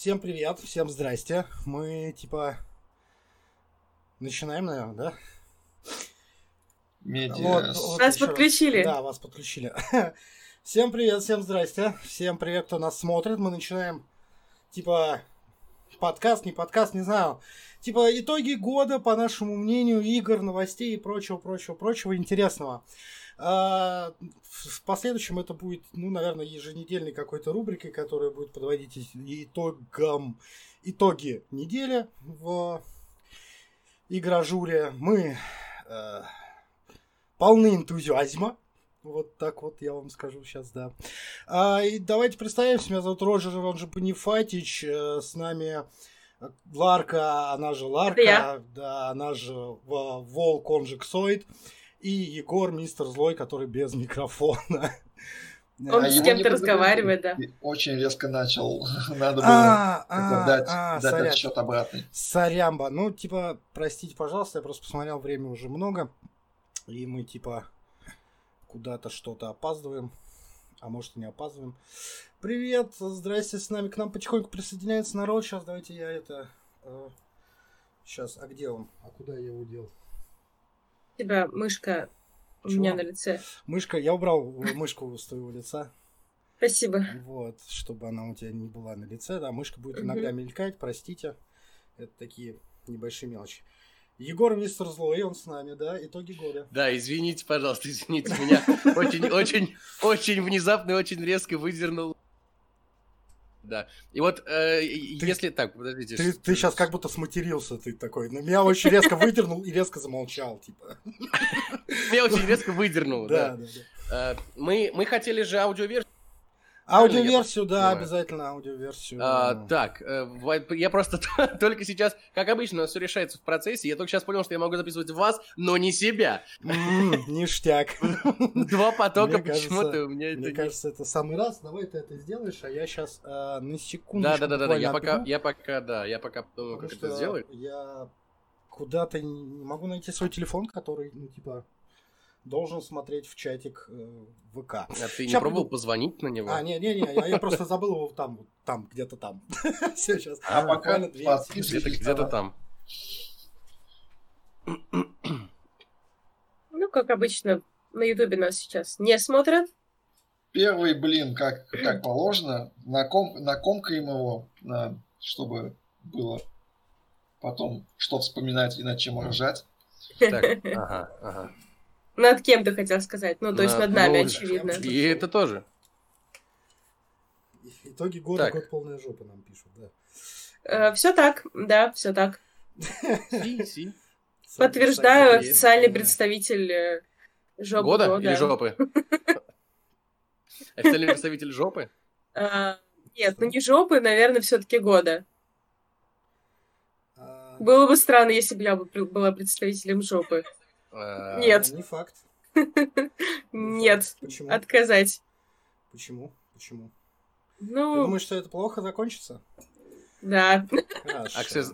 Всем привет, всем здрасте. Мы, типа, начинаем, наверное, да? Медиа. Вот, вот вас подключили. Раз. Да, вас подключили. Всем привет, всем здрасте. Всем привет, кто нас смотрит. Мы начинаем, типа, подкаст, не подкаст, не знаю. Типа, итоги года, по нашему мнению, игр, новостей и прочего, прочего, прочего интересного. А, в последующем это будет, ну, наверное, еженедельной какой-то рубрикой, которая будет подводить итогам, итоги недели в игражуре. Мы э, полны энтузиазма. Вот так вот я вам скажу сейчас, да. А, и давайте представимся. Меня зовут Роджер, он же Бонифатич. Э, с нами Ларка, она же Ларка. Да, она же Волк, он же Ксоид и Егор, мистер злой, который без микрофона. Он а с кем-то разговаривает, да. Очень резко начал. Надо было а, а, дать, а, дать отсчет обратный. Сорямба. Ну, типа, простите, пожалуйста, я просто посмотрел, время уже много. И мы, типа, куда-то что-то опаздываем. А может, и не опаздываем. Привет, здрасте, с нами к нам потихоньку присоединяется народ. Сейчас давайте я это... Э, сейчас, а где он? А куда я его дел? Тебя мышка у Чего? меня на лице. Мышка, я убрал мышку с твоего лица. Спасибо. Вот, чтобы она у тебя не была на лице, да, мышка будет иногда мелькать, простите. Это такие небольшие мелочи. Егор Мистер Злой, он с нами, да, итоги года. Да, извините, пожалуйста, извините, меня очень, очень, очень внезапно и очень резко выдернул да. И вот э, ты, если так, подождите. Ты, ты сейчас как будто сматерился, ты такой. На меня очень резко выдернул и резко замолчал, типа. Меня очень резко выдернул, да. Э, мы, мы хотели же аудиоверсию Аудиоверсию, да, обязательно аудиоверсию. А, так, э, я просто только сейчас, как обычно, все решается в процессе. Я только сейчас понял, что я могу записывать вас, но не себя. Ништяк. Два потока почему-то у меня это. Мне кажется, это самый раз. Давай ты это сделаешь, а я сейчас э, на секунду. Да, да, да, да. Я пока, я пока, да, я пока думаю, как это сделать. Я куда-то не могу найти свой телефон, который, ну, типа, должен смотреть в чатик э, ВК. А ты Сейчас не пробовал буду... позвонить на него? А, не-не-не, я, я просто забыл его там, там, где-то там. Все, сейчас. А пока где-то где-то там. Ну, как обычно, на Ютубе нас сейчас не смотрят. Первый, блин, как, как положено, наком, накомкаем его, на, чтобы было потом что вспоминать и над чем ржать. Так, ага, ага. Над кем ты хотел сказать? Ну, то есть над нами, очевидно. И это тоже. Итоги года, так. год полная жопа нам пишут, да. Э, все так, да, все так. Подтверждаю, официальный представитель э, жопы года. Года или жопы? Официальный представитель жопы? Нет, ну не жопы, наверное, все-таки года. А, Было бы странно, если бы я была представителем жопы. Э, Нет. Не факт. Нет. Почему? Отказать. Почему? Почему? Ну... Ты думаешь, что это плохо закончится? Да. Аксесс...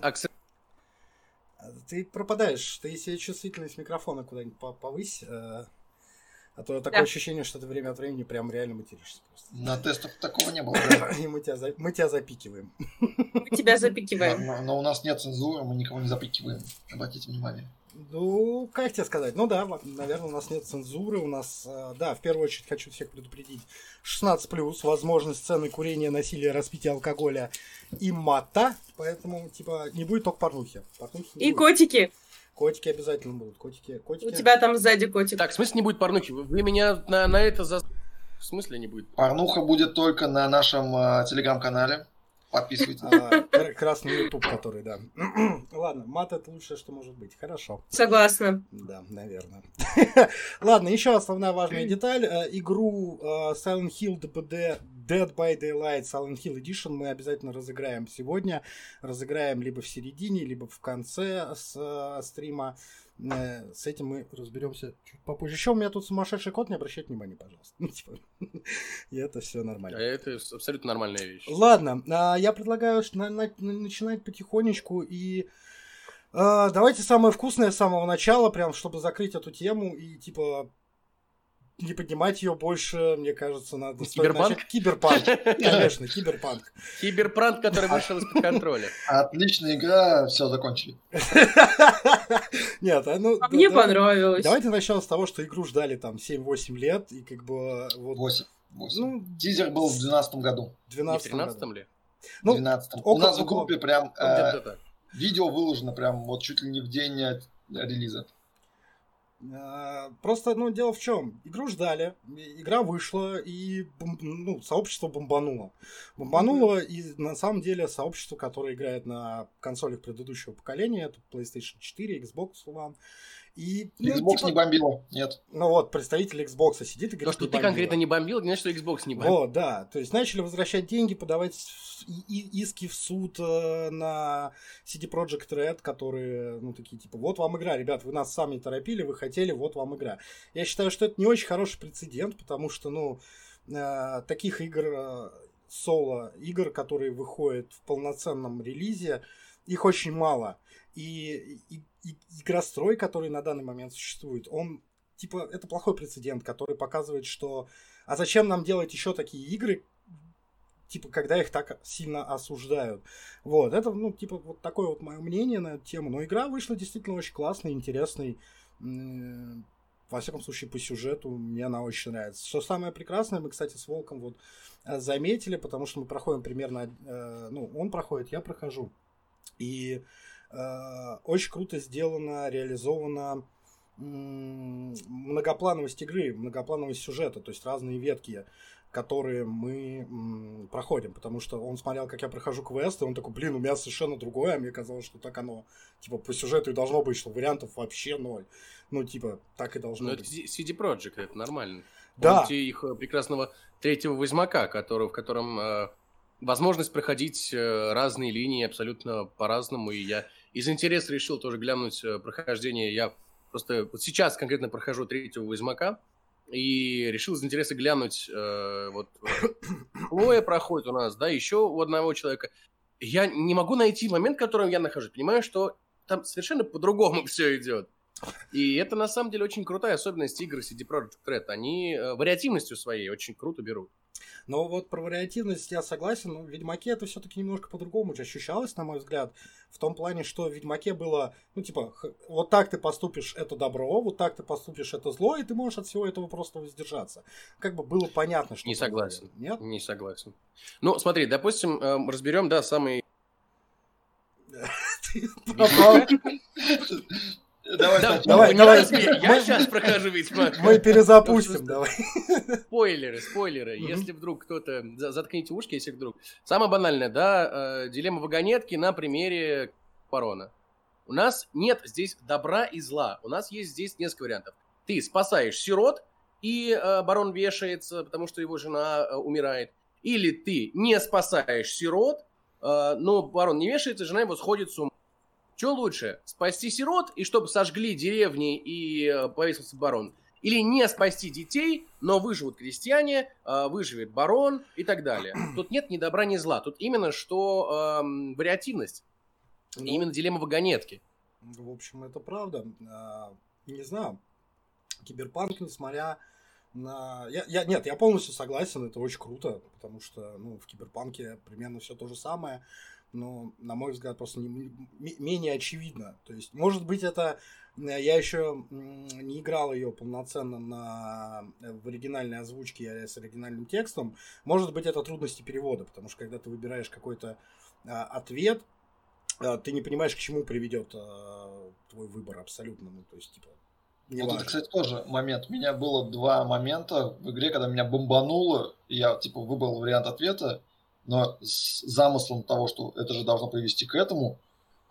Ты пропадаешь. Ты себе чувствительность микрофона куда-нибудь повысь. Э, а то такое да. ощущение, что ты время от времени прям реально материшься. Просто. На тестах такого не было. И мы тебя, за... мы тебя запикиваем. Мы тебя запикиваем. Но, но у нас нет цензуры, мы никого не запикиваем. Обратите внимание. Ну, как тебе сказать? Ну да, наверное, у нас нет цензуры. У нас, э, да, в первую очередь хочу всех предупредить. 16 плюс, возможность сцены курения, насилия, распития алкоголя и мата. Поэтому, типа, не будет только порнухи. порнухи и будет. котики. Котики обязательно будут. Котики, котики. У тебя там сзади котик. Так, в смысле не будет порнухи? Вы меня на, на это за... В смысле не будет? Порнуха будет только на нашем э, телеграм-канале. Подписывайтесь. А, красный YouTube, который, да. Ладно, мат это лучшее, что может быть. Хорошо. Согласна. Да, наверное. Ладно, еще основная важная деталь. Э, игру э, Silent Hill DBD Dead by Daylight Silent Hill Edition мы обязательно разыграем сегодня. Разыграем либо в середине, либо в конце с э, стрима. Э, с этим мы разберемся чуть попозже. Еще у меня тут сумасшедший кот, не обращайте внимания, пожалуйста. Ну, типа, и это все нормально. Это абсолютно нормальная вещь. Ладно, а, я предлагаю начинать потихонечку и а, давайте самое вкусное с самого начала, прям чтобы закрыть эту тему и типа не поднимать ее больше, мне кажется, надо... Киберпанк? Киберпанк, конечно, киберпанк. Киберпранк, который вышел из-под контроля. Отличная игра, все, закончили. Нет, а ну... А мне понравилось. Давайте начнем с того, что игру ждали там 7-8 лет, и как бы... Вот, 8. 8. ну, Тизер был в 2012 году. в Не в 12 13 ли? Ну, 12 У около- нас в группе прям э, видео выложено прям вот чуть ли не в день э, релиза. А, Просто, ну, дело в чем? Игру ждали, игра вышла, и ну, сообщество бомбануло. Бомбануло, и на самом деле сообщество, которое играет на консолях предыдущего поколения, это PlayStation 4, Xbox One, и... ну, Xbox типа, не бомбило, нет. Ну вот, представитель Xbox сидит и говорит, То, что не ты бомбило. конкретно не бомбил, не значит, что Xbox не бомбил. Вот, да. То есть начали возвращать деньги, подавать иски в суд э, на CD Projekt Red, которые, ну, такие, типа, вот вам игра, ребят, вы нас сами торопили, вы хотели, вот вам игра. Я считаю, что это не очень хороший прецедент, потому что, ну, э, таких игр, э, соло игр, которые выходят в полноценном релизе, их очень мало. И- и- игрострой, который на данный момент существует, он, типа, это плохой прецедент, который показывает, что а зачем нам делать еще такие игры, типа, когда их так сильно осуждают? Вот, это, ну, типа, вот такое вот мое мнение на эту тему. Но игра вышла действительно очень классной, интересной. Во всяком случае, по сюжету мне она очень нравится. Что самое прекрасное, мы, кстати, с Волком вот э, заметили, потому что мы проходим примерно, э, ну, он проходит, я прохожу. И очень круто сделано, реализовано многоплановость игры, многоплановость сюжета, то есть разные ветки, которые мы проходим, потому что он смотрел, как я прохожу квест, и он такой, блин, у меня совершенно другое, а мне казалось, что так оно, типа, по сюжету и должно быть, что вариантов вообще ноль. Ну, типа, так и должно Ну, это быть. CD Projekt, это нормально. Да. Помните их э, прекрасного третьего Ведьмака, который, в котором э, возможность проходить э, разные линии абсолютно по-разному, и я из интереса решил тоже глянуть э, прохождение. Я просто вот сейчас конкретно прохожу третьего Ведьмака, и решил из интереса глянуть, э, вот э, Хлоя проходит у нас, да, еще у одного человека. Я не могу найти момент, в котором я нахожусь. Понимаю, что там совершенно по-другому все идет. И это на самом деле очень крутая особенность игр CD Projekt Red. Они э, вариативностью своей очень круто берут. Но вот про вариативность я согласен, но в Ведьмаке это все-таки немножко по-другому ощущалось, на мой взгляд, в том плане, что в Ведьмаке было, ну, типа, вот так ты поступишь, это добро, вот так ты поступишь, это зло, и ты можешь от всего этого просто воздержаться. Как бы было понятно, что... Не такое. согласен. Нет? Не согласен. Ну, смотри, допустим, эм, разберем, да, самый... Давай, Да, давай, давай. разбей, Я Мы- сейчас прохожу Ведьмак. Мы перезапустим, давай. Спойлеры, спойлеры. Если вдруг кто-то... за- Заткните ушки, если вдруг... Самое банальное, да, э, дилемма вагонетки на примере Парона. У нас нет здесь добра и зла. У нас есть здесь несколько вариантов. Ты спасаешь сирот, и э, барон вешается, потому что его жена э, умирает. Или ты не спасаешь сирот, но барон не вешается, жена его сходит с ума. Что лучше, спасти сирот, и чтобы сожгли деревни и э, повесился барон? Или не спасти детей, но выживут крестьяне, э, выживет барон и так далее. Тут нет ни добра, ни зла. Тут именно что эм, вариативность. Ну, Именно дилемма вагонетки. В общем, это правда. А, Не знаю. Киберпанк, несмотря на... Я, я- нет, я полностью согласен, это очень круто, потому что ну, в Киберпанке примерно все то же самое, но, на мой взгляд, просто не- менее очевидно. То есть, может быть, это... Я еще не играл ее полноценно на, э, в оригинальной озвучке с оригинальным текстом. Может быть, это трудности перевода, потому что когда ты выбираешь какой-то а, ответ, а, ты не понимаешь, к чему приведет а, твой выбор абсолютно. Ну, то есть, типа, не Вот это, важно. кстати, тоже момент. У меня было два момента в игре, когда меня бомбануло, и я, типа, выбрал вариант ответа, но с замыслом того, что это же должно привести к этому,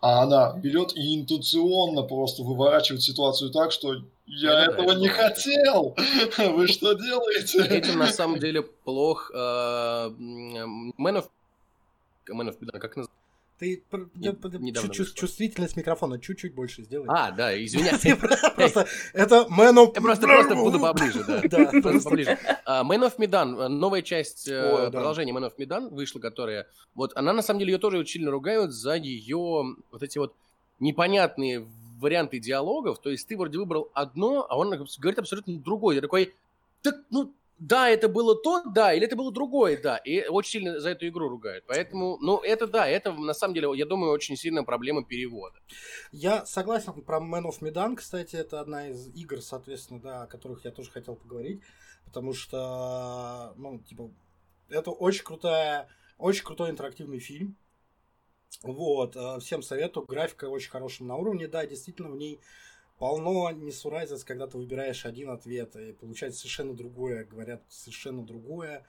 а она берет и интуиционно просто выворачивает ситуацию так, что я Это этого это не хотел. Вы что делаете? Этим на самом деле плох э, м, Man of... Man of Medan, как называется? Ты Не- недавно чувствительность микрофона чуть-чуть больше сделай. А, да, извиняюсь. Просто это Man of... Я просто, просто буду поближе, да. Да, Просто просто- поближе. А, Man of Medan, э, новая часть, э, продолжение Man of Medan вышла, которая... Вот она, на самом деле, ее тоже сильно ругают за ее вот эти вот непонятные варианты диалогов. То есть ты вроде выбрал одно, а он говорит абсолютно другое. Я такой, так, ну, да, это было то, да, или это было другое, да. И очень сильно за эту игру ругают. Поэтому, ну, это да, это на самом деле, я думаю, очень сильная проблема перевода. Я согласен про Man of Medan, кстати, это одна из игр, соответственно, да, о которых я тоже хотел поговорить, потому что, ну, типа, это очень крутая, очень крутой интерактивный фильм. Вот, э, всем советую, графика очень хорошая на уровне, да, действительно в ней полно несуразец, когда ты выбираешь один ответ, и получается совершенно другое, говорят совершенно другое,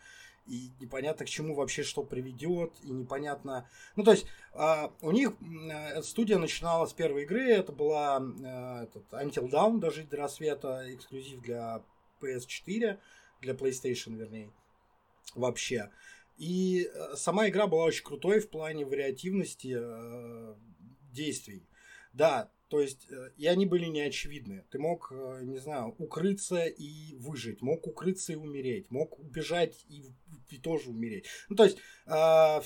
и непонятно к чему вообще что приведет, и непонятно... Ну, то есть, э, у них э, студия начинала с первой игры, это была э, этот, Until Dawn, Дожить до рассвета, эксклюзив для PS4, для PlayStation, вернее, вообще. И э, сама игра была очень крутой в плане вариативности э, действий. Да, то есть, э, и они были неочевидны. Ты мог, э, не знаю, укрыться и выжить, мог укрыться и умереть, мог убежать и, и тоже умереть. Ну, то есть, э,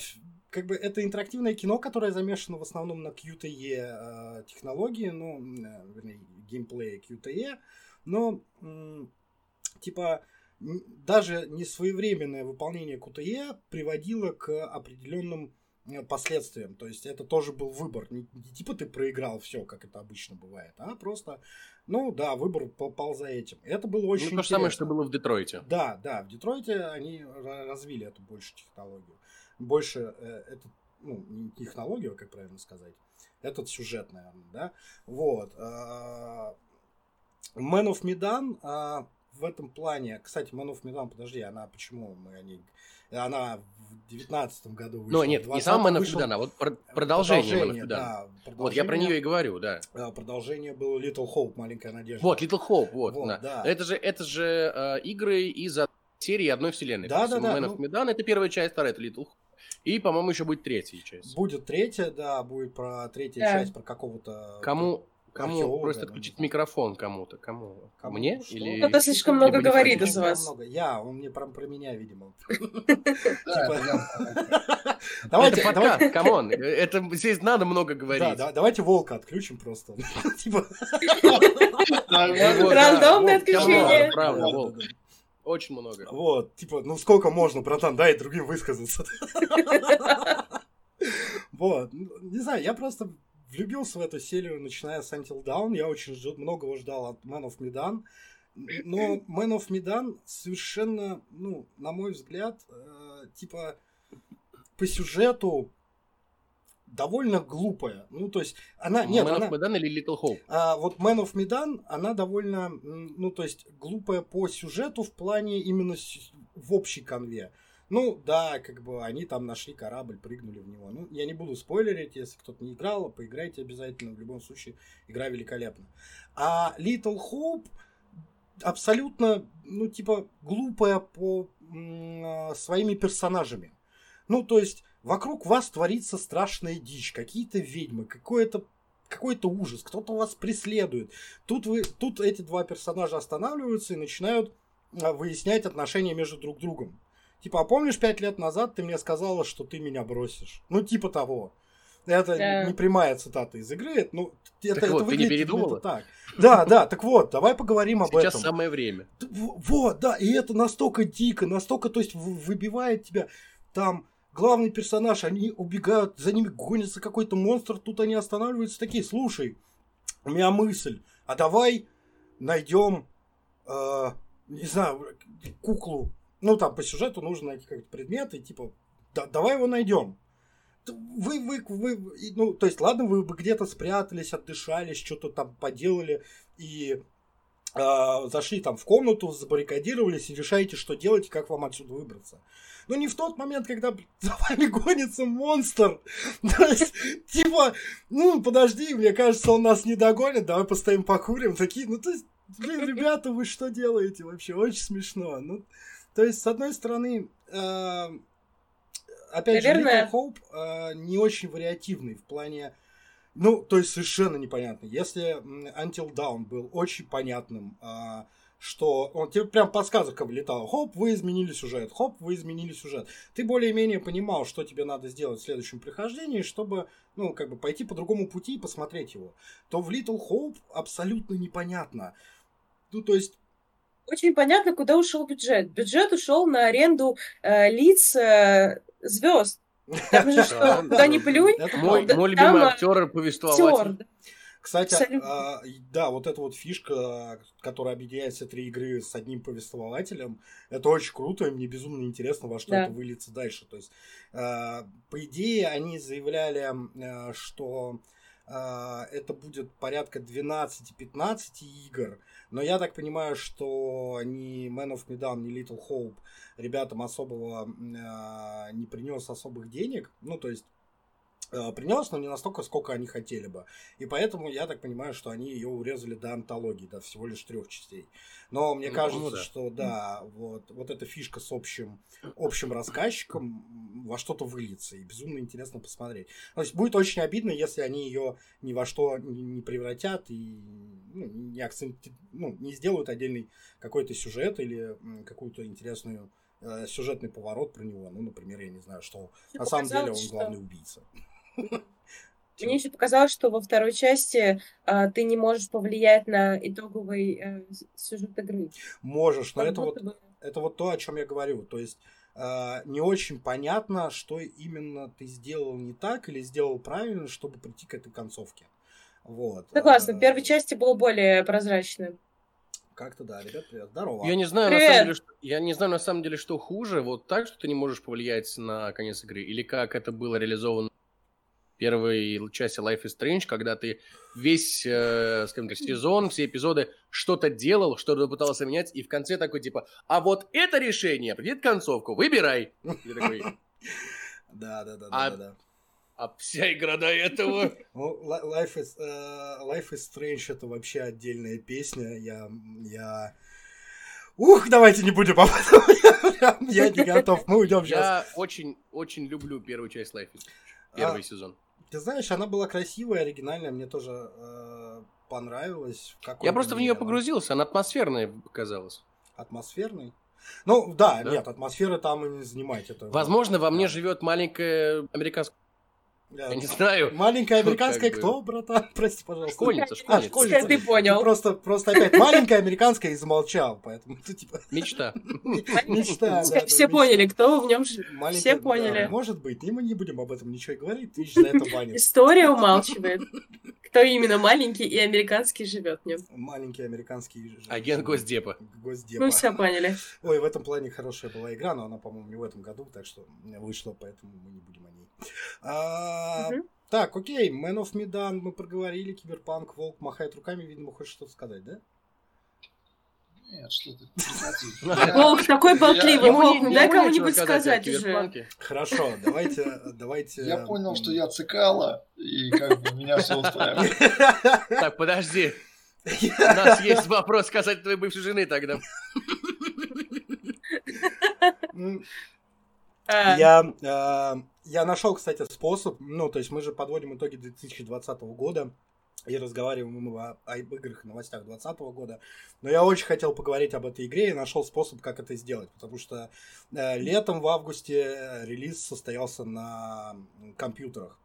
как бы это интерактивное кино, которое замешано в основном на QTE технологии, ну, вернее, геймплее QTE, но, типа, даже несвоевременное выполнение QTE приводило к определенным последствиям. То есть это тоже был выбор. Не, не типа ты проиграл все, как это обычно бывает, а просто, ну да, выбор попал за этим. Это было очень Ну, то же самое, что было в Детройте. Да, да, в Детройте они развили эту больше технологию. Больше э, это, ну, не технологию, как правильно сказать, этот сюжет, наверное, да. Вот. Э, Man of Medan э, в этом плане, кстати, Man of Medan, подожди, она почему мы о ней она в девятнадцатом году вышла. Ну, нет, не сам Man of Medan, а вот продолжение, продолжение Man of Medan. Да, продолжение, вот, я про нее и говорю, да. Продолжение было Little Hope, Маленькая надежда. Вот, Little Hope, вот, вот да. да. Это же, это же э, игры из серии одной вселенной. Да, да, да. Man of ну... Medan это первая часть, вторая это Little Hope. И, по-моему, еще будет третья часть. Будет третья, да, будет про третья да. часть, про какого-то... Кому, Кому Археолога, просто отключить да. микрофон кому-то? Кому? Кому? Мне? Что? Или... Кто-то слишком много говорит из вас. Много. Я, он мне про, про меня, видимо. Давайте, давайте. Come on, это здесь надо много говорить. Да, давайте волка отключим просто. Типа. Рандомное отключение. Правда, волк. Очень много. Вот, типа, ну сколько можно, братан, дай другим высказаться. Вот, не знаю, я просто влюбился в эту серию, начиная с Until Dawn. Я очень многого ждал от Man of Medan. Но Man of Medan совершенно, ну, на мой взгляд, э, типа по сюжету довольно глупая. Ну, то есть, она... Нет, Man она, of Medan или Little Hope? А, вот Man of Medan, она довольно, ну, то есть, глупая по сюжету в плане именно в общей конве. Ну, да, как бы они там нашли корабль, прыгнули в него. Ну, я не буду спойлерить, если кто-то не играл, поиграйте обязательно. В любом случае, игра великолепна. А Little Hope абсолютно, ну, типа, глупая по м- своими персонажами. Ну, то есть, вокруг вас творится страшная дичь, какие-то ведьмы, какое-то какой-то ужас, кто-то вас преследует. Тут, вы, тут эти два персонажа останавливаются и начинают а, выяснять отношения между друг другом. Типа, а помнишь, пять лет назад ты мне сказала, что ты меня бросишь? Ну, типа того. Это да. не прямая цитата из игры. Ну, это, так это вот, ты не передумала? так. Да, да, так вот, давай поговорим об Сейчас этом. Сейчас самое время. Вот, да, и это настолько дико, настолько, то есть, выбивает тебя. Там главный персонаж, они убегают, за ними гонится какой-то монстр, тут они останавливаются такие, слушай, у меня мысль, а давай найдем, э, не знаю, куклу ну, там по сюжету нужно найти какой-то предмет, и типа, да, давай его найдем. Вы, вы, вы, ну, то есть, ладно, вы бы где-то спрятались, отдышались, что-то там поделали, и э, зашли там в комнату, забаррикадировались и решаете, что делать и как вам отсюда выбраться. Но не в тот момент, когда за вами гонится монстр. То есть, типа, ну, подожди, мне кажется, он нас не догонит, давай постоим покурим. Такие, ну, то есть, блин, ребята, вы что делаете вообще? Очень смешно. Ну, то есть, с одной стороны, э, опять Наверное... же, Little Hope э, не очень вариативный в плане... Ну, то есть, совершенно непонятно. Если Until Dawn был очень понятным, э, что он тебе прям подсказка вылетала. Хоп, вы изменили сюжет. Хоп, вы изменили сюжет. Ты более-менее понимал, что тебе надо сделать в следующем прохождении, чтобы, ну, как бы пойти по другому пути и посмотреть его. То в Little Hope абсолютно непонятно. Ну, то есть, очень понятно, куда ушел бюджет. Бюджет ушел на аренду э, лиц э, звезд. Там же что, куда ни плюнь, Мой, любимый а, актер, повествователь. актер. Кстати, а, да, вот эта вот фишка, которая объединяет все три игры с одним повествователем, это очень круто, и мне безумно интересно, во что Да. это выльется дальше. То есть, а, по идее, они заявляли, а, что это будет порядка 12-15 игр, но я так понимаю, что ни Man of Medan, ни Little Hope ребятам особого а, не принес особых денег, ну, то есть принес, но не настолько, сколько они хотели бы. И поэтому я так понимаю, что они ее урезали до антологии, до всего лишь трех частей. Но мне Ну, кажется, ну да. что да, вот, вот эта фишка с общим, общим рассказчиком во что-то выльется. И безумно интересно посмотреть. То есть будет очень обидно, если они ее ни во что не превратят и ну, не, акценти- ну, не сделают отдельный какой-то сюжет или какую-то интересную э, сюжетный поворот про него. Ну, например, я не знаю, что на самом деле он показалось, что- главный убийца. Мне еще показалось, что во второй части а, ты не можешь повлиять на итоговый с- сюжет игры. Можешь, но Как это вот, бы- это вот то, о чем я говорю. То есть э, не очень понятно, что именно ты сделал не так или сделал правильно, чтобы прийти к этой концовке. Вот. Согласна, Э, в первой части было более прозрачно. Как-то да, ребят, привет, здорово. Я не знаю, на Привет. самом деле, что, я не знаю, на самом деле, что хуже, вот так, что ты не можешь повлиять на конец игры, или как это было реализовано первой части Life is Strange, когда ты весь, э, скажем так, сезон, все эпизоды что-то делал, что-то пытался менять, и в конце такой, типа, а вот это решение определит концовку, выбирай. Да, да, да, А- да, да. а вся игра до этого... Ну, Li- Life is, э, Life is Strange это вообще отдельная песня. Я, я... Ух, давайте не будем об этом. Я не готов. Мы уйдем сейчас. Я очень, очень люблю первую часть Life is Strange, первый А, сезон. Ты знаешь, она была красивая, оригинальная, мне тоже э, понравилась. Я просто в нее она погрузился, она атмосферная показалась. Атмосферной. Ну, да, Да. нет, атмосферы там и не занимать. Это, Возможно, во мне живет маленькая американская... Я не знаю. Маленькая американская Как бы. кто, братан? Прости, пожалуйста. Школьница, А, школьница. школьница. Ты понял. Просто, просто опять маленькая американская и замолчал, поэтому ты типа Мечта. мечта. да, Все, да, все мечта. поняли, кто в нем живет. Маленькая- Все да, поняли. может быть, и мы не будем об этом ничего говорить, ты за это банит. История умалчивает, кто именно маленький и американский живет в нем. Маленький американский ж- Агент Госдепа. Госдепа. Мы все поняли. Ой, в этом плане хорошая была игра, но она, по-моему, не в этом году, так что вышла, поэтому мы не будем о ней. А. Так, окей, Man of Medan мы проговорили, Киберпанк, Волк махает руками, видимо, хочет что-то сказать, да? Нет, что ты. Волк такой болтливый, Волк, дай кому-нибудь сказать уже. Хорошо, давайте, давайте... Я понял, что я цикала, и как бы меня все устраивает. Так, подожди. У нас есть вопрос сказать твоей бывшей жены тогда. А, Я, э, я нашел, кстати, способ, ну, то есть мы же подводим итоги 2020 года и разговариваем мы о, играх и новостях 2020 года, но я очень хотел поговорить об этой игре и нашел способ, как это сделать, потому что э, летом в августе э, релиз состоялся на компьютерах,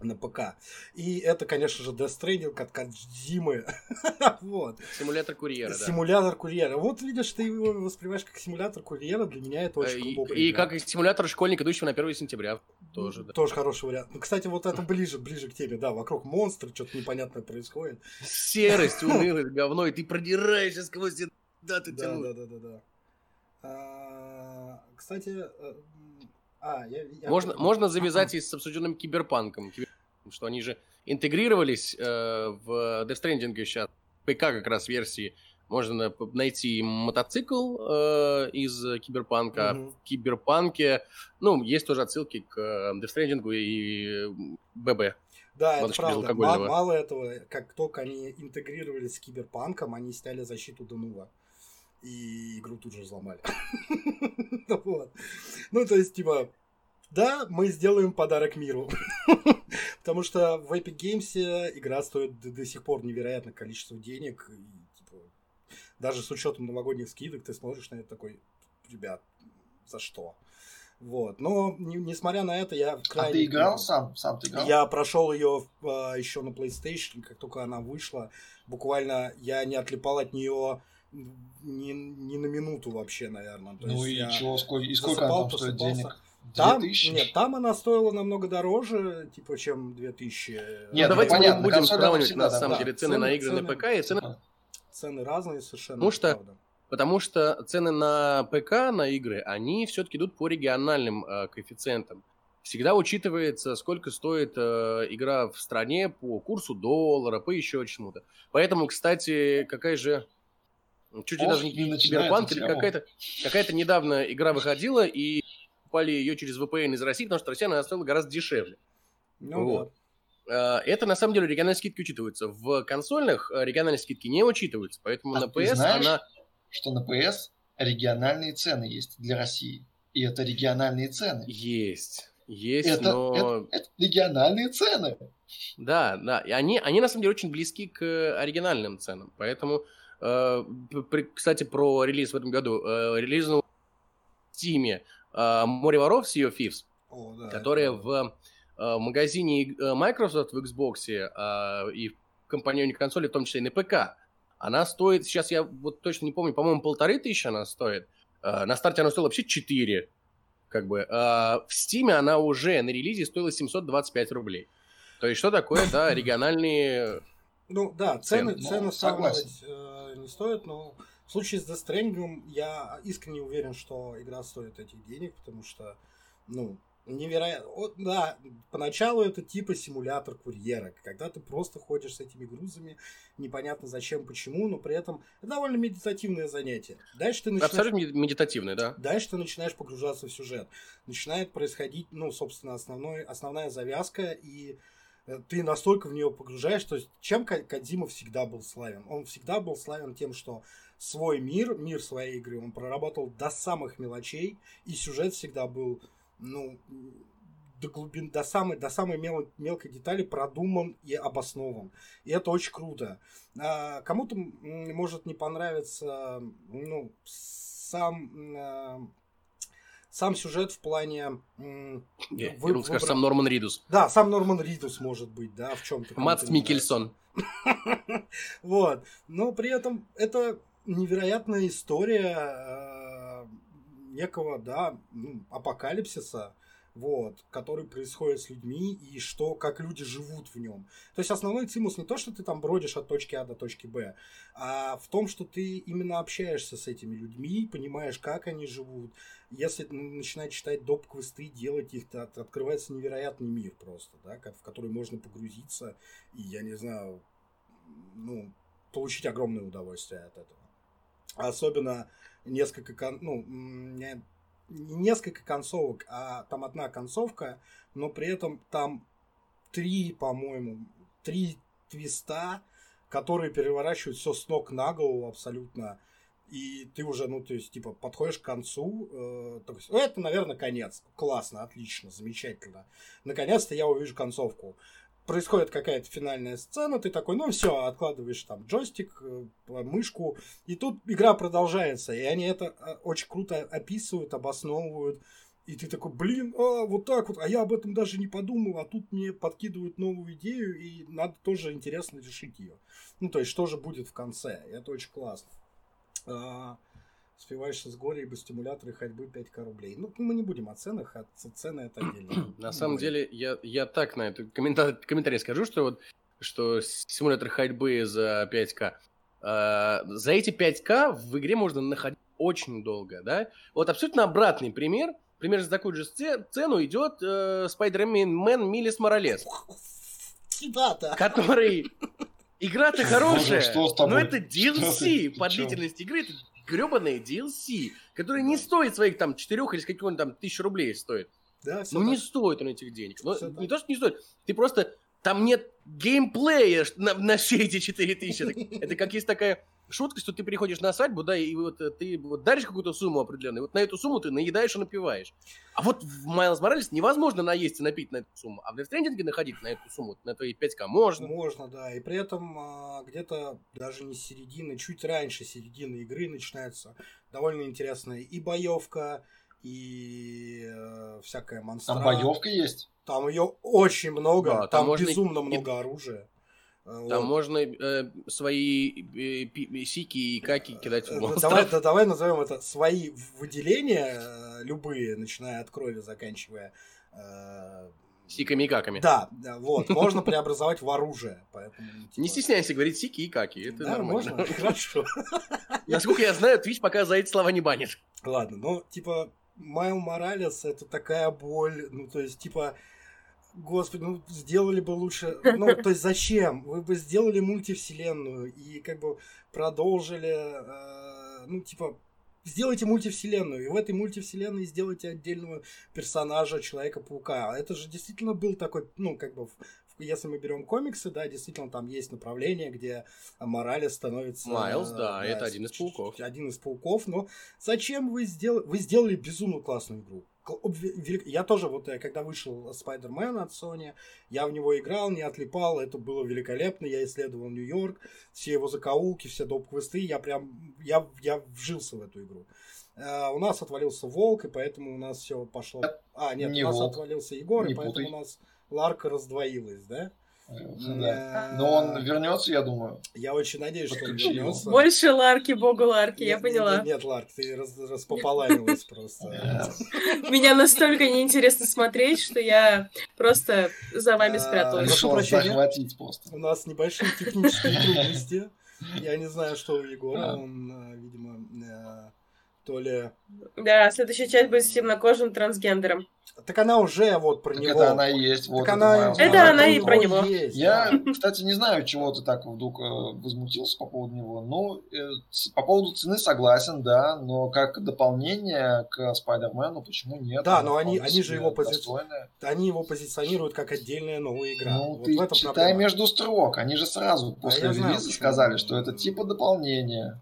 на ПК. И это, конечно же, Death Stranding от Кадзимы. вот. Симулятор курьера, да. Симулятор курьера. Вот видишь, ты его воспринимаешь как симулятор курьера. Для меня это очень Э, И, и как симулятор школьника, идущего на 1 сентября. Тоже, да. Тоже хороший вариант. Ну, кстати, вот это ближе, ближе к теме, да, вокруг монстры, что-то непонятное происходит. Серость, унылость, говно, и ты продираешься сквозь. Да, ты Да, да, да, да, да. Кстати, э, а, я, я- Можно, можно завязать и с обсужденным киберпанком. Кибер- Что они же интегрировались э, в Death Stranding сейчас. ПК как раз версии. Можно на- найти мотоцикл э, из киберпанка. Мгм. В киберпанке, ну, есть тоже отсылки к э, Death Stranding и ББ. Да, это правда. безалкогольного. Ма- Мало этого, как только они интегрировались с киберпанком, они сняли защиту Денува. И игру тут же взломали. Вот. Ну, то есть, типа, да, мы сделаем подарок миру. Потому что в Epic Games игра стоит до, сих пор невероятное количество денег. И, типа, даже с учетом новогодних скидок ты смотришь на это такой, ребят, за что? Вот. Но, не- несмотря на это, я А крайне... ты играл сам? Сам ты играл? Я прошел ее еще на PlayStation, как только она вышла. Буквально я не отлипал от нее ни, ни на минуту вообще, наверное. То ну есть и я чего, сколько, и сколько засыпал, она там стоит денег? Там, 2000? нет, там она стоила намного дороже, типа, чем 2000. Нет, ну, ну, давайте понятно, мы на будем сравнивать, всегда, на да, самом да. деле, цены, Цены- на игры на цены- ПК и цены... Цены разные совершенно. Потому что- правда. Потому что цены на ПК, на игры, они все-таки идут по региональным э, коэффициентам. Всегда учитывается, сколько стоит э, игра в стране по курсу доллара, по еще чему-то. Поэтому, кстати, какая же... Чуть ли даже не не киберпанк, какая-то, какая-то недавно игра выходила, и покупали ее через VPN из России, потому что Россия она стоила гораздо дешевле. Ну Вот. Э, Это на самом деле региональные скидки учитываются. В консольных региональные скидки не учитываются, поэтому А на PS знаешь, она... что на PS региональные цены есть для России. И это региональные цены. Есть. Есть, Это, но... это- это региональные цены. Да, да. И они, они на самом деле очень близки к оригинальным ценам. Поэтому, кстати, про релиз в этом году. Э, релизнул в Steam э, Море воров Sea of Thieves, О, да, которая это- в э, магазине э, Microsoft в Xbox э, и в компаньоне консоли, в том числе и на ПК, она стоит, сейчас я вот точно не помню, по-моему, полторы тысячи она стоит. Э, на старте она стоила вообще 4. Как бы. В Steam она уже на релизе стоила 725 рублей. То есть что такое, да, региональные... Ну да, цены, Цены, ну, цены согласен. сравнивать э, не стоит, но в случае с Death Stranding я искренне уверен, что игра стоит этих денег, потому что, ну, невероятно. Вот, да, поначалу это типа симулятор курьера, когда ты просто ходишь с этими грузами, непонятно зачем, почему, но при этом это довольно медитативное занятие. Дальше ты начинаешь... Абсолютно мед- медитативные, да. Дальше ты начинаешь погружаться в сюжет. Начинает происходить, ну, собственно, основной, основная завязка, и ты настолько в нее погружаешь, то есть чем Ка- Кодзима всегда был славен? Он всегда был славен тем, что свой мир, мир своей игры, он проработал до самых мелочей, и сюжет всегда был, ну, до глубин, до самой, до самой мел- мелкой детали продуман и обоснован. И это очень круто. А, кому-то может не понравиться, ну, сам, а, сам сюжет в плане... Я, вы- думал, скажешь, сам Норман Ридус. Да, сам Норман Ридус может быть, да, в чем-то. Мац Микельсон. Вот. Но при этом это невероятная история э, некого, да, ну, апокалипсиса, вот, который происходит с людьми и что, как люди живут в нем. То есть основной цимус не то, что ты там бродишь от точки А до точки Б, а в том, что ты именно общаешься с этими людьми, понимаешь, как они живут. Если начинать читать доп-квесты, делать их, то от- открывается невероятный мир просто, да, в который можно погрузиться и, я не знаю, ну, получить огромное удовольствие от этого. Особенно несколько, ну, несколько концовок, а там одна концовка, но при этом там три, по-моему, три твиста, которые переворачивают все с ног на голову абсолютно. И ты уже, ну, то есть, типа, подходишь к концу, э, есть, ну, это, наверное, конец. Классно, отлично, замечательно. Наконец-то я увижу концовку происходит какая-то финальная сцена, ты такой, ну все, откладываешь там джойстик, э, мышку, и тут игра продолжается, и они это э, очень круто описывают, обосновывают, и ты такой, блин, а, вот так вот, а я об этом даже не подумал, а тут мне подкидывают новую идею, и надо тоже интересно решить ее. Ну, то есть, что же будет в конце, это очень классно. А, Спиваешься с горя, ибо стимуляторы ходьбы 5к рублей. Ну, мы не будем о ценах, а цены это отдельно. На самом деле, я, я так на это комментарий, комментарий скажу, что вот что симулятор ходьбы за 5К. э, за эти 5К в игре можно находить очень долго, да? Вот абсолютно обратный пример. Примерно за такую же цену идет э, Spider-Man Милис Моралес, Да-да. который... Игра-то хорошая, что с тобой? но это Что DLC ты? Ты по чё? длительности игры, это гребаная DLC, которая не стоит своих там 4 или сколько-нибудь там тысяч рублей стоит. Да, Ну, не так. стоит он этих денег. Ну, не так. то, что не стоит. Ты просто... Там нет геймплея на, на все эти 4000. Это, это как есть такая шутка, что ты приходишь на свадьбу, да, и вот э, ты вот даришь какую-то сумму определенную, и вот на эту сумму ты наедаешь и напиваешь. А вот в Майлз Моралес невозможно наесть и напить на эту сумму. А в Stranding находить на эту сумму, на твои 5к можно. Можно, да. И при этом а, где-то даже не с середины, чуть раньше середины игры начинается довольно интересная и боевка, и э, всякая монстра. Там боевка есть. Там ее очень много, Да, там там, можно безумно и- много оружия. Вот. Там можно э, свои э, пи- сики и каки кидать в Э, монстров. Давай, да, давай назовем это свои выделения, э, любые, начиная от крови, заканчивая. э, Сиками и каками. Да, да, вот, можно преобразовать в оружие. Поэтому, типа, Не стесняйся говорить сики и каки, это Да, нормально. можно, хорошо. Насколько я знаю, Twitch пока за эти слова не банит. Ладно, ну, типа, Майл Моралес это такая боль, ну, то есть, типа, господи, ну, сделали бы лучше, ну, то есть, зачем? Вы бы сделали мультивселенную и, как бы, продолжили, э, ну, типа, сделайте мультивселенную, и в этой мультивселенной сделайте отдельного персонажа Человека-паука. А Это же действительно был такой, ну, как бы, в- если мы берем комиксы, да, действительно там есть направление, где Моралес становится... Майлз, э, да, это один из пауков. Один из пауков, но зачем вы сделали... Вы сделали безумно классную игру. Я тоже, вот э, когда вышел Spider-Man от Sony, я в него играл, не отлипал, это было великолепно, я исследовал Нью-Йорк, все его закоулки, все доп-квесты, я прям, я, я вжился в эту игру. Э, у нас отвалился Волк, и поэтому у нас все пошло... А, нет, Не у нас Волк. отвалился Егор, Не и поэтому путай. у нас Ларка раздвоилась, да? Да. Э, Но он вернется, я думаю. Я очень надеюсь, что он вернется. Больше Ларки, богу Ларки, я поняла. Нет, нет, Ларк, ты раз, распополамилась просто. Меня настолько неинтересно смотреть, что я просто за вами А, спряталась. прошу прощения. У нас небольшие технические трудности. Я не знаю, что у Егора. Он, э, видимо, э, то ли... Да, следующая часть будет с темнокожим трансгендером. Так она уже вот про Так него. это она и есть. Вот Так она, Это Моралес. она и про него есть, Я, да. кстати, не знаю, чего ты так вдруг э, возмутился по поводу него. Ну, по поводу цены согласен, да, но как дополнение к Спайдермену, почему нет? Да, но они- они же его пози-. Они его позиционируют как отдельная новая игра. Ну, Вот ты в этом читай проблема. между строк. Они же сразу после я знаю, релиза почему. сказали, что это типа дополнение.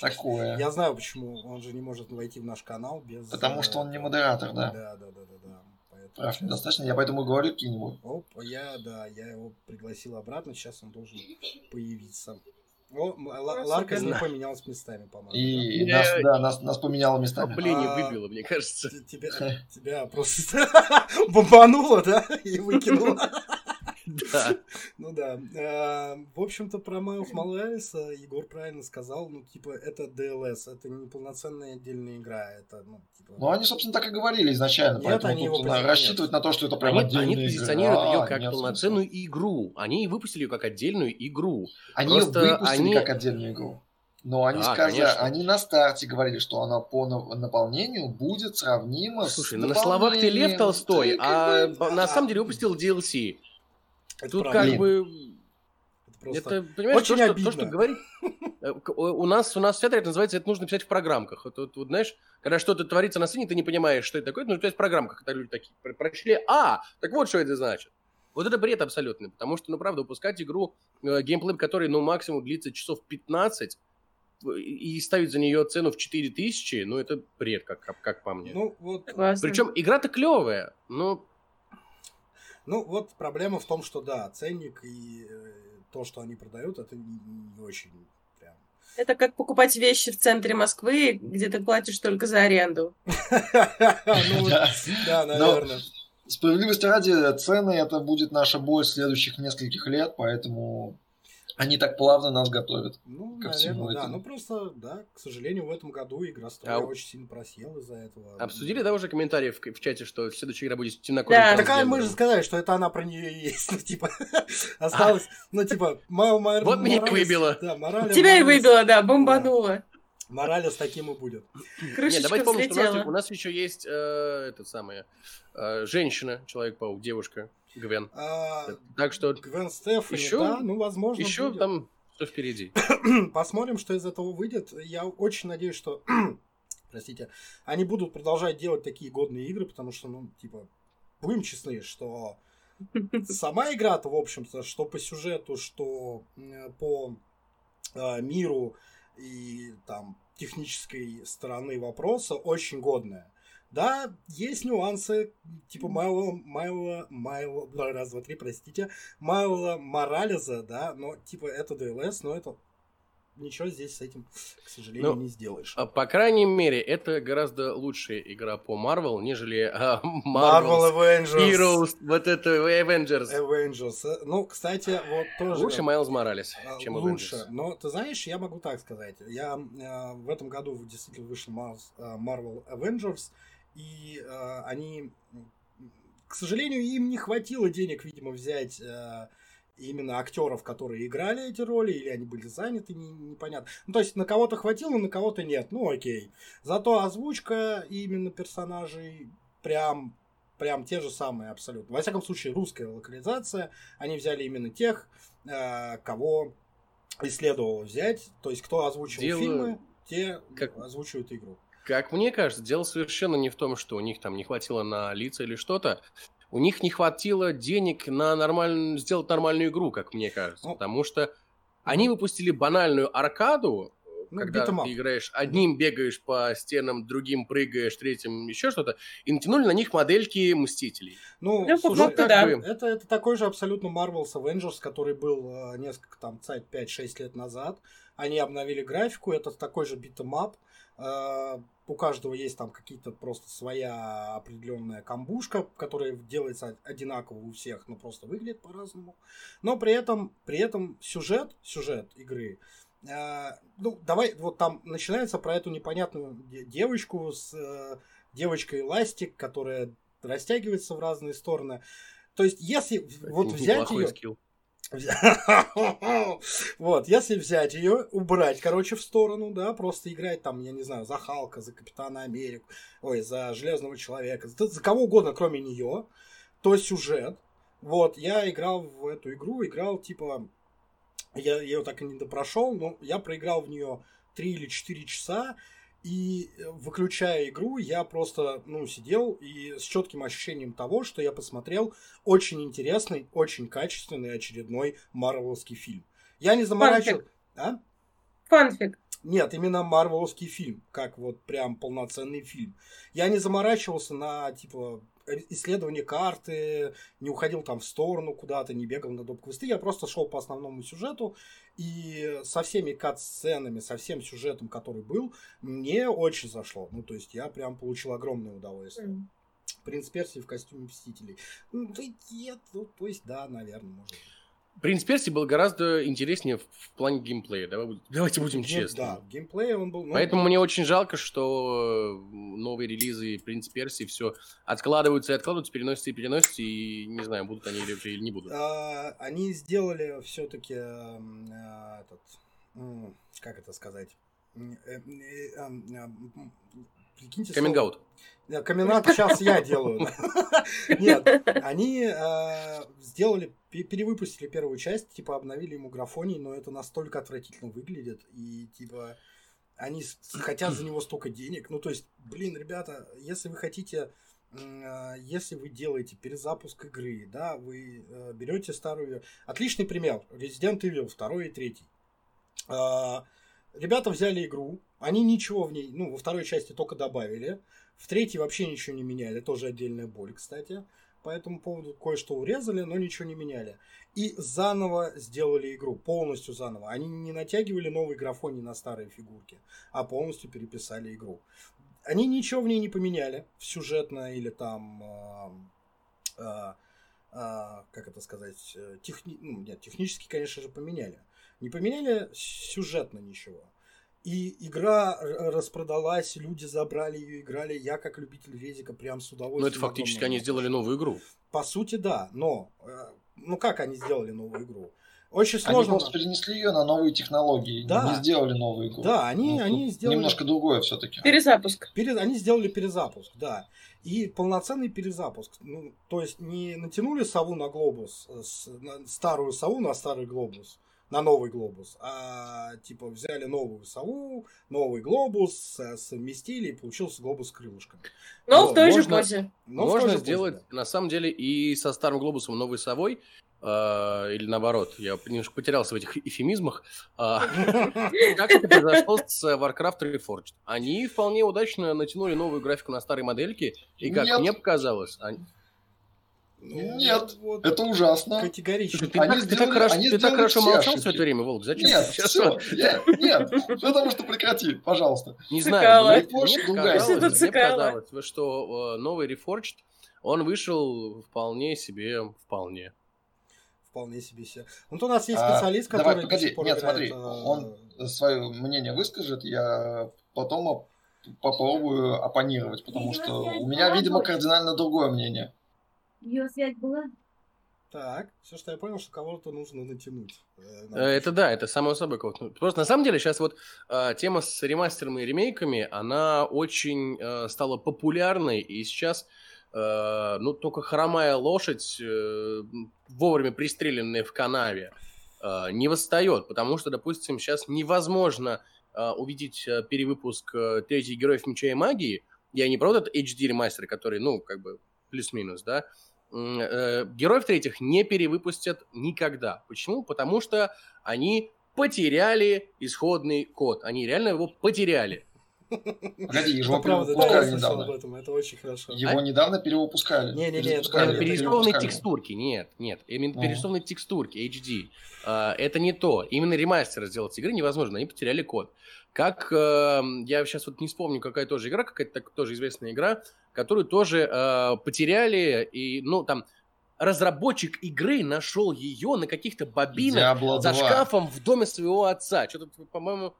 Такое. Я знаю, почему он же не может войти в наш канал без... Потому э, что он не модератор, да. Да, да, да, да, да. Поэтому Прав недостаточно, я поэтому говорю, кинь его. Оп, я, да, я его пригласил обратно, сейчас он должен появиться. О, Ларка с ним супер. поменялась местами, по-моему. И Я- нас, да, нас, нас поменяло местами. Блин, не А, выбило, мне кажется. да? Тебя, тебя просто бомбануло, да, и выкинуло. Да. Ну да. Э, В общем-то, про Майлз Моралеса Егор правильно сказал. Ну, типа, это DLS, это не полноценная отдельная игра. Это, ну, типа... Ну, они, собственно, так и говорили изначально. Нет, поэтому они его на- рассчитывать на то, что это прям Они, отдельная они игра. позиционируют ее А, как нет полноценную смысла. игру. Они выпустили ее как отдельную игру. Они Просто ее выпустили они- как отдельную игру. Но они Да, сказали, конечно. они на старте говорили, что она по на- наполнению будет сравнима Слушай, с ну на словах ты Лев. Толстой, Ты а б- на самом деле выпустил DLC. Это Тут правда. как бы... Это просто- Это, понимаешь, очень то, что, обидно. то, что говорит... э, У нас, у нас вся это называется, это нужно писать в программках. Вот, вот, вот, знаешь, когда что-то творится на сцене, ты не понимаешь, что это такое, это нужно писать в программках. Когда люди такие про- прочли, а, так вот что это значит. Вот это бред абсолютный, потому что, ну, правда, выпускать игру, э, геймплей которой, ну, максимум длится часов 15, и ставить за нее цену в 4000, ну, это бред, как, как, как по мне. Ну, вот. Причем игра-то клевая, но ну, вот проблема в том, что, да, ценник и э, то, что они продают, это не, не очень прям... Это как покупать вещи в центре Москвы, где ты платишь только за аренду. Ну, Да. да, Но- наверное. Справедливости ради, цены это будет наша боль следующих нескольких лет, поэтому они так плавно нас готовят. Ну, ко всему наверное, да. этому. Ну, просто, да, к сожалению, в этом году игра А у- очень сильно просела из-за этого. обсудили, да, уже комментарии в, в чате, что следующая игра будет темнокожим Да. Так а трансгендером? мы же сказали, что это она про нее и есть. Ну, типа, осталось, ну, типа, Майер... Вот меня и выбило. Да, Моралес... Тебя и выбило, да, бомбануло. Моралес таким и будет. Нет, Крышечка давайте помним, что у нас, у нас еще есть э, это самое, э, женщина, Человек-паук, девушка, Гвен. А, Так что Гвен Стефани, Еще- да, ну, возможно, еще будет. там все впереди. Посмотрим, что из этого выйдет. Я очень надеюсь, что, простите, они будут продолжать делать такие годные игры, потому что, ну, типа, будем честны, что сама игра-то, в общем-то, что по сюжету, что по э, миру и там технической стороны вопроса очень годная. Да, есть нюансы, типа Майла, Майла, бла, раз, два, три, простите, Майла Моралеза, да, но типа это DLS, но это ничего здесь с этим, к сожалению, Ну, не сделаешь. А, По крайней мере, это гораздо лучшая игра по Marvel, нежели а, Marvel Avengers. Heroes, вот это Avengers. Avengers. Ну, кстати, вот тоже... Лучше Майлз Моралес, А, чем Лучше. Avengers. Но ты знаешь, я могу так сказать. Я э, в этом году действительно вышел Marvel Avengers, и э, они, к сожалению, им не хватило денег, видимо, взять э, именно актеров, которые играли эти роли, или они были заняты, не- непонятно. Ну, то есть на кого-то хватило, на кого-то нет. Ну, окей. Зато озвучка именно персонажей прям прям те же самые абсолютно. Во всяком случае, русская локализация. Они взяли именно тех, э, кого и следовало взять. То есть, кто озвучил Дело- фильмы, те как- озвучивают игру. Как мне кажется, дело совершенно не в том, что у них там не хватило на лица или что-то. У них не хватило денег на нормальную, сделать нормальную игру, как мне кажется. Ну. Потому что они выпустили банальную аркаду, Ну, когда ты играешь одним бегаешь по стенам, другим прыгаешь, третьим еще что-то, и натянули на них модельки Мстителей. Ну, Ну, слушай, факту, как да. бы, это, это такой же абсолютно Marvel's Avengers, который был э, несколько там, сайт 5-6 лет назад. Они обновили графику, это такой же битэмап. Э, у каждого есть там какие-то просто своя определенная камбушка, которая делается одинаково у всех, но просто выглядит по-разному. Но при этом, при этом сюжет, сюжет игры, э, ну, давай, вот там начинается про эту непонятную де- девочку с э, девочкой эластик, которая растягивается в разные стороны. То есть, если вот взять ее... скилл. Вот, если взять ее, убрать, короче, в сторону, да, просто играть там, я не знаю, за Халка, за Капитана Америку, ой, за Железного Человека, за, за кого угодно, кроме нее, то сюжет. Вот, я играл в эту игру, играл типа, я ее так и не допрошел, но я проиграл в нее 3 или 4 часа, и э, выключая игру, я просто, ну, сидел и с четким ощущением того, что я посмотрел очень интересный, очень качественный очередной марвеловский фильм. Я не заморачивал... А? Фанфик. Нет, именно марвеловский фильм, как вот прям полноценный фильм. Я не заморачивался на, типа, исследование карты, не уходил там в сторону куда-то, не бегал на доп-квесты. Я просто шел по основному сюжету, и со всеми кат-сценами, со всем сюжетом, который был, мне очень зашло. Ну, то есть я прям получил огромное удовольствие. М. Принц Персии в костюме Мстителей. Ну, да нет, ну, то есть да, наверное, может быть. Принц Перси был гораздо интереснее в, в плане геймплея. Давай давайте будем Ну, честны. Да, геймплей он был... ну, Поэтому мне очень жалко, что э, новые релизы Принц Перси все откладываются и откладываются, переносятся и переносятся, и не знаю, будут они или, или не будут. А, они сделали все-таки этот, м, как это сказать, э, э, э, прикиньте, Каминг-аут. Каминат сейчас я делаю. Нет, они э, сделали, пе- перевыпустили первую часть, типа обновили ему графоний, но это настолько отвратительно выглядит, и типа они хотят за него столько денег. Ну, то есть, блин, ребята, если вы хотите, э, если вы делаете перезапуск игры, да, вы э, берете старую... Отличный пример. Resident Evil 2 и 3. Ребята взяли игру, они ничего в ней, ну, во второй части только добавили, в третьей вообще ничего не меняли, тоже отдельная боль, кстати. По этому поводу кое-что урезали, но ничего не меняли. И заново сделали игру, полностью заново. Они не натягивали новый графоний на старые фигурки, а полностью переписали игру. Они ничего в ней не поменяли, сюжетно или там, а, а, как это сказать, э, техни... ну, нет, технически, конечно же, поменяли. Не поменяли сюжетно ничего. И игра р- распродалась, люди забрали ее, играли. Я, как любитель резика, прям с удовольствием. Ну, это фактически они сделали новую игру. По сути, да. Но, э, ну как они сделали новую игру? Очень Они сложно. просто перенесли ее на новые технологии, Да. не сделали новую игру. Да, они, Ну, они сделали... Немножко другое все-таки. Перезапуск. Пере- Они сделали перезапуск, да. И полноценный перезапуск. Ну, то есть не натянули сову на глобус, э, с- на старую сову на старый глобус, на новый глобус, а типа взяли новую сову, новый глобус, э, совместили и получился глобус с крылышками. Но Вот, в той же можно- позе. Но Можно же позе, сделать, да. на самом деле, и со старым глобусом новой совой, э, или наоборот, я немножко потерялся в этих эфемизмах. А, Как это произошло с Warcraft Reforged? Они вполне удачно натянули новую графику на старые модельки, и как мне показалось, они- Нет, вот Это ужасно. категорично. Ты, Они так, ты так сделали- хорошо, они ты так сделали хорошо все молчал ошибки. все это время, Волк. Зачем Нет, ты сейчас все, нет, потому что прекрати, пожалуйста. Не знаю, мне, мне история. мне что э, новый Reforged, он вышел вполне себе, вполне. Вполне себе себе. Вот у нас есть А, специалист, давай, который до погоди, сих пор нет, смотри, э, он свое мнение выскажет, я потом оп- попробую оппонировать, потому что у меня, видимо, кардинально другое мнение. Ее связь была? Так, все, что я понял, что кого-то нужно натянуть. э, Э, Это да, это само собой. кого-то. Ну, Просто на самом деле сейчас вот э, тема с ремастерами и ремейками, она очень э, стала популярной, и сейчас, э, ну, только хромая лошадь, э, вовремя пристреленная в канаве, э, не восстает, потому что, допустим, сейчас невозможно э, увидеть э, перевыпуск э, третьих героев Меча и Магии, я не про вот этот HD ремастер, который, ну, как бы плюс-минус, да, э, героев третьих не перевыпустят никогда. Почему? Потому что они потеряли исходный код. Они реально его потеряли. Погоди, Это его перевыпускали слышал об недавно. этом, это очень хорошо. Его недавно перевыпускали. Не-не-не, это Перезапускали, правильно. Перерисованные текстурки, нет, нет. Именно перерисованные текстурки, HD. А, это не то. Именно ремастер сделать игры невозможно, они потеряли код. Как, э, я сейчас вот не вспомню, какая тоже игра, какая-то тоже известная игра, которую тоже э, потеряли, и, ну, там, разработчик игры нашел ее на каких-то бобинах Diablo за 2. шкафом в доме своего отца. Что-то, по-моему,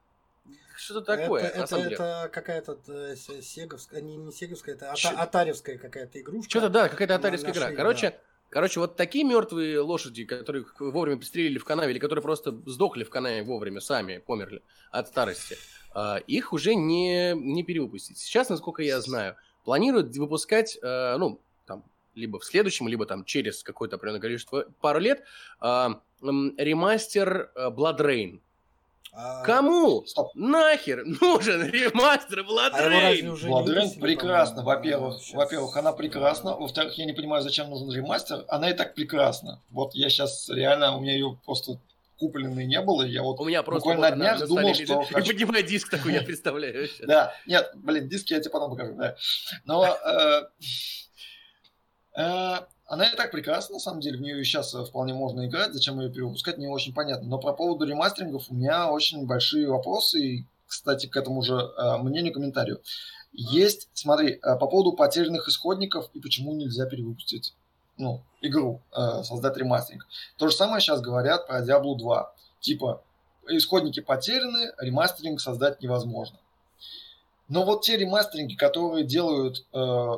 что-то такое, это, на это, самом деле. это какая-то э, се- сеговская, не, не сеговская, это ата- атаревская какая-то игрушка. Что-то, да, какая-то атаревская игра. нашли, Короче, да. короче, вот такие мертвые лошади, которых вовремя пристрелили в канаве, или которые просто сдохли в канаве вовремя, сами померли от старости, а, их уже не, не перевыпустить. Сейчас, насколько я знаю, планируют выпускать, э, ну, там, либо в следующем, либо там через какое-то определенное количество, пару лет, а, ремастер э, Blood Rain. А- Кому Стоп. нахер нужен ремастер Blood А его разве Rain? уже Blood не Rain выпустили, прекрасно, во-первых. Щас. Во-первых, она прекрасна. Во-вторых, я не понимаю, зачем нужен ремастер. Она и так прекрасна. Вот я сейчас реально, у меня ее просто купленной не было. Я вот У меня просто буквально вот на днях думал, что и хочу. поднимаю диск такой, я представляю. Да, нет, блин, диски я тебе потом покажу, да. Но э, э, она и так прекрасна, на самом деле, в нее сейчас вполне можно играть, зачем ее перевыпускать, не очень понятно. Но по поводу ремастерингов у меня очень большие вопросы, и, кстати, к этому же э, мнению, комментарию. Есть, смотри, э, по поводу потерянных исходников и почему нельзя перевыпустить ну, игру, э, создать ремастеринг. То же самое сейчас говорят про Diablo 2. Типа, исходники потеряны, ремастеринг создать невозможно. Но вот те ремастеринги, которые делают, э,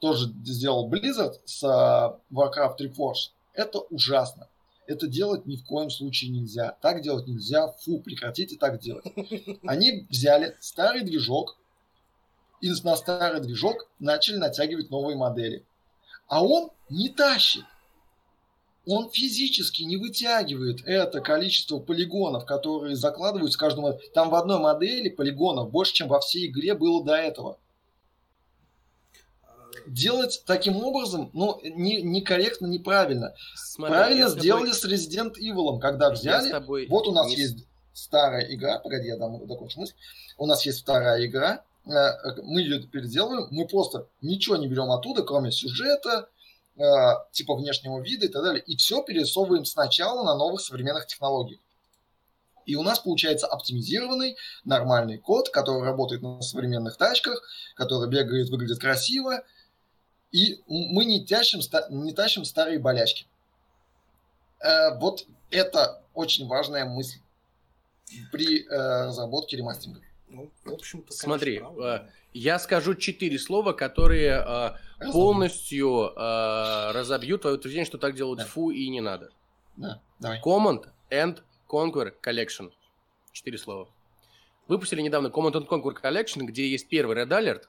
тоже сделал Blizzard с э, Warcraft Reforged, это ужасно. Это делать ни в коем случае нельзя. Так делать нельзя. Фу, прекратите так делать. Они взяли старый движок и на старый движок начали натягивать новые модели. А он не тащит. Он физически не вытягивает это количество полигонов, которые закладываются каждому. Там в одной модели полигонов больше, чем во всей игре было до этого. Делать таким образом, ну, не, некорректно, неправильно. Смотри, Правильно я с тобой- сделали с Resident Evil, когда взяли тобой вот у нас не есть старая игра, погоди, я дам закончу мысль. У нас есть вторая игра, мы ее переделываем, мы просто ничего не берем оттуда, кроме сюжета, э, типа внешнего вида и так далее, и все перерисовываем сначала на новых современных технологиях. И у нас получается оптимизированный, нормальный код, который работает на современных тачках, который бегает, выглядит красиво, и мы не тащим, не тащим старые болячки. Э, вот это очень важная мысль при э, разработке ремастеринга. Ну, в общем-то, Смотри, правда. Я скажу четыре слова, которые э, полностью э, разобьют твое утверждение, что так делают Да. фу и не надо. Да, давай. Command and Conquer Collection. Четыре слова. Выпустили недавно Command and Conquer Collection, где есть первый Red Alert,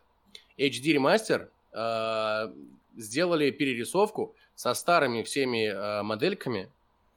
HD ремастер, э, сделали перерисовку со старыми всеми э, модельками,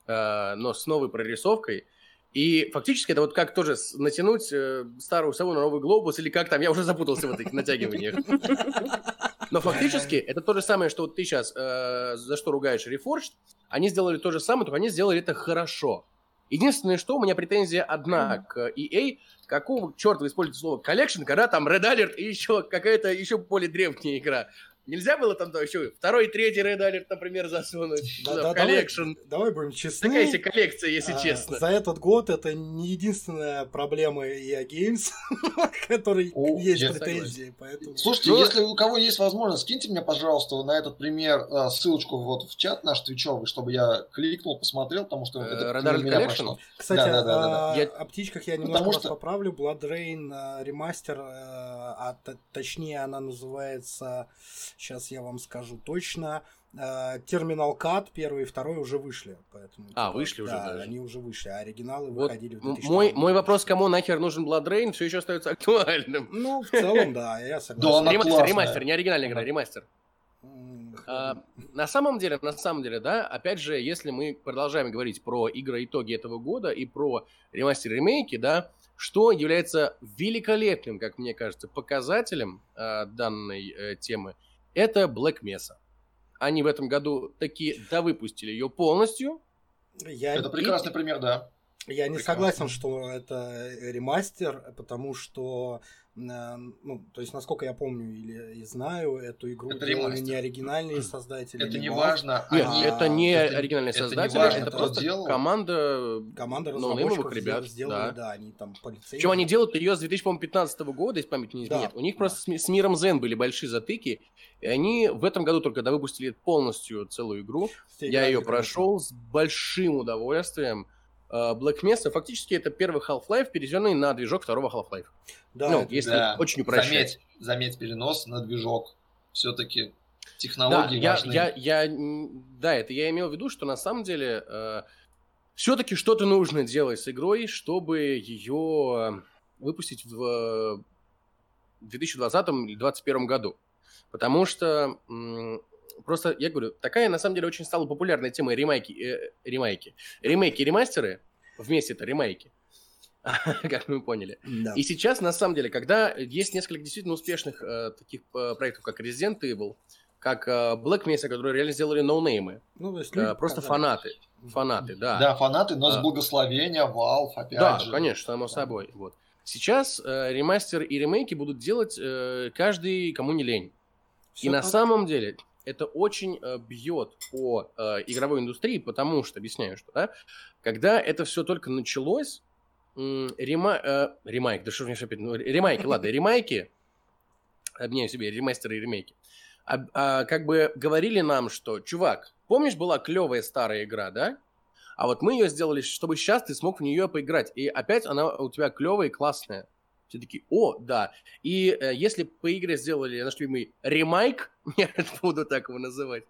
э, но с новой прорисовкой. И фактически это вот как тоже натянуть э, старую сову на новый глобус, или как там, я уже запутался в этих натягиваниях. Но фактически это то же самое, что вот ты сейчас за что ругаешь Reforged, они сделали то же самое, только они сделали это хорошо. Единственное, что у меня претензия одна к EA, какого черта вы используете слово collection, когда там Red Alert и еще какая-то еще более древняя игра. Нельзя было там да, еще второй и третий Red Alert, например, засунуть Да, да, в давай, коллекшн. давай будем честны. Такая себе коллекция, если А, честно. За этот год это не единственная проблема EA Games, которой О, есть претензии. Поэтому... Слушайте, Ну, если у кого есть возможность, скиньте мне, пожалуйста, на этот пример э, ссылочку вот в чат наш твичовый, чтобы я кликнул, посмотрел, потому что Э, это Red Alert Collection? Кстати, Да, да, да, да, а, Я- о птичках я Потому немножко вас что- поправлю. Blood Rain а, ремастер, а, а точнее она называется, сейчас я вам скажу точно, а, Terminal Cut первый и второй уже вышли. Поэтому, А, типа, вышли уже да, даже. они уже вышли, а оригиналы Вот выходили в м- 2002 мой, мой вопрос, кому нахер нужен Blood Rain, все еще остается актуальным. Ну, в целом, да, я Да, согласен. она ремастер, ремастер, не оригинальная игра, ремастер. А, на самом деле, на самом деле, да, опять же, если мы продолжаем говорить про игры итоги этого года и про ремастер ремейки, да, что является великолепным, как мне кажется, показателем а, данной э, темы, это Black Mesa. Они в этом году таки довыпустили ее полностью. Я, Это прекрасный пример, да. я не прекрасно. согласен, что это ремастер, потому что, ну, то есть, насколько я помню или и знаю, эту игру Это делали ремастер. не оригинальные создатели. Это не важно. Нет, это не это- оригинальные это создатели, важно, это просто делал. команда Команда разработчиков ребят, сделали, да. да. они там полицейские. Причем они делают ее с 2015 года, если память не Да. изменяет. У них просто с ми- с миром Zen были большие затыки, и они в этом году только довыпустили полностью целую игру. Все Я ее прошел с большим удовольствием. А, Black Mesa фактически это первый Half-Life, переведенный на движок второго Half-Life. Да, ну, это- если Да. очень упрощать. Заметь, заметь перенос на движок. Все-таки Да, технологии я, важны. я, я, да, это я имел в виду, что на самом деле все-таки что-то нужно делать с игрой, чтобы ее выпустить в э, 2020 или 2021 году. Потому что просто, я говорю, такая на самом деле очень стала популярной тема ремейки, э, ремейки. Ремейки, ремастеры, вместе это ремейки, как мы поняли. Да. И сейчас, на самом деле, когда есть несколько действительно успешных э, таких э, проектов, как Resident Evil, как э, Black Mesa, которые реально сделали ноунеймы, Ну, то есть э, просто фанаты, фанаты, да. Да, фанаты, но А. с благословения Valve, опять Да, же. конечно, само собой. Вот. Сейчас э, ремастер и ремейки будут делать э, каждый, кому не лень. Всё и на так. самом деле это очень э, бьет по э, игровой индустрии, потому что, объясняю, что, да, когда это все только началось, м, рема- э, ремайк, да что мне опять, ну, ремайки, ладно, ремайки, обменяю себе ремастеры и ремейки, а- а, как бы говорили нам, что, чувак, помнишь, была клевая старая игра, да? А вот мы ее сделали, чтобы сейчас ты смог в нее поиграть. И опять она у тебя клевая и классная. Все такие, о, да. И э, если по игре сделали наш любимый ремайк, я буду так его называть,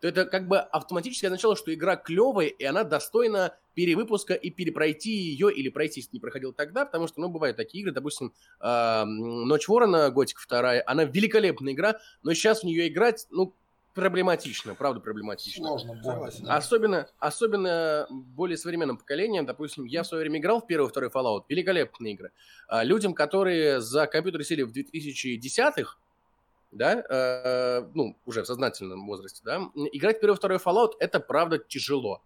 то это как бы автоматически означало, что игра клевая, и она достойна перевыпуска и перепройти ее, или пройти, если не проходил тогда, потому что, ну, бывают такие игры, допустим, э, «Ночь ворона», «Готик 2», она великолепная игра, но сейчас в нее играть, ну, проблематично, правда проблематично. Сложно да. Особенно, особенно более современным поколением, допустим, я в свое время играл в первый и второй Fallout, великолепные игры. А людям, которые за компьютер сели в 2010-х, да, э, ну, уже в сознательном возрасте, да, играть в первый и второй Fallout это правда тяжело.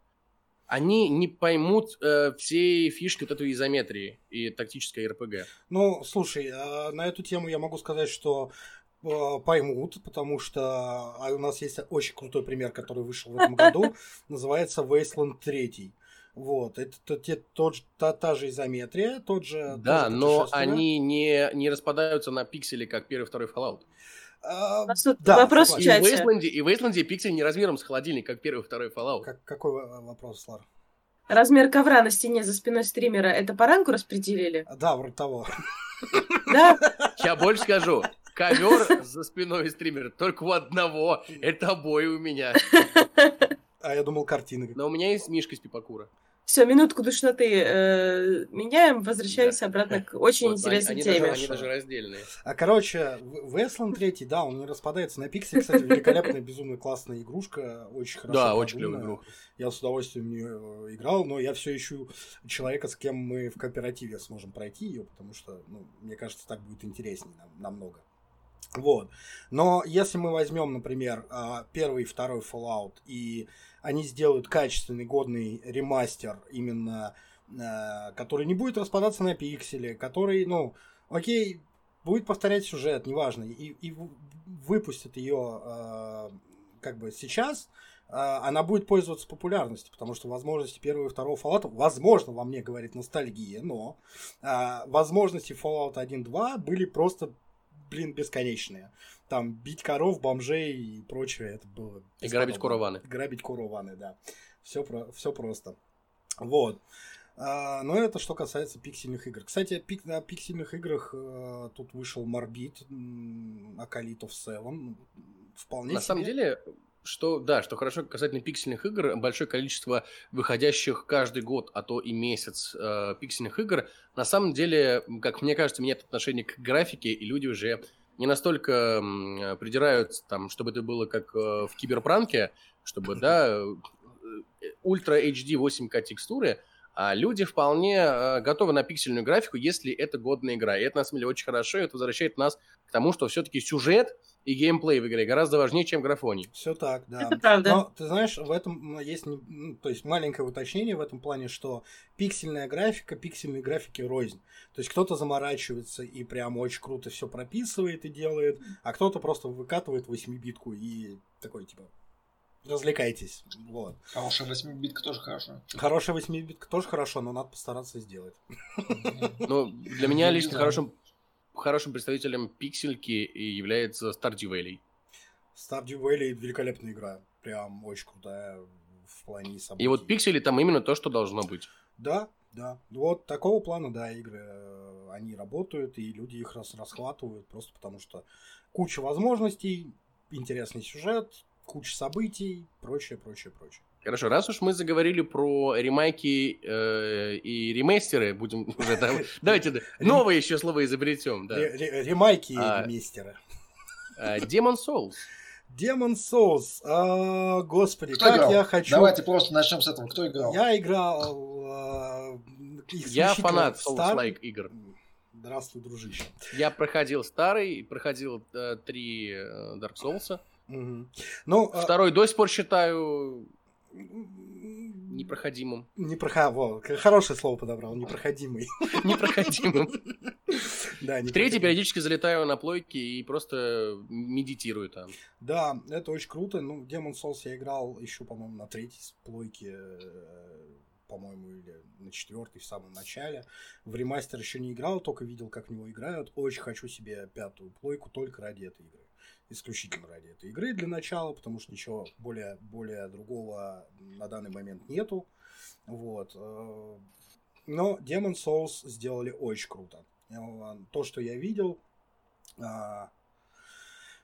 Они не поймут э, все фишки вот этой изометрии и тактической РПГ. Ну, слушай, а, на эту тему я могу сказать, что э, поймут, потому что а, у нас есть очень крутой пример, который вышел в этом году, называется Wasteland 3. Вот, это то- те- тот, же- та, та же изометрия, тот же... Да, тоже но они не, не распадаются на пиксели, как первый и второй Fallout. А, да, вопрос в И согласен. в чате. Wasteland, и в Wasteland пиксель не размером с холодильник, как первый и второй Fallout. как- какой во- вопрос, Лар? Размер ковра на стене за спиной стримера это по рангу распределили? Да, вроде того. Да? Я больше скажу. Ковер за спиной стримера только у одного. Это обои у меня. А я думал, картины. Но у меня есть Мишка из Пипакура. Все, минутку душноты э, меняем, возвращаемся обратно к очень Вот, интересной они, теме. Даже, они даже раздельные. А, короче, в- Wasteland 3, да, он не распадается на пиксели. Кстати, великолепная, безумно классная игрушка. Очень хорошо Да, очень клевая игру. Я с удовольствием в нее играл, но я все ищу человека, с кем мы в кооперативе сможем пройти ее, потому что, ну, мне кажется, так будет интереснее нам, намного. Вот. Но если мы возьмем, например, а, первый и второй Fallout, и они сделают качественный, годный ремастер, именно а, который не будет распадаться на пиксели, который, ну, окей, будет повторять сюжет, неважно. И, и в- выпустят ее э, как бы сейчас, она будет пользоваться популярностью, потому что возможности первого и второго Fallout, возможно, во мне говорит ностальгия, но возможности Fallout 1.2 были просто, блин, бесконечные. Там бить коров, бомжей и прочее, это было... И грабить курованы. Грабить курованы, да. Все, про, все просто. Вот. А, но это что касается пиксельных игр. Кстати, пик, на пиксельных играх э, тут вышел Морбит, Акалит of Seven. Вполне На себе. самом деле, что, да, что хорошо касательно пиксельных игр, большое количество выходящих каждый год, а то и месяц э, пиксельных игр, на самом деле, как мне кажется, меняет отношение к графике, и люди уже не настолько м, придираются, там, чтобы это было как э, в киберпранке, чтобы, да, э, ультра HD 8К текстуры, а люди вполне э, готовы на пиксельную графику, если это годная игра. И это, на самом деле, очень хорошо, и это возвращает нас к тому, что все-таки сюжет и геймплей в игре гораздо важнее, чем графоний. Все так, да. Это правда. Но ты знаешь, в этом есть ну, то есть маленькое уточнение в этом плане, что пиксельная графика, пиксельные графики рознь. То есть кто-то заморачивается и прям очень круто все прописывает и делает, а кто-то просто выкатывает 8-битку и такой типа развлекайтесь. Вот. Хорошая 8-битка тоже хорошо. Хорошая 8-битка тоже хорошо, но надо постараться сделать. Но для меня лично хорошим, хорошим представителем пиксельки и является Stardew Valley. Stardew Valley великолепная игра. Прям очень крутая в плане событий. И вот пиксели там именно то, что должно быть. Да, да. Вот такого плана, да, игры, э, они работают, и люди их рас расхватывают просто потому, что куча возможностей, интересный сюжет, куча событий, прочее, прочее, прочее. Хорошо, раз уж мы заговорили про ремайки э, и ремейстеры, будем уже там... Давайте да, новое еще слово изобретем, да. Ре- ре- ремайки А. и ремейстеры. А, Demon Souls. Demon Souls, а, господи, Кто как играл? я хочу... Давайте просто начнем с этого. Кто играл? Я играл... а, Я фанат Souls-like игр. Здравствуй, дружище. Я проходил старый, проходил э, три э, Dark Souls. Мгм. Ну, а, Второй до сих пор считаю непроходимым. Не прохо... Во, хорошее слово подобрал, непроходимый. Непроходимым. Да, В третий периодически залетаю на плойки и просто медитирую там. Да, это очень круто. Ну, Demon Souls я играл еще, по-моему, на третьей плойке, э, по-моему, или на четвертой в самом начале. В ремастер еще не играл, только видел, как в него играют. Очень хочу себе пятую плойку только ради этой игры. Исключительно ради этой игры для начала, потому что ничего более, более другого на данный момент нету. Вот. э, Но Demon Souls сделали очень круто. Э, То, что я видел, а,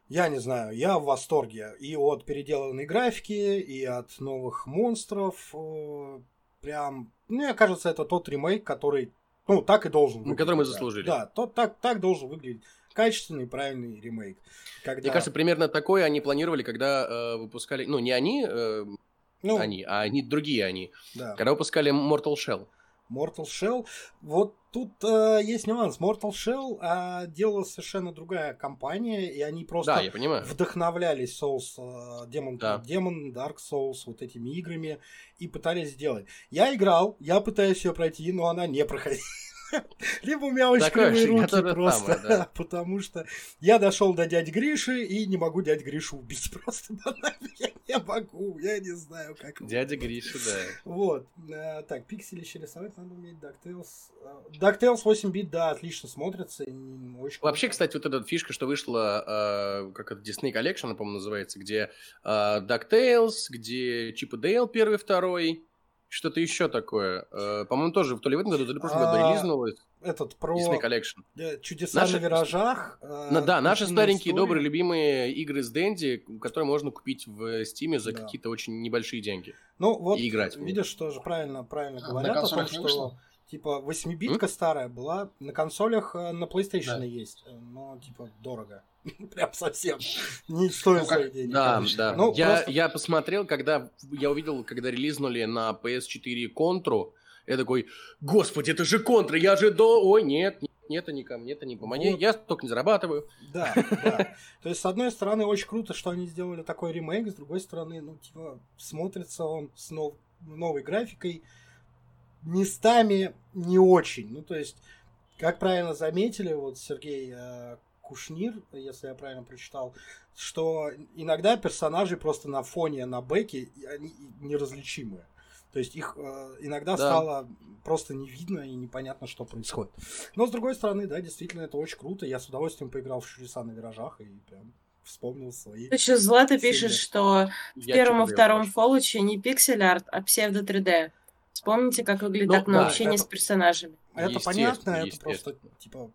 я не знаю, я в восторге и от переделанной графики, и от новых монстров. э, Прям, мне кажется, это тот ремейк, который, ну, так и должен выглядеть. который мы заслужили. Да, тот, так, так должен выглядеть качественный, правильный ремейк. Когда, Мне кажется, примерно такое они планировали, когда э, выпускали... Ну, не они, э, ну, они, а они другие они. да. Когда выпускали Mortal Shell. Mortal Shell. Вот тут э, есть нюанс. Mortal Shell э, делала совершенно другая компания, и они просто Да, я понимаю. вдохновлялись Souls, э, Demon, Да. Demon, Dark Souls, вот этими играми, и пытались сделать. Я играл, я пытаюсь ее пройти, но она не проходила. Либо у меня очень кривые руки просто, потому что я дошел до дяди Гриши и не могу дядь Гришу убить просто банально. Я не могу, я не знаю, как. Дядя Гриша, да. Вот. Э, Так, пиксели еще рисовать надо уметь. DuckTales. э, DuckTales 8 бит, да, отлично смотрится. Очень Вообще, кстати, вот эта фишка, что вышла, э, как это, Disney Collection, по-моему, называется, где DuckTales, где Чип и Дейл первый, второй, что-то еще такое. Э, по-моему, тоже в то ли в этом году, то ли в прошлом году А, релизнулось Этот про Disney Collection. чудеса Наши- на виражах. э, да, наши старенькие, истории. добрые, любимые игры с Дэнди, которые можно купить в Стиме за Да. какие-то очень небольшие деньги. Ну вот, и играть видишь, тоже правильно, правильно А, говорят о том, что вышло? Типа 8-битка старая была, на консолях э, на PlayStation Да. есть, э, но типа дорого. Прям совсем. Не стоит Ну, как- денег. Да, конечно. да. Ну, я, просто- я посмотрел, когда я увидел, когда релизнули на PS4 Контру, я такой, господи, это же Контра, я же до... Ой, нет, нет, нет, это не ко мне, это не по мне, Вот. я столько не зарабатываю. Да, да. То есть, с одной стороны, очень круто, что они сделали такой ремейк, с другой стороны, ну, типа, смотрится он с нов- новой графикой местами не очень. Ну, то есть, как правильно заметили, вот Сергей э, Кушнир, если я правильно прочитал, что иногда персонажи просто на фоне на бэке они неразличимые. То есть их э, иногда да. стало просто не видно и непонятно, что происходит. Но с другой стороны, да, действительно, это очень круто. Я с удовольствием поиграл в чудеса на виражах и прям вспомнил свои. Еще Злата пишет, что в Я первом и втором Фоллуче не пиксель-арт, а псевдо 3D. Вспомните, как выглядит ну, окно да, общения это... с персонажами. Это понятно, это просто типа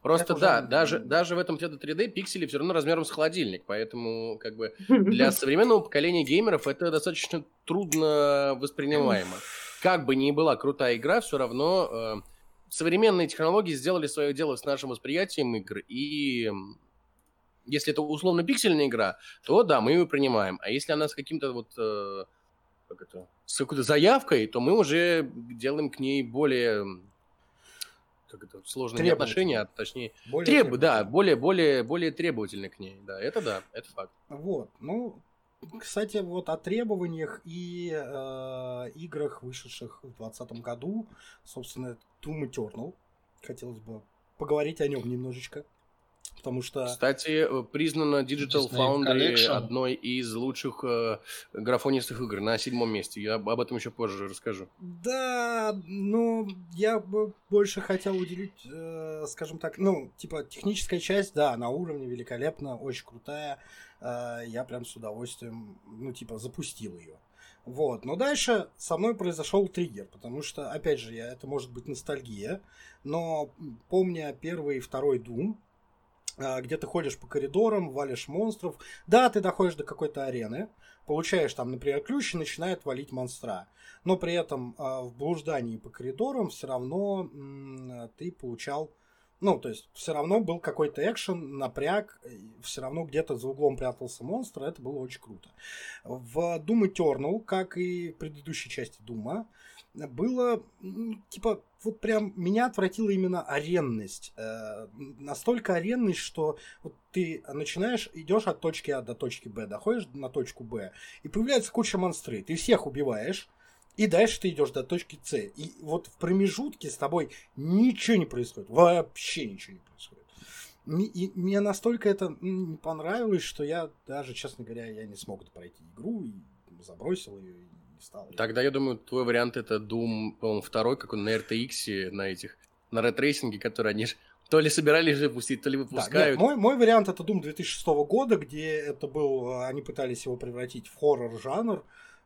Просто да, уже... даже, даже в этом псевдо 3D пиксели все равно размером с холодильник, поэтому как бы для современного поколения геймеров это достаточно трудно воспринимаемо. Как бы ни была крутая игра, все равно э, современные технологии сделали свое дело с нашим восприятием игр, и если это условно пиксельная игра, то да, мы ее принимаем. А если она с каким-то вот э, как это, с какой-то заявкой, то мы уже делаем к ней более как это, сложные не отношения, а точнее, более треб... да, более, более, более требовательны к ней. Да, это да, это факт. Вот, ну, кстати, вот о требованиях и э, играх, вышедших в 2020 году, собственно, Doom Eternal. Хотелось бы поговорить о нем немножечко. Потому что... Кстати, э, признана Digital Foundry одной из лучших э, графонистых игр на седьмом месте. Я об этом еще позже расскажу. Да, ну, я бы больше хотел уделить, э, скажем так, ну, типа, техническая часть, да, на уровне великолепно, очень крутая. Э, я прям с удовольствием, ну, типа, запустил ее. Вот. Но дальше со мной произошел триггер, потому что, опять же, я, это может быть ностальгия, но помня первый и второй Doom, где ты ходишь по коридорам, валишь монстров. Да, ты доходишь до какой-то арены, получаешь там, например, ключ и начинает валить монстра. Но при этом а, в блуждании по коридорам все равно ты получал ну, то есть, все равно был какой-то экшен, напряг, все равно где-то за углом прятался монстр, это было очень круто. В Doom Eternal, как и в предыдущей части Дума, было, типа, вот прям меня отвратила именно аренность. Э, настолько аренность, что вот ты начинаешь, идешь от точки А до точки Б, доходишь на точку Б, и появляется куча монстры. Ты всех убиваешь, и дальше ты идешь до точки С. И вот в промежутке с тобой ничего не происходит. Вообще ничего не происходит. И мне настолько это не понравилось, что я даже, честно говоря, я не смог пройти игру и забросил ее стал. Тогда, я думаю, твой вариант это Doom, по-моему, второй, как он на RTX, на этих, на ретрейсинге, который они же то ли собирались выпустить, то ли выпускают. Да, нет, мой, мой вариант это Doom 2006 года, где это был, они пытались его превратить в хоррор-жанр,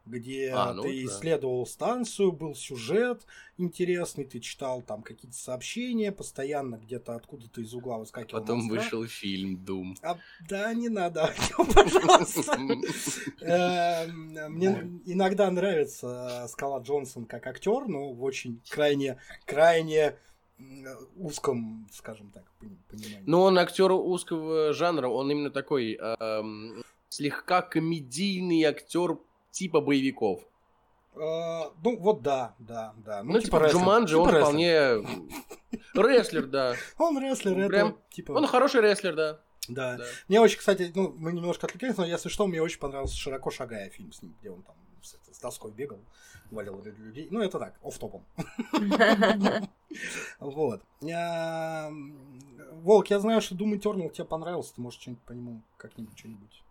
где а, ну, ты да. исследовал станцию, был сюжет интересный, ты читал там какие-то сообщения, постоянно где-то откуда-то из угла выскакивал Потом монстра. вышел фильм Doom. А, да, не надо, пожалуйста. Эм, мне иногда нравится Скала Джонсон как актер, но в очень крайне, крайне узком, скажем так, понимании. Ну, он актер узкого жанра, он именно такой эм, слегка комедийный актер типа боевиков. Uh, ну, вот да, да, да. Ну, ну типа, типа Джуманджи, типа он рестлер. вполне... Рестлер, да. Он рестлер, Прям... это типа... Он хороший рестлер, да. Да. да. Мне очень, кстати, ну, мы немножко отвлеклись, но если что, мне очень понравился «Широко шагая» фильм с ним, где он там с, с доской бегал, валил людей. Ну, это так, оф-топом. Вот. Волк, я знаю, что Doom Eternal тебе понравился, ты можешь что-нибудь по нему как-нибудь что-нибудь?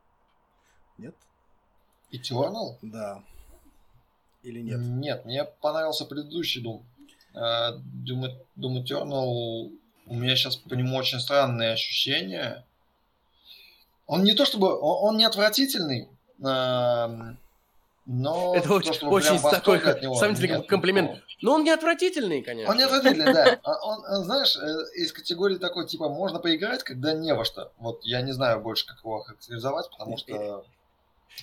Нет? Eternal? Да. Или нет? Нет, мне понравился предыдущий Doom. Э, Doom, Doom Eternal, у меня сейчас по нему очень странные ощущения. Он не то чтобы... Он, он не отвратительный, эм, но... Это очень, то, очень такой сомнительный комплимент. Но он не отвратительный, конечно. Он не отвратительный, да. А он, он, знаешь, э, из категории такой, типа, можно поиграть, когда не во что. Вот я не знаю больше, как его характеризовать, потому что...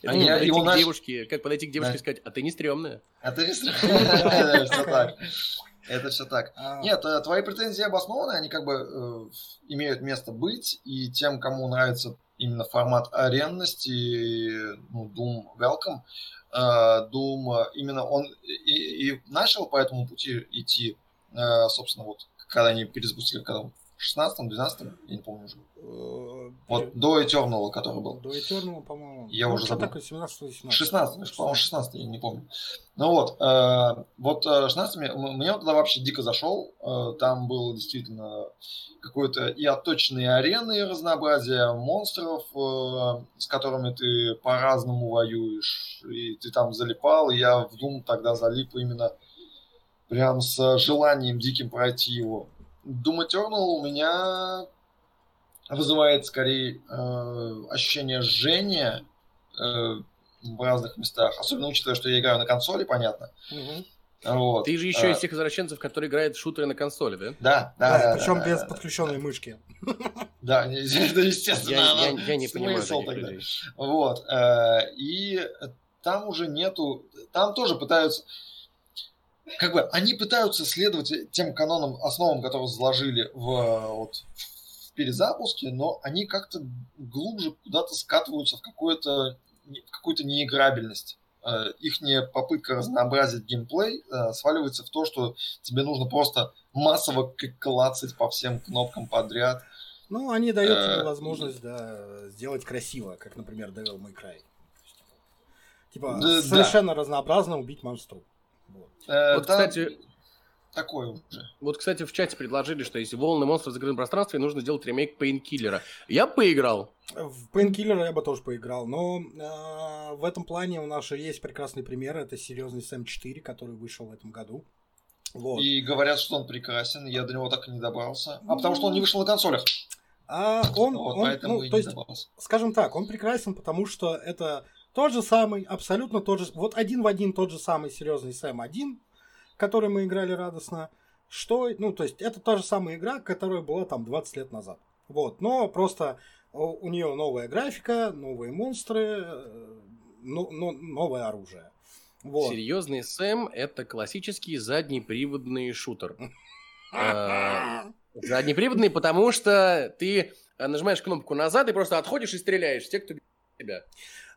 Это Они, подойти к наш... девушке, как подойти к девушке да. и сказать, а ты не стрёмная. А ты не стрёмная. Все так. Это все так. А. Нет, э, твои претензии обоснованы, они как бы э, имеют место быть, и тем, кому нравится именно формат аренности, ну, Doom Welcome, э, Doom именно он и, и начал по этому пути идти, собственно, вот когда они перезапустили, когда 16-м, 12-м, я не помню уже. Э, Вот до Eternal, который был. До Eternal, по-моему. Я Ну, уже забыл. такое 17 18 16, по-моему, 16, я не помню. Ну вот, э, вот э, 16 мне, м- мне он тогда вообще дико зашел. Э, там было действительно какое-то и отточенные арены, и разнообразие монстров, э, с которыми ты по-разному воюешь. И ты там залипал, и я в Doom тогда залип именно прям с желанием диким пройти его. Doom Eternal у меня вызывает скорее э, ощущение жжения, э, в разных местах. Особенно учитывая, что я играю на консоли, понятно. Мгм. Вот. Ты же еще А, из тех возвращенцев, которые играют в шутеры на консоли, да? Да, Да, да, да. причем да, без да, подключенной мышки. Да, это естественно. Я, я- я не понимаю тогда. людей. Вот. э, И там уже нету... Там тоже пытаются... Как бы они пытаются следовать тем канонам, основам, которые заложили в, э, вот, в перезапуске, но они как-то глубже куда-то скатываются в какое-то в какую-то неиграбельность. Их попытка разнообразить геймплей э, сваливается в то, что тебе нужно просто массово клацать по всем кнопкам подряд. Ну, они дают тебе Э, возможность, да, сделать красиво, как, например, Devil May Cry. Типа, Да, да. совершенно разнообразно убить монстру. Вот. Э, Вот, там кстати, Такое уже. Вот, кстати, в чате предложили, что если волны монстров в закрытом пространстве, нужно сделать ремейк Пейнкиллера. Я поиграл. В Painkiller я бы тоже поиграл, но э, в этом плане у нас же есть прекрасный пример. Это серьезный Сэм 4, который вышел в этом году. Вот. И говорят, что он прекрасен, я до него так и не добрался. А потому что он не вышел на консолях. А он, Вот он, поэтому ну, и то не есть, добрался. скажем так, он прекрасен, потому что это тот же самый, абсолютно тот же, вот один в один тот же самый серьезный Сэм 1, который мы играли радостно, что, ну, то есть это та же самая игра, которая была там 20 лет назад. Вот, но просто у, нее новая графика, новые монстры, э, но, но- новое оружие. Вот. Серьезный Сэм — это классический заднеприводный шутер. Э, Заднеприводный, потому что ты э, нажимаешь кнопку назад и просто отходишь и стреляешь в тех, кто тебя.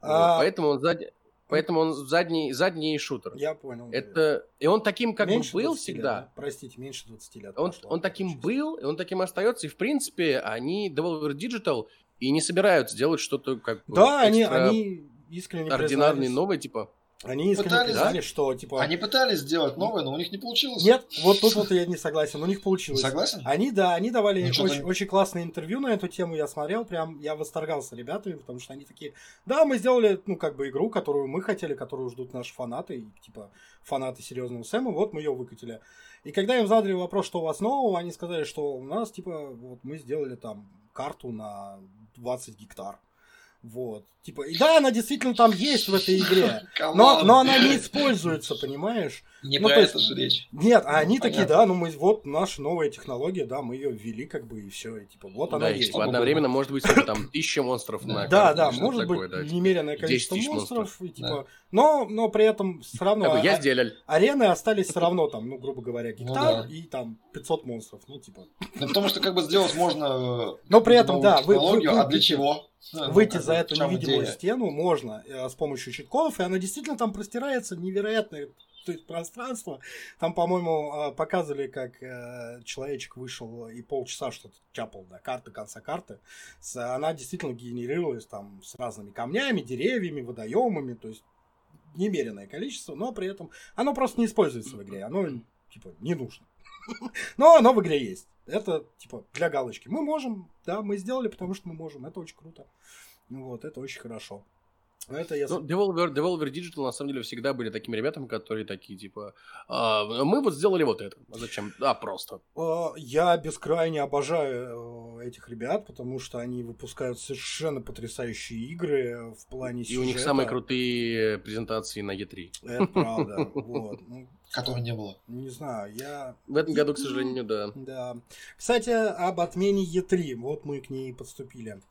А, Поэтому он зад- Поэтому он задний, задний шутер. Я понял. Это... И он таким как Меньше бы был 20 лет, всегда. да? Простите, меньше 20 лет. Он, прошло, он таким честно. был, и он таким остается. И, в принципе, они, Devolver Digital, и не собираются делать что-то как бы Да, они, они искренне ординарные новые, типа... Они искренне Пытались, признали, что типа. Они пытались сделать новое, но у них не получилось. Нет, вот тут вот я не согласен. У них получилось. Согласен? Они, да, они давали Ну, очень, очень классные интервью на эту тему. Я смотрел, прям я восторгался ребятами, потому что они такие, да, мы сделали, ну, как бы игру, которую мы хотели, которую ждут наши фанаты, и, типа, фанаты серьезного Сэма, вот мы ее выкатили. И когда им задали вопрос, что у вас нового, они сказали, что у нас, типа, вот мы сделали там карту на 20 гектар. Вот. Типа, и да, она действительно там есть в этой игре. Но, но она не используется, понимаешь? Не ну, про это же речь. Нет, а они такие, Понятно. да, ну мы вот наша новая технология, да, мы ее ввели, как бы, и все, и типа, вот она да, и, есть. типа, одновременно может быть типа, там тысяча монстров на Да, да, может такое, быть да, типа. немеренное 10 количество тысяч монстров, и, типа, Да. но, но при этом все равно Как бы, я а- сделал. арены остались все равно там, ну, грубо говоря, гектар да. и там 500 монстров, ну, типа. Ну, потому что как бы сделать можно э, Но при этом, да, вы- а для чего? Ну, Выйти за эту невидимую идея? стену можно э, с помощью чит-кодов, и она действительно там простирается невероятное то есть пространство. Там, по-моему, э, показывали, как э, человечек вышел и полчаса что-то чапал до карты, конца карты. С- она действительно генерировалась там с разными камнями, деревьями, водоемами, то есть немеренное количество, но при этом оно просто не используется в игре, оно типа не нужно. Но оно в игре есть. Это типа для галочки. Мы можем, да, мы сделали, потому что мы можем. Это очень круто. Вот, это очень хорошо. Это я... Ну, Devolver, Devolver Digital на самом деле всегда были такими ребятами, которые такие типа, «А, мы вот сделали вот это. А зачем? А, просто. Э, Я бескрайне обожаю э, этих ребят, потому что они выпускают совершенно потрясающие игры в плане И у них сюжета. самые крутые презентации на E3. Это правда. Вот. Которого не было. Не знаю, я... В этом году, к сожалению, да. Да. Кстати, об отмене Е3. Вот мы к ней подступили.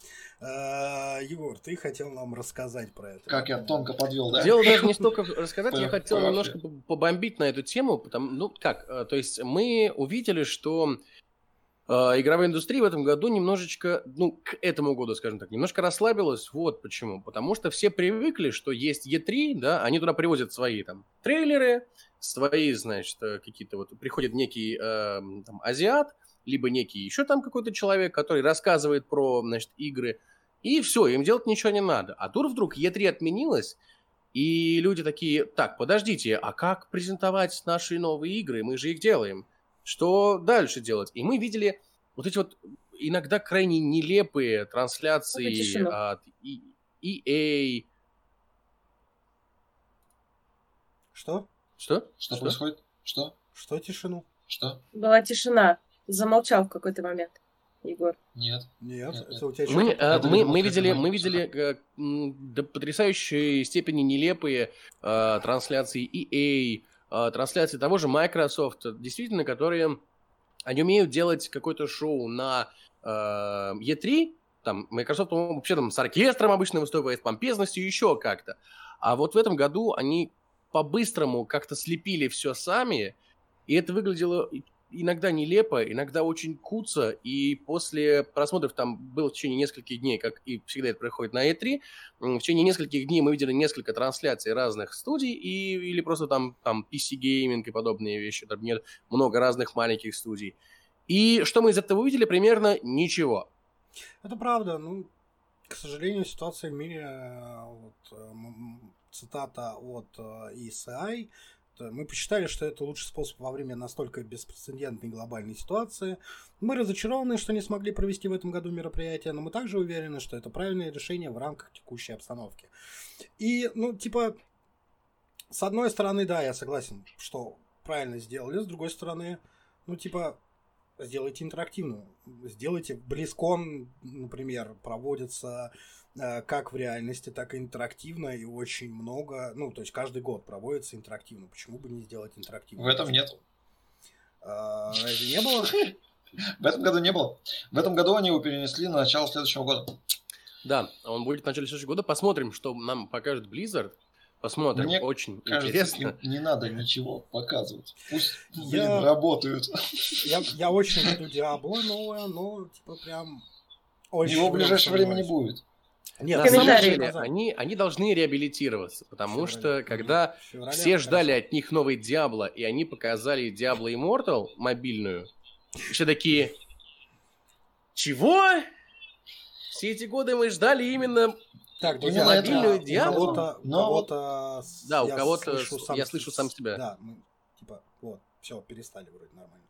Э, Егор, ты хотел нам рассказать про это. Как я тонко подвел, да? Дело даже не столько рассказать, я По- хотел немножко по- побомбить на эту тему, потому, ну как, э, то есть мы увидели, что э, игровая индустрия в этом году немножечко, ну к этому году, скажем так, немножко расслабилась. Вот почему, потому что все привыкли, что есть E3, да, они туда привозят свои там трейлеры, свои, значит, э, какие-то вот приходит некий э, там, азиат либо некий еще там какой-то человек, который рассказывает про, значит, игры, и все, им делать ничего не надо. А тут вдруг E3 отменилась, и люди такие, так, подождите, а как презентовать наши новые игры? Мы же их делаем. Что дальше делать? И мы видели вот эти вот иногда крайне нелепые трансляции от EA. Что? Что? Что, Что происходит? Что? Что тишину? Что? Была тишина. Замолчал в какой-то момент. Егор. Нет. Нет, нет, это у тебя мы, э, мы, мы видели, мы видели э, до потрясающей степени нелепые э, трансляции EA, э, трансляции того же Microsoft, действительно, которые они умеют делать какое-то шоу на э, E3, там Microsoft вообще там с оркестром обычно выступает, с помпезностью, еще как-то. А вот в этом году они по-быстрому как-то слепили все сами, и это выглядело иногда нелепо, иногда очень куца, и после просмотров там было в течение нескольких дней, как и всегда это происходит на E3, в течение нескольких дней мы видели несколько трансляций разных студий, и, или просто там, там PC Gaming и подобные вещи, там нет много разных маленьких студий. И что мы из этого увидели? Примерно ничего. Это правда. Ну, к сожалению, ситуация в мире, э, вот, э, цитата от э, ESI, мы посчитали, что это лучший способ во время настолько беспрецедентной глобальной ситуации. Мы разочарованы, что не смогли провести в этом году мероприятие, но мы также уверены, что это правильное решение в рамках текущей обстановки. И, ну, типа, с одной стороны, да, я согласен, что правильно сделали, с другой стороны, ну, типа, сделайте интерактивную. Сделайте Близкон, например, проводится как в реальности, так и интерактивно, и очень много, ну, то есть каждый год проводится интерактивно. Почему бы не сделать интерактивно? В этом нет. А, разве не было? В этом году не было. В этом году они его перенесли на начало следующего года. Да, он будет в начале следующего года. Посмотрим, что нам покажет Blizzard. Посмотрим, Мне очень кажется, интересно. Не, не надо ничего показывать. Пусть я, блин, работают. Я, я очень жду Диабло новое, но типа прям очень Его в ближайшее время не будет. Нет, на самом деле, они, они должны реабилитироваться, потому что когда Февраля, все ждали от них новый Диабло, и они показали Диабло Immortal мобильную, все такие, чего? Все эти годы мы ждали именно так, друзья, мобильную это, Диабло? У кого-то, Но... кого-то да, у кого-то слышу сам, я слышу сам себя. Да, мы, типа, вот, все, перестали вроде нормально.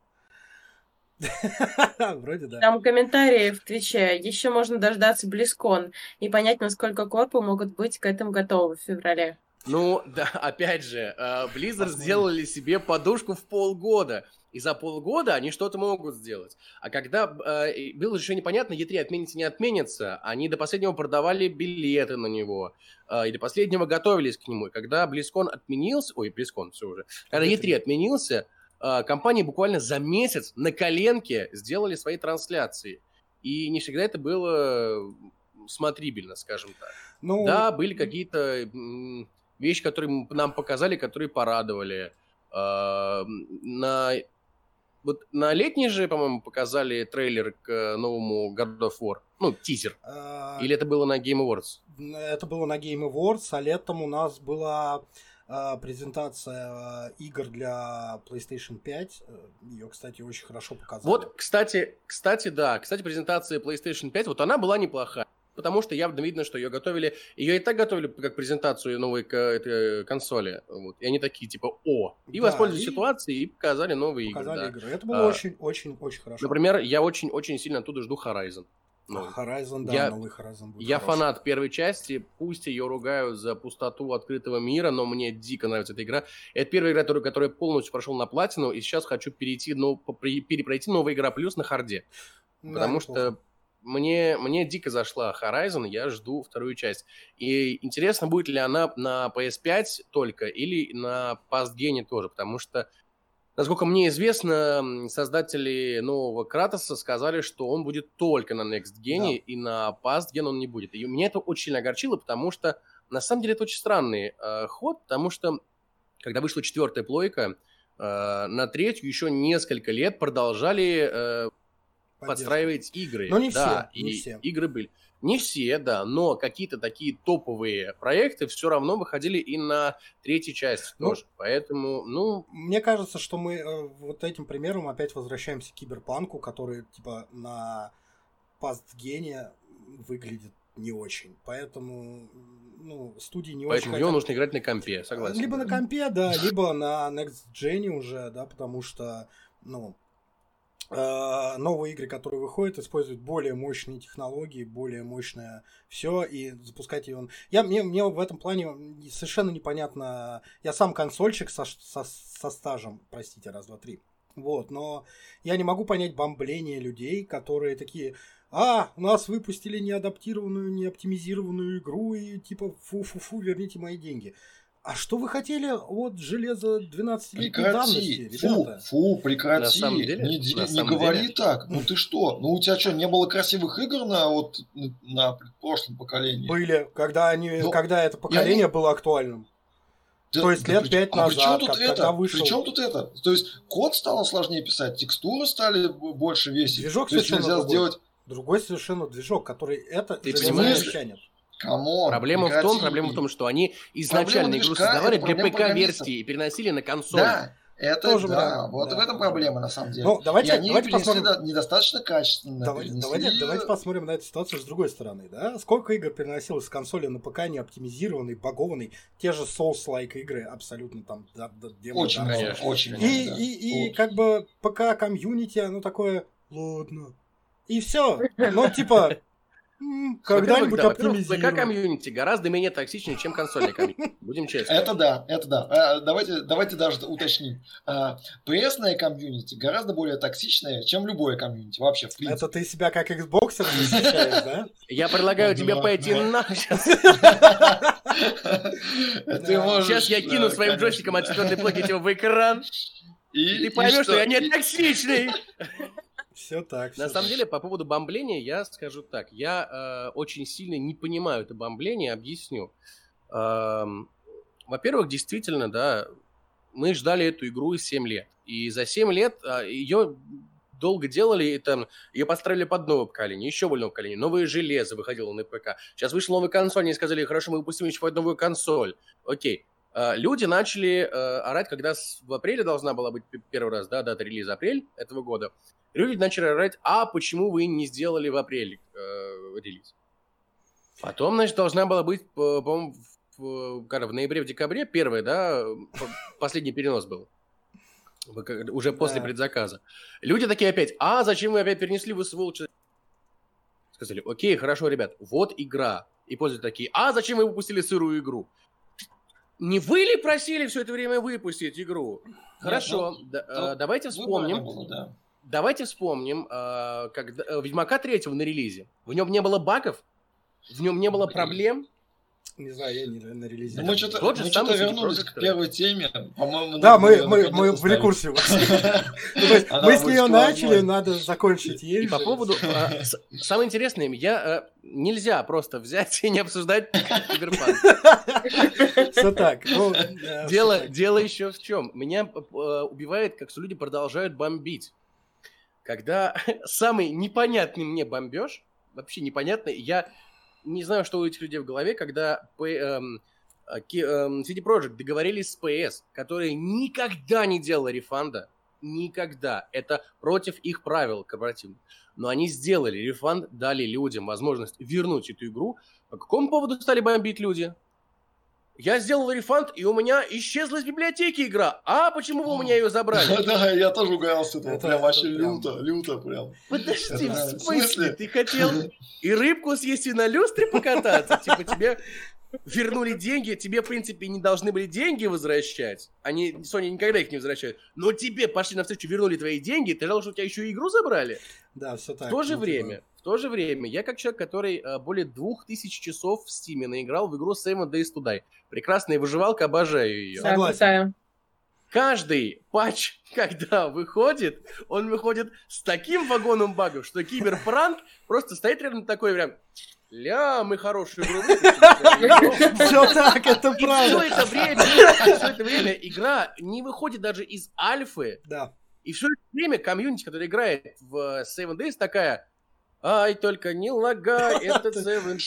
Вроде да. Там комментарии в Твиче. Еще можно дождаться Близкон и понять, насколько корпы могут быть к этому готовы в феврале. Ну, да, опять же, э, Blizzard сделали себе подушку в полгода. И за полгода они что-то могут сделать. А когда э, было еще непонятно, E3 отменится, не отменится, они до последнего продавали билеты на него. Э, и до последнего готовились к нему. И когда BlizzCon отменился... Ой, BlizzCon, все уже. Когда E3 отменился, компании буквально за месяц на коленке сделали свои трансляции. И не всегда это было смотрибельно, скажем так. Ну... Да, были какие-то вещи, которые нам показали, которые порадовали. А, на вот на летний же, по-моему, показали трейлер к новому God of War. Ну, тизер. А... Или это было на Game Awards? Это было на Game Awards, а летом у нас была а, презентация а, игр для PlayStation 5. Ее, кстати, очень хорошо показали. Вот, кстати, кстати, да. Кстати, презентация PlayStation 5, вот она была неплохая. Потому что явно видно, что ее готовили. Ее и так готовили как презентацию новой консоли. Вот. И они такие, типа, о. И да, воспользовались и... ситуацией и показали новые показали игры. игры. Да. Это было очень-очень-очень а, хорошо. Например, я очень-очень сильно оттуда жду Horizon. Ну, Horizon, да, я, новый Horizon будет Я хороший. фанат первой части, пусть ее ругают за пустоту открытого мира, но мне дико нравится эта игра. Это первая игра, которую, которую я полностью прошел на платину, и сейчас хочу перейти, ну, перепройти новая игра плюс на харде. Да, потому что мне, мне дико зашла Horizon, я жду вторую часть. И интересно, будет ли она на PS5 только или на Past Gen тоже, потому что Насколько мне известно, создатели нового Кратоса сказали, что он будет только на Next Gen, да. и на Past Gen он не будет. И меня это очень сильно огорчило, потому что на самом деле это очень странный э, ход, потому что когда вышла четвертая плойка, э, на третью еще несколько лет продолжали э, подстраивать игры. Но не да, все. Не все. игры были. Не все, да, но какие-то такие топовые проекты все равно выходили и на третьей части ну, тоже. Поэтому, ну... Мне кажется, что мы э, вот этим примером опять возвращаемся к киберпанку, который, типа, на пастгене выглядит не очень. Поэтому, ну, студии не Поэтому очень... Поэтому его нужно играть на компе, согласен. Либо на компе, да, либо на Next Gen уже, да, потому что, ну, новые игры, которые выходят, используют более мощные технологии, более мощное все, и запускать ее... Я, мне, мне в этом плане совершенно непонятно... Я сам консольщик со, со, со стажем, простите, раз, два, три. Вот, но я не могу понять бомбление людей, которые такие, а, у нас выпустили неадаптированную, не оптимизированную игру, и типа, фу-фу-фу, верните мои деньги. А что вы хотели от железа 12-летней давности, ребята? Фу, фу, прекрати. На самом деле, не, на не говори деле. так. Ну ты что? Ну у тебя что, не было красивых игр на вот на прошлом поколении? Были, когда они, Но, ну, когда это поколение они... было актуальным. Да, То есть да, лет пять а назад, тут как, это? когда вышел. Причем тут это? То есть код стало сложнее писать, текстуры стали больше весить. Движок То совершенно другой. Сделать... Другой совершенно движок, который это Ты понимаешь? тянет. Come on, проблема в том, проблема в том, что они изначально игру создавали для ПК-версии и переносили на консоль. Да, это тоже да, вариант. вот да. в этом проблема на самом деле. Ну, давайте, и они давайте посмотрим. недостаточно качественно. Давайте, давайте, давайте посмотрим на эту ситуацию с другой стороны. Да? Сколько игр переносилось с консоли на ПК не оптимизированный, багованный, те же Souls-like игры абсолютно там да, да, Очень, да, конечно, очень. И, да, и, и очень. как бы ПК community, оно такое, ладно. И все. Ну, типа, когда-нибудь да, оптимизируем. ПК community гораздо менее токсичнее, чем консольный community. Будем честны. Это да, это да. А, давайте, давайте даже уточним. PS community гораздо более токсичное, чем любое community вообще, в принципе. Это ты себя как Xboxer защищаешь, да? Я предлагаю тебе пойти на сейчас. Сейчас я кину своим джойстиком от четвертой плойки в экран. И ты поймешь, что я не токсичный. Все так. На самом деле, по поводу бомбления, я скажу так. Я э, очень сильно не понимаю это бомбление, объясню. Э, во-первых, действительно, да, мы ждали эту игру 7 лет. И за 7 лет э, ее долго делали, и там ее построили под новое поколение, еще более новое поколение, новое железо выходило на ПК. Сейчас вышла новая консоль, они сказали, хорошо, мы выпустим еще новую консоль. Окей. Uh, люди начали uh, орать, когда в апреле должна была быть первый раз, да, дата релиза апрель этого года. Люди начали орать, а почему вы не сделали в апреле э, релиз? Потом, значит, должна была быть, по-моему, в, в ноябре, в декабре, первый, да, последний перенос был. Уже после да. предзаказа. Люди такие опять, а зачем вы опять перенесли, вы сволочи? Сказали, окей, хорошо, ребят, вот игра. И пользователи такие, а зачем вы выпустили сырую игру? Не вы ли просили все это время выпустить игру? Хорошо, Нет, ну, да, ну, давайте вспомним. Было, да. Давайте вспомним, э, когда э, Ведьмака третьего на релизе. В нем не было багов, в нем не было проблем. Не знаю, я не на релизе. Мы что-то, Тот мы что-то вернулись к первой теме. По-моему, да, мы, мы, мы в рекурсии. Ну, мы с нее начали, надо закончить ей. По поводу... А, самое интересное, я э, нельзя просто взять и не обсуждать киберпанк. Все так. Ну, дело, дело еще в чем. Меня убивает, как люди продолжают бомбить когда самый непонятный мне бомбеж, вообще непонятный, я не знаю, что у этих людей в голове, когда эм, а, эм, CD Projekt договорились с PS, которые никогда не делали рефанда, никогда. Это против их правил корпоративных. Но они сделали рефанд, дали людям возможность вернуть эту игру. По какому поводу стали бомбить люди? Я сделал рефанд, и у меня исчезла из библиотеки игра. А почему вы у меня ее забрали? Да, я тоже угорал с этого. Прям вообще люто, люто прям. Подожди, в смысле? Ты хотел и рыбку съесть, и на люстре покататься? Типа тебе вернули деньги, тебе, в принципе, не должны были деньги возвращать. Они, Sony никогда их не возвращают. Но тебе пошли навстречу, вернули твои деньги, ты ждал, что у тебя еще и игру забрали? Да, все так. В то же ну, время, типа. в то же время, я как человек, который э, более двух тысяч часов в Steam наиграл в игру Seven Days to Die. Прекрасная выживалка, обожаю ее. Согласен. Каждый патч, когда выходит, он выходит с таким вагоном багов, что Киберпранк просто стоит рядом такой прям... Ля, мы хорошую игру Все так, это правда. Все это время, все это время игра не выходит даже из альфы. Да. И все это время комьюнити, которая играет в Seven Days, такая, Ай, только не лагай, это Seven.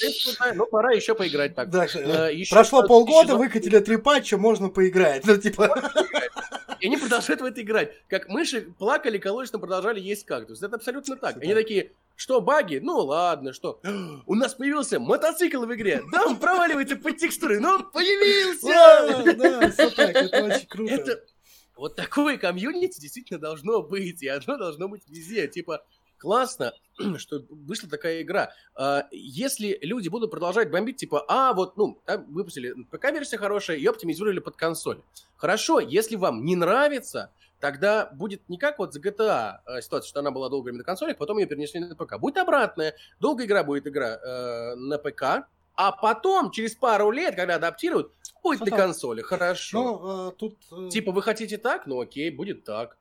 Ну, пора еще поиграть так. Да, э, еще прошло полгода, еще... выкатили три патча, можно поиграть. Ну, типа... И они продолжают в это играть. Как мыши плакали, кололись, но продолжали есть кактус. Это абсолютно так. Они такие, что, баги? Ну ладно, что? У нас появился мотоцикл в игре. Да, он проваливается под текстуры, но он появился! Да, все так, это очень круто. Вот такое комьюнити действительно должно быть, и оно должно быть везде. Типа, классно, что вышла такая игра. А, если люди будут продолжать бомбить, типа, а, вот, ну, выпустили ПК-версия хорошая, ее оптимизировали под консоль. Хорошо, если вам не нравится, тогда будет не как вот за GTA а, ситуация, что она была долгое время на консолях, потом ее перенесли на ПК. Будет обратная. Долгая игра будет игра э, на ПК, а потом, через пару лет, когда адаптируют, будет на консоли. Хорошо. Ну, э, тут... Э... Типа, вы хотите так? Ну, окей, будет так.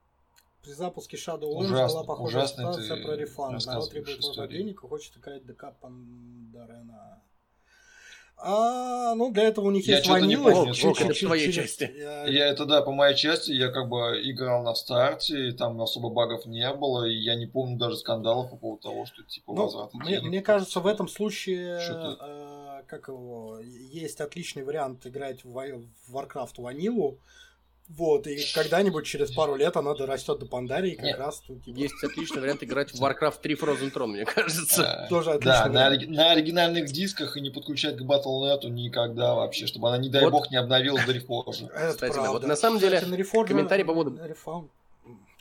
При запуске Shadowlands была похожая ситуация про рефанд. Народ требует много денег и хочет играть ДК Пандарена. А, ну, для этого у них я есть ванила. Волк, Волк, это по твоей части. Я... я это, да, по моей части, я как бы играл на старте, и там особо багов не было, и я не помню даже скандалов по поводу того, что типа ну, возврат. Мне, мне кажется, в этом случае, э, как его, есть отличный вариант играть в Warcraft ванилу, вот, и когда-нибудь через пару лет она дорастет до Пандарии, как Нет. раз тут типа... Есть отличный вариант играть в Warcraft 3 Frozen Throne, мне кажется. Тоже отлично. Да, на, на оригинальных дисках и не подключать к Battle.net никогда вообще, чтобы она, не дай вот. бог, не обновилась до рефоржа. Кстати, да, вот на самом деле, комментарий по поводу...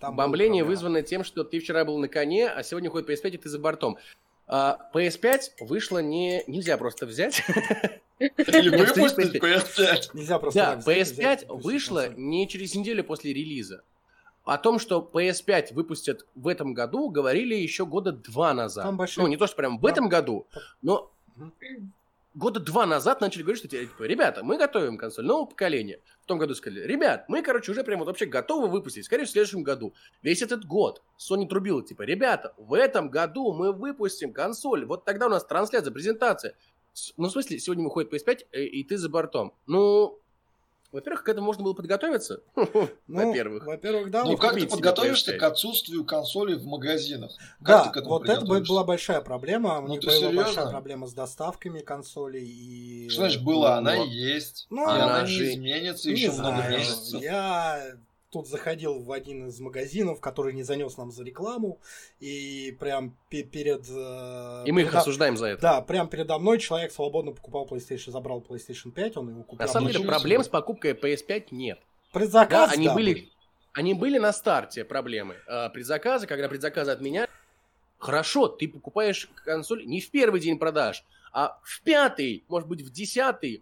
Бомбление вызвано тем, что ты вчера был на коне, а сегодня ходит PS5, и ты за бортом. А, PS5 вышло не... Нельзя просто взять. И выпустить PS5. Нельзя просто Да, PS5 вышла не через неделю после релиза. О том, что PS5 выпустят в этом году, говорили еще года два назад. Ну, не то, что прям в этом году, но года два назад начали говорить, что типа, ребята, мы готовим консоль нового поколения. В том году сказали, ребят, мы, короче, уже прям вот вообще готовы выпустить, скорее в следующем году. Весь этот год Sony трубила, типа, ребята, в этом году мы выпустим консоль. Вот тогда у нас трансляция, презентация. Ну, в смысле, сегодня выходит PS5, э, и ты за бортом. Ну, во-первых, к этому можно было подготовиться. Ну, во-первых. Во-первых, да. Ну, как ты подготовишься к отсутствию консолей в магазинах? Да, вот это была большая проблема. У ну, них была большая проблема с доставками консолей. И... Что значит была? Она и есть. Ну, она не изменится еще много месяцев. Я тут заходил в один из магазинов, который не занес нам за рекламу, и прям перед... Э, и мы их осуждаем за это. Да, прям передо мной человек свободно покупал PlayStation, забрал PlayStation 5, он его купил. На самом деле проблем с покупкой PS5 нет. Предзаказ, да, они да, были, они были на старте проблемы. А, предзаказы, когда предзаказы отменяют, хорошо, ты покупаешь консоль не в первый день продаж, а в пятый, может быть, в десятый,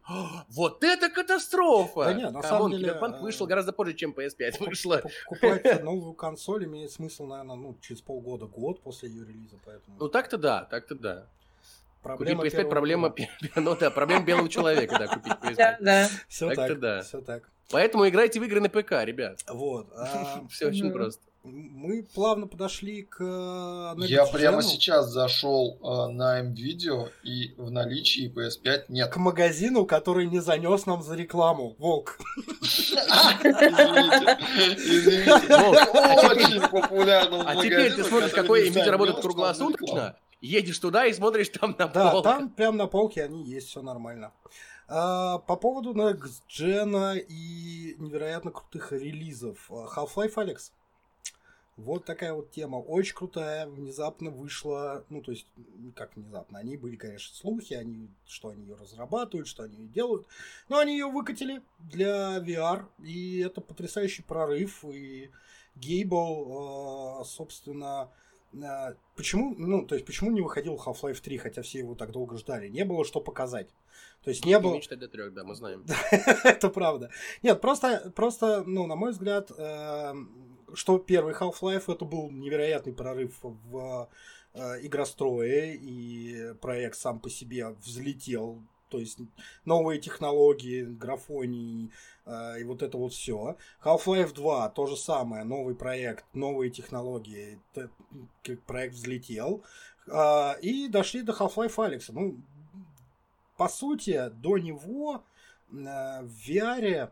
вот это катастрофа! Да нет, на самом деле... Киберпанк вышел гораздо позже, чем PS5 вышла. Покупать новую консоль имеет смысл, наверное, ну, через полгода, год после ее релиза, поэтому... Ну, так-то да, так-то да. Проблема купить PS5 проблема, ну да, проблема белого человека, да, купить PS5. Да, да. Все так, да. все так. Поэтому играйте в игры на ПК, ребят. Вот. А, все очень просто мы плавно подошли к... Э, Я прямо сейчас зашел э, на М-видео, и в наличии PS5 нет. К магазину, который не занес нам за рекламу. Волк. Извините. Извините. Очень популярно А теперь ты смотришь, какой М-видео работает круглосуточно, едешь туда и смотришь там на Да, там прям на полке они есть, все нормально. А, по поводу Next Gen и невероятно крутых релизов. Half-Life, Алекс? Вот такая вот тема, очень крутая, внезапно вышла, ну, то есть, как внезапно, они были, конечно, слухи, они, что они ее разрабатывают, что они ее делают, но они ее выкатили для VR, и это потрясающий прорыв, и Гейбл, э, собственно, э, почему, ну, то есть, почему не выходил Half-Life 3, хотя все его так долго ждали? Не было что показать. То есть не было... Мечтать до трех, да, мы знаем. Это правда. Нет, просто, просто, ну, на мой взгляд, э, что первый Half-Life это был невероятный прорыв в э, игрострое, и проект сам по себе взлетел. То есть новые технологии, графонии э, и вот это вот все. Half-Life 2 то же самое, новый проект, новые технологии, проект взлетел. Э, и дошли до Half-Life Alex. Ну, по сути, до него э, в VR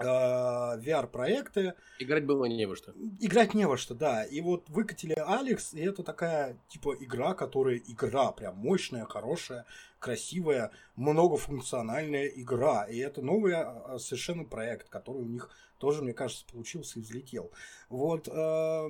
VR-проекты. Играть было не во что. Играть не во что, да. И вот выкатили Алекс, и это такая, типа, игра, которая игра, прям мощная, хорошая, красивая, многофункциональная игра. И это новый а, совершенно проект, который у них тоже, мне кажется, получился и взлетел. Вот, э,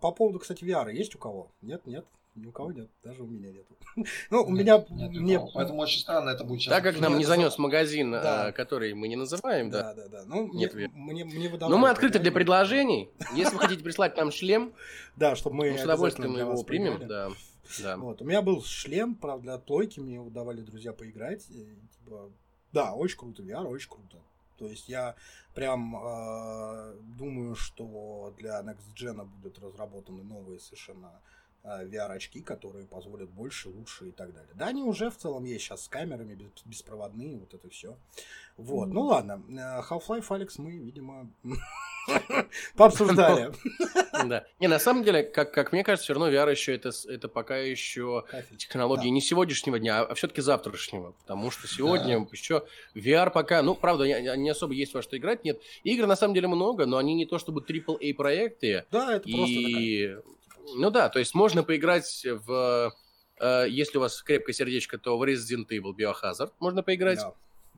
по поводу, кстати, VR, есть у кого? Нет, нет? Ни у кого нет, даже у меня нет. ну, у меня... Нет, Поэтому очень странно это будет сейчас. Так как нам не занес магазин, а, который мы не называем, да? Да, да, да. Ну, нет, мне, мне Но мы открыты для предложений. Если вы хотите прислать нам шлем, да, чтобы мы с удовольствием его примем, да. Да. Вот. У меня был шлем, правда, для плойки, мне его давали друзья поиграть. И, типа, да, очень круто, VR, очень круто. То есть я прям э, думаю, что для Next Gen будут разработаны новые совершенно Э, VR-очки, которые позволят больше, лучше и так далее. Да, они уже в целом есть сейчас с камерами, беспроводные, вот это все. Вот, ну ладно. Э, Half-Life Алекс мы, видимо, пообсуждали. Да. Не, на самом деле, как, как мне кажется, все равно VR еще это, это пока еще технологии не сегодняшнего дня, а все-таки завтрашнего. Потому что сегодня еще VR пока, ну, правда, не, особо есть во что играть, нет. Игр на самом деле много, но они не то чтобы AAA проекты. Да, это просто. Ну да, то есть можно поиграть в... Э, если у вас крепкое сердечко, то в Resident Evil Biohazard можно поиграть. Да.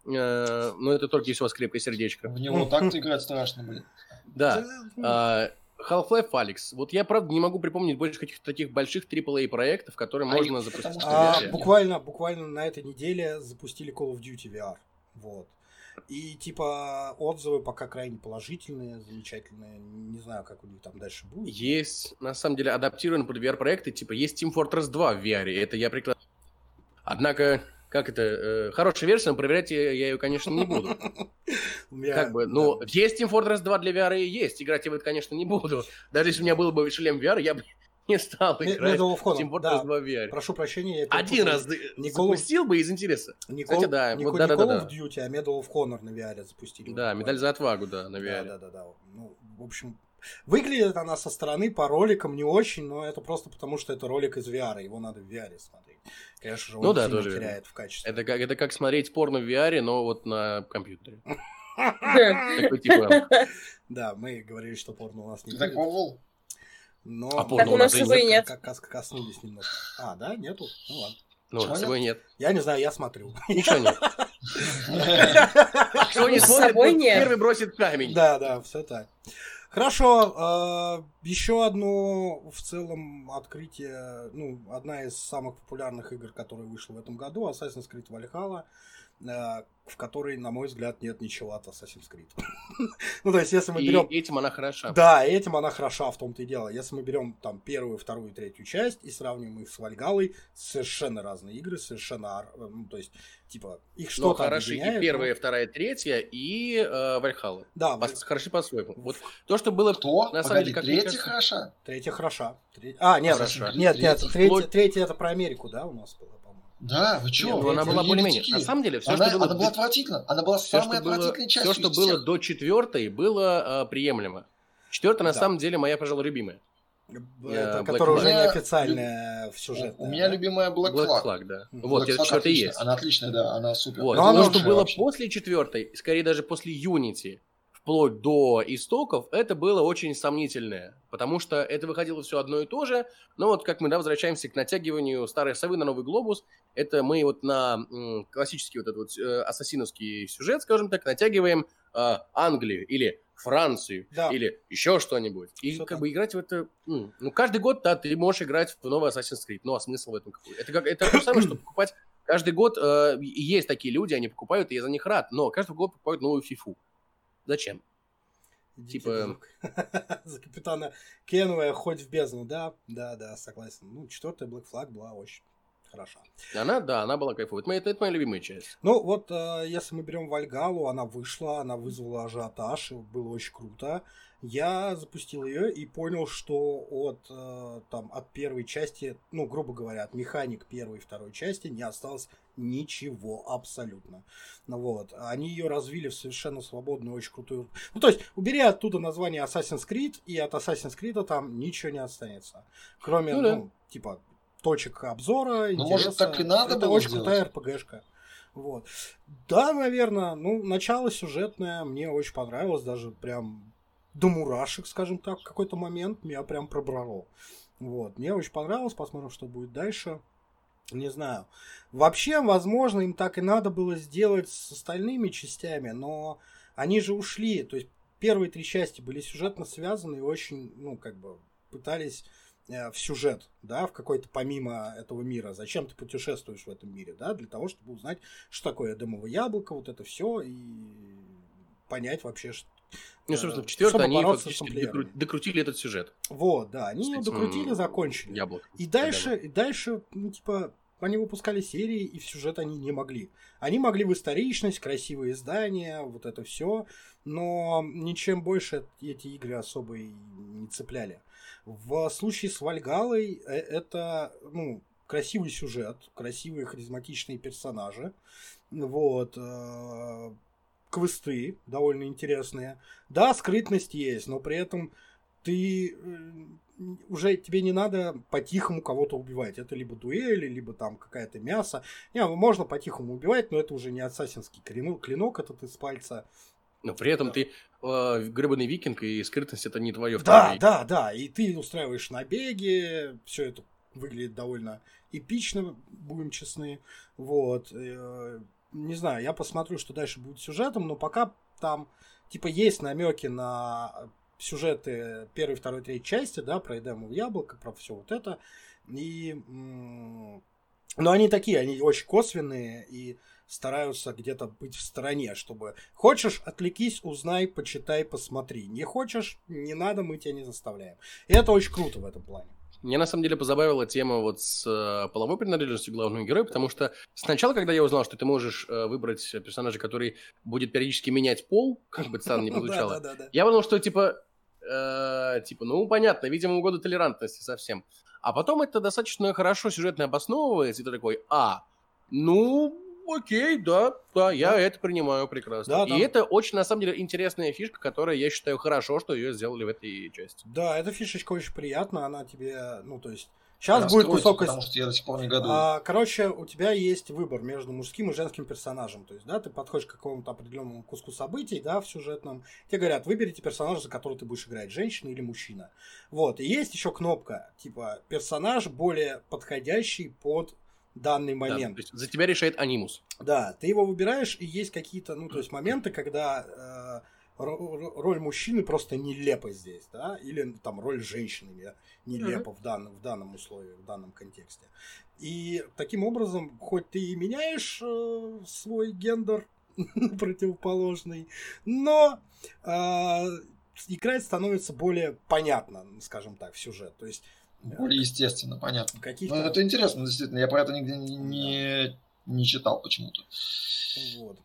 Э, но это только если у вас крепкое сердечко. В него так-то играть страшно, блин. Да. А, Half-Life Алекс. Вот я, правда, не могу припомнить больше каких-то таких больших AAA проектов, которые а можно запустить. А, буквально, буквально на этой неделе запустили Call of Duty VR. Вот. И типа отзывы пока крайне положительные, замечательные. Не знаю, как у них там дальше будет. Есть, на самом деле, адаптированы под VR-проекты. Типа есть Team Fortress 2 в VR, это я прекрасно... Однако, как это, э, хорошая версия, но проверять я, я ее, конечно, не буду. Как бы, ну, есть Team Fortress 2 для VR и есть. Играть я в это, конечно, не буду. Даже если у меня был бы шлем VR, я бы не стал играть Medal of Honor. Team Fortress да. 2 VR. Прошу прощения. Я Один раз Никол... запустил бы из интереса. Никол... Кстати, да. Не, вот, да, не да, Call да, of Duty, а Medal of Honor на VR запустили. Да, медаль за отвагу, да, на VR. Да, да, да. да. Ну, в общем, выглядит она со стороны по роликам не очень, но это просто потому, что это ролик из VR, его надо в VR смотреть. Конечно же, он ну, да, тоже теряет верно. в качестве. Это как, это как смотреть порно в VR, но вот на компьютере. Типа... Да, мы говорили, что порно у нас не будет. Но а так у нас его и нет. Как, как коснулись немного. А, да, нету? Ну ладно. Ну, Чего сегодня нет? Я не знаю, я смотрю. Ничего нет. Кто не смотрит, первый бросит камень. Да, да, все так. Хорошо, а, еще одно в целом открытие, ну, одна из самых популярных игр, которая вышла в этом году, Assassin's Creed Valhalla. Э, в которой, на мой взгляд, нет ничего от Assassin's Creed. ну, то есть, если мы берем... И этим она хороша. Да, этим она хороша, в том-то и дело. Если мы берем там первую, вторую, третью часть и сравним их с Вальгалой, совершенно разные игры, совершенно... Э, ну, то есть, типа, их что-то Ну, хороши и первая, и вторая, третья, и э, Вальхалла. Да. По- хороши по-своему. Вот то, что было... Кто? На самом деле, как третья кажется... хороша? Третья хороша. Треть... А, нет, хороша. нет, нет, третья, третья это про Америку, да, у нас было? Да, вы что? Ну, она была более-менее. На самом деле, все, она, что было... Она была отвратительна. Она была все, самой отвратительной частью Все, что было до четвертой, было э, приемлемо. Четвертая, да. на самом деле, моя, пожалуй, любимая. Это, uh, которая уже неофициальная в сюжете. У меня любимая Black, Black Flag. да. Mm-hmm. Вот, четвертая есть. Она отличная, да, она супер. Вот. Но то, что было вообще. после четвертой, скорее даже после Unity, вплоть до истоков, это было очень сомнительное, потому что это выходило все одно и то же, но вот как мы, да, возвращаемся к натягиванию старой совы на новый глобус, это мы вот на м, классический вот этот вот э, ассасиновский сюжет, скажем так, натягиваем э, Англию или Францию да. или еще что-нибудь. И что как бы играть в это... Ну, каждый год, да, ты можешь играть в новый Assassin's Creed, ну, а смысл в этом какой? Это, как, это то же самое, что покупать каждый год... Э, есть такие люди, они покупают, и я за них рад, но каждый год покупают новую фифу. Зачем? Идите типа... За капитана Кенуэя хоть в бездну, да? Да, да, согласен. Ну, четвертая Black Flag была очень хороша. Она, да, она была кайфовая. Это, это, это моя любимая часть. Ну, вот, э, если мы берем Вальгалу, она вышла, она вызвала ажиотаж, было очень круто. Я запустил ее и понял, что от, э, там, от первой части, ну, грубо говоря, от механик первой и второй части не осталось ничего абсолютно. Ну, вот. Они ее развили в совершенно свободную, очень крутую... Ну, то есть, убери оттуда название Assassin's Creed, и от Assassin's Creed там ничего не останется. Кроме, ну, да. ну типа, точек обзора. Ну, может, так и надо Это было очень сделать. крутая РПГшка. Вот. Да, наверное, ну, начало сюжетное мне очень понравилось, даже прям до мурашек, скажем так, в какой-то момент меня прям пробрало. Вот. Мне очень понравилось, посмотрим, что будет дальше. Не знаю. Вообще, возможно, им так и надо было сделать с остальными частями, но они же ушли. То есть первые три части были сюжетно связаны и очень, ну, как бы пытались э, в сюжет, да, в какой-то помимо этого мира. Зачем ты путешествуешь в этом мире, да, для того, чтобы узнать, что такое дымовое яблоко, вот это все и понять вообще, что, ну, собственно, в четвертой они фактически докру- докрутили этот сюжет. Вот, да, они его докрутили, закончили. Яблок. И дальше, и дальше, ну, типа, они выпускали серии, и в сюжет они не могли. Они могли в историчность, красивые здания, вот это все, но ничем больше эти игры особо и не цепляли. В случае с Вальгалой э, это, ну, красивый сюжет, красивые харизматичные персонажи, вот, э, квесты довольно интересные. Да, скрытность есть, но при этом ты э, уже тебе не надо по-тихому кого-то убивать. Это либо дуэли, либо там какая-то мясо. Не, можно по-тихому убивать, но это уже не ассасинский клинок этот из пальца. Но при этом да. ты э, гребаный викинг, и скрытность это не твое Да, да, да. И ты устраиваешь набеги, все это выглядит довольно эпично, будем честны. Вот. Э, не знаю, я посмотрю, что дальше будет сюжетом, но пока там, типа, есть намеки на сюжеты первой, второй, третьей части, да, про Эдему в яблоко, про все вот это. И... Но они такие, они очень косвенные и стараются где-то быть в стороне, чтобы хочешь, отвлекись, узнай, почитай, посмотри. Не хочешь, не надо, мы тебя не заставляем. И это очень круто в этом плане. Меня на самом деле позабавила тема вот с э, половой принадлежностью главного героя, потому что сначала, когда я узнал, что ты можешь э, выбрать персонажа, который будет периодически менять пол, как бы странно не получало, я подумал, что типа, э, типа, ну понятно, видимо, угода толерантности совсем. А потом это достаточно хорошо сюжетно обосновывается, и ты такой, а, ну, окей, да, да, я да. это принимаю прекрасно. Да, и там... это очень, на самом деле, интересная фишка, которая, я считаю, хорошо, что ее сделали в этой части. Да, эта фишечка очень приятна, она тебе, ну, то есть... Сейчас будет кусок Потому что я до сих пор не году. А, короче, у тебя есть выбор между мужским и женским персонажем. То есть, да, ты подходишь к какому-то определенному куску событий, да, в сюжетном. Тебе говорят, выберите персонажа, за которого ты будешь играть, женщина или мужчина. Вот. И есть еще кнопка, типа, персонаж более подходящий под данный момент. Да, то есть за тебя решает анимус. Да, ты его выбираешь, и есть какие-то, ну, то есть моменты, когда э, роль мужчины просто нелепа здесь, да, или там роль женщины нелепа mm-hmm. в, данном, в данном условии, в данном контексте. И таким образом, хоть ты и меняешь э, свой гендер противоположный, но э, играть становится более понятно, скажем так, в сюжет. То есть более естественно, понятно. Ну, это интересно, действительно. Я про это нигде не, не, не читал почему-то. Вот.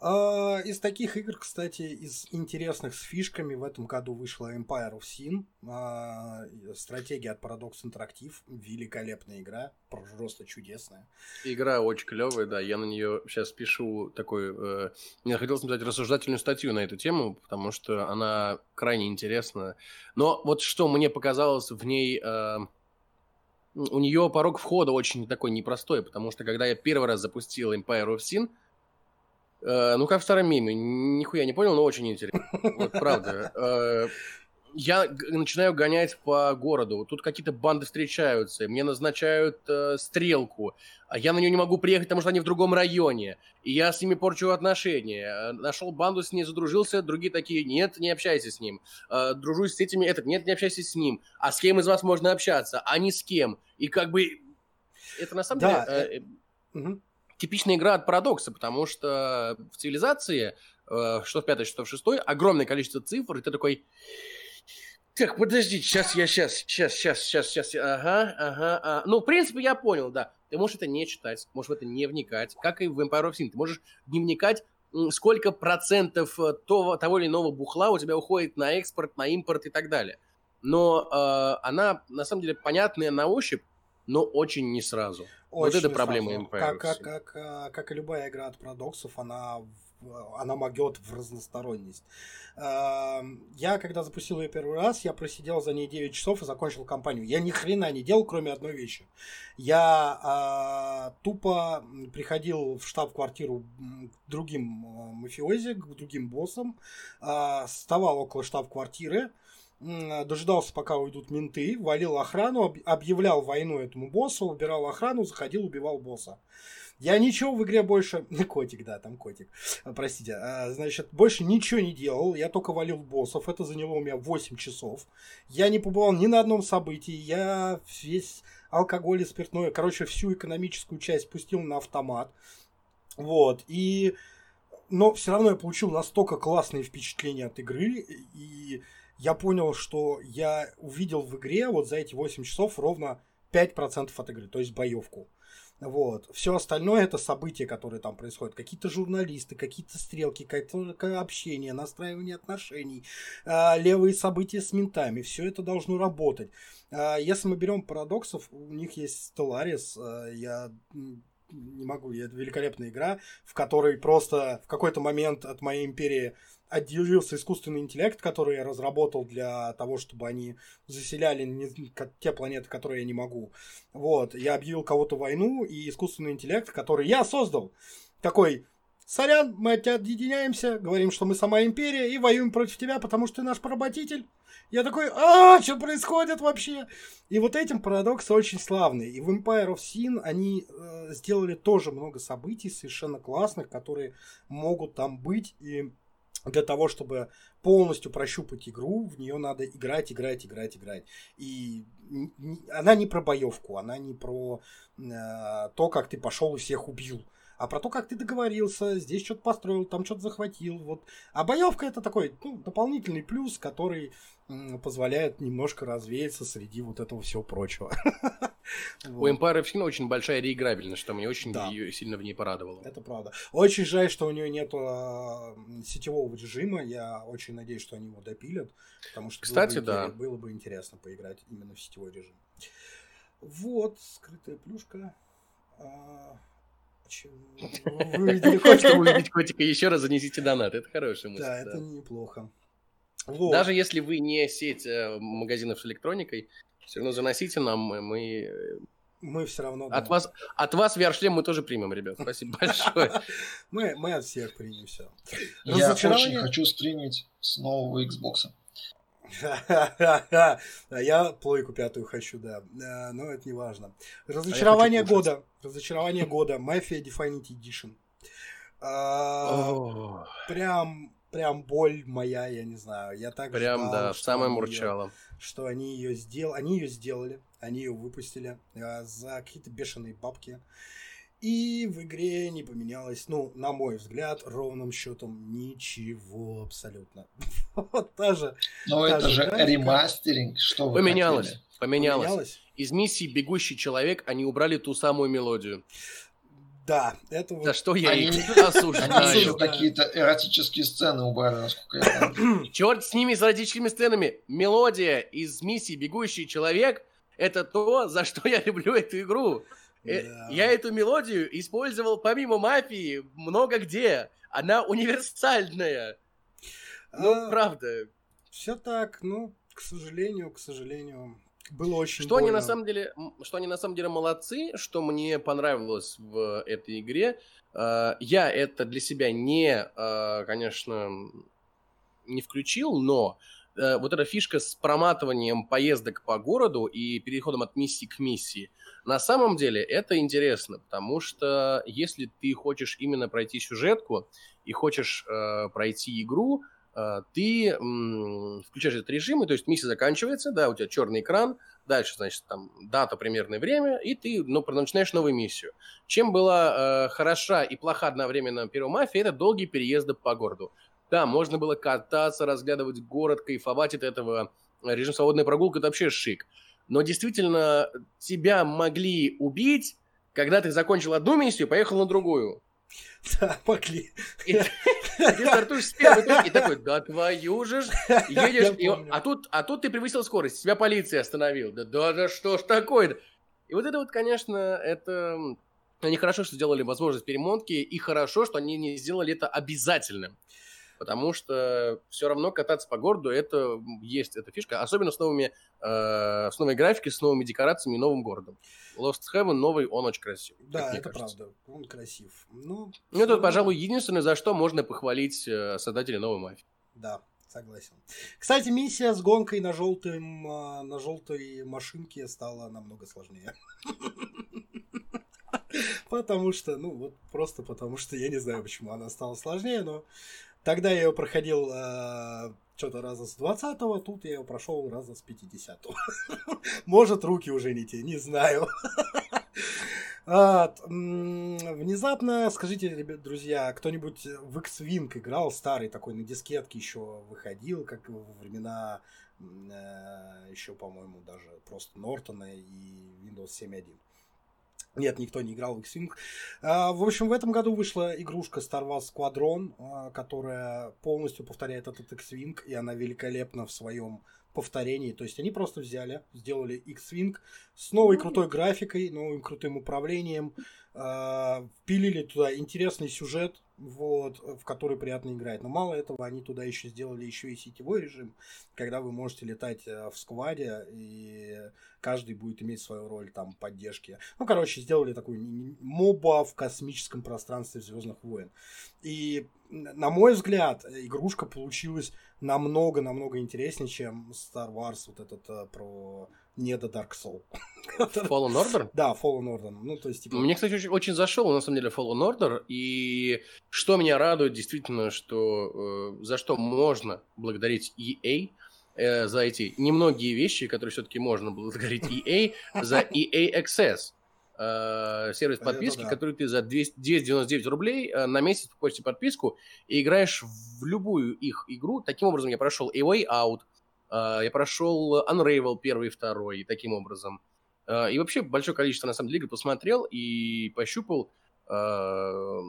А, из таких игр, кстати, из интересных с фишками в этом году вышла Empire of Sin. А, стратегия от Paradox Interactive. Великолепная игра. Просто чудесная. Игра очень клевая, да. Я на нее сейчас пишу такой... Э, мне хотелось написать рассуждательную статью на эту тему, потому что она крайне интересна. Но вот что мне показалось в ней... Э, у нее порог входа очень такой непростой, потому что когда я первый раз запустил Empire of Sin, ну, как в старом меме. Нихуя не понял, но очень интересно. Вот правда. Э, я начинаю гонять по городу. Тут какие-то банды встречаются. Мне назначают э, стрелку. А я на нее не могу приехать, потому что они в другом районе. И я с ними порчу отношения. Нашел банду, с ней задружился. Другие такие, нет, не общайся с ним. Дружусь с этими, этот, нет, не общайся с ним. А с кем из вас можно общаться? А не с кем. И как бы... Это на самом да, деле... Э... Угу типичная игра от парадокса, потому что в цивилизации, э, что в пятой, что в шестой, огромное количество цифр, и ты такой... Так, подожди, сейчас я, сейчас, сейчас, сейчас, сейчас, сейчас, ага, ага, ага. Ну, в принципе, я понял, да. Ты можешь это не читать, можешь в это не вникать, как и в Empire of Sin. Ты можешь не вникать, сколько процентов э, того, того или иного бухла у тебя уходит на экспорт, на импорт и так далее. Но э, она, на самом деле, понятная на ощупь, но очень не сразу. Вот это проблема Empire. Как, как, как, э, как и любая игра от парадоксов, она она могет в разносторонность. Эм, я, когда запустил ее первый раз, я просидел за ней 9 часов и закончил кампанию. Я ни хрена не делал, кроме одной вещи. Я э, тупо приходил в штаб-квартиру к другим э, мафиози, к другим боссам, э, вставал около штаб-квартиры, дожидался, пока уйдут менты, валил охрану, объявлял войну этому боссу, убирал охрану, заходил, убивал босса. Я ничего в игре больше... Котик, да, там котик. А, простите. А, значит, больше ничего не делал. Я только валил боссов. Это заняло у меня 8 часов. Я не побывал ни на одном событии. Я весь алкоголь и спиртное, короче, всю экономическую часть пустил на автомат. Вот. И... Но все равно я получил настолько классные впечатления от игры. И я понял, что я увидел в игре вот за эти 8 часов ровно 5% от игры, то есть боевку. Вот. Все остальное это события, которые там происходят. Какие-то журналисты, какие-то стрелки, какое-то общение, настраивание отношений, э, левые события с ментами. Все это должно работать. Э, если мы берем парадоксов, у них есть Stellaris. Э, я не могу, это великолепная игра, в которой просто в какой-то момент от моей империи отделился искусственный интеллект, который я разработал для того, чтобы они заселяли не, те планеты, которые я не могу. Вот, я объявил кого-то войну, и искусственный интеллект, который я создал, такой, сорян, мы от тебя отъединяемся, говорим, что мы сама империя, и воюем против тебя, потому что ты наш поработитель. Я такой, а, что происходит вообще? И вот этим парадокс очень славный. И в Empire of Sin они э, сделали тоже много событий совершенно классных, которые могут там быть. И для того, чтобы полностью прощупать игру, в нее надо играть, играть, играть, играть. И она не про боевку, она не про э, то, как ты пошел и всех убил а про то, как ты договорился, здесь что-то построил, там что-то захватил. Вот. А боевка это такой ну, дополнительный плюс, который позволяет немножко развеяться среди вот этого всего прочего. У Empire всегда очень большая реиграбельность, что мне очень да. сильно в ней порадовало. Это правда. Очень жаль, что у нее нет сетевого режима. Я очень надеюсь, что они его допилят. Потому что Кстати, было бы, да. было бы интересно поиграть именно в сетевой режим. Вот, скрытая плюшка. А, вы видели котика? Чтобы увидеть котика еще раз, занесите донат. Это хорошая мысль. Да, это неплохо. Даже если вы не сеть э, магазинов с электроникой, все равно заносите нам, мы... Мы все равно... От, да. вас, от вас VR-шлем мы тоже примем, ребят. Спасибо большое. мы, мы от всех примем все. Я очень хочу стримить с нового Xbox. Я плойку пятую хочу, да. Но это не важно. Разочарование года. Разочарование года. Mafia Definite Edition. А, прям, прям боль моя, я не знаю. Я так Прям, ждал, да, самое мурчало. Что они ее сделали. Они ее сделали. Они ее выпустили а, за какие-то бешеные бабки. И в игре не поменялось, ну, на мой взгляд, ровным счетом ничего абсолютно. вот даже. Но это же ремастеринг, что вы поменялось, поменялось. Поменялось. Из миссии «Бегущий человек» они убрали ту самую мелодию. Да, это вот... За что я они, их осуждаю. Они еще какие-то эротические сцены убрали, насколько я помню. Черт с ними, с эротическими сценами. Мелодия из миссии «Бегущий человек» — это то, за что я люблю эту игру. Э, да. Я эту мелодию использовал помимо мафии много где. Она универсальная. Ну, а, правда. Все так, ну, к сожалению, к сожалению, было очень что больно. они на самом деле, что они на самом деле молодцы, что мне понравилось в этой игре. А, я это для себя не, а, конечно, не включил, но э, вот эта фишка с проматыванием поездок по городу и переходом от миссии к миссии, на самом деле это интересно, потому что если ты хочешь именно пройти сюжетку и хочешь э, пройти игру, э, ты м, включаешь этот режим, и то есть миссия заканчивается, да, у тебя черный экран, дальше, значит, там дата, примерное время, и ты ну, начинаешь новую миссию. Чем была э, хороша и плоха одновременно первая мафия, это долгие переезды по городу. Да, можно было кататься, разглядывать город, кайфовать от этого. Режим свободной прогулки – это вообще шик но действительно тебя могли убить, когда ты закончил одну миссию и поехал на другую. Да, могли. И ты стартуешь с первой точки и такой, да твою же ж, едешь, и, а, тут, а тут ты превысил скорость, тебя полиция остановил. Да, да, да что ж такое-то? И вот это вот, конечно, это... Они хорошо, что сделали возможность перемотки, и хорошо, что они не сделали это обязательным. Потому что все равно кататься по городу это есть эта фишка, особенно с новыми, э, с новой графикой, с новыми декорациями и новым городом. Lost Heaven новый, он очень красив. Да, это кажется. правда, он красив. Ну, ну это, пожалуй, единственное, за что можно похвалить э, создателей новой мафии. Да, согласен. Кстати, миссия с гонкой на желтым, а, на желтой машинке стала намного сложнее. Потому что, ну, вот просто потому что я не знаю, почему она стала сложнее, но тогда я ее проходил э, что-то раза с 20-го, тут я ее прошел раза с 50-го. Может, руки уже не те, не знаю. Внезапно, скажите, ребят, друзья, кто-нибудь в X-Wing играл, старый такой, на дискетке еще выходил, как во времена э, еще, по-моему, даже просто Нортона и Windows 7.1. Нет, никто не играл в X-Wing. А, в общем, в этом году вышла игрушка Star Wars Squadron, а, которая полностью повторяет этот X-Wing, и она великолепна в своем повторении. То есть они просто взяли, сделали X-Wing с новой крутой графикой, новым крутым управлением, э, впилили туда интересный сюжет, вот, в который приятно играть. Но мало этого, они туда еще сделали еще и сетевой режим, когда вы можете летать э, в скваде, и каждый будет иметь свою роль там поддержки. Ну, короче, сделали такой моба в космическом пространстве Звездных войн. И, на мой взгляд, игрушка получилась намного-намного интереснее, чем Star Wars, вот этот э, про не до Dark Soul. Fallen Order? Да, Fallen Order. Ну, то есть, типа... Мне, кстати, очень, очень зашел, на самом деле, Fallen Order. И что меня радует, действительно, что э, за что можно благодарить EA, э, за эти немногие вещи, которые все-таки можно благодарить EA, за EA Access. Э, сервис подписки, да. который ты за 299 рублей э, на месяц покупаешь подписку и играешь в любую их игру. Таким образом, я прошел A Way Out, я прошел Unravel первый и второй, таким образом. Э, и вообще большое количество, на самом деле, игр посмотрел и пощупал. Э,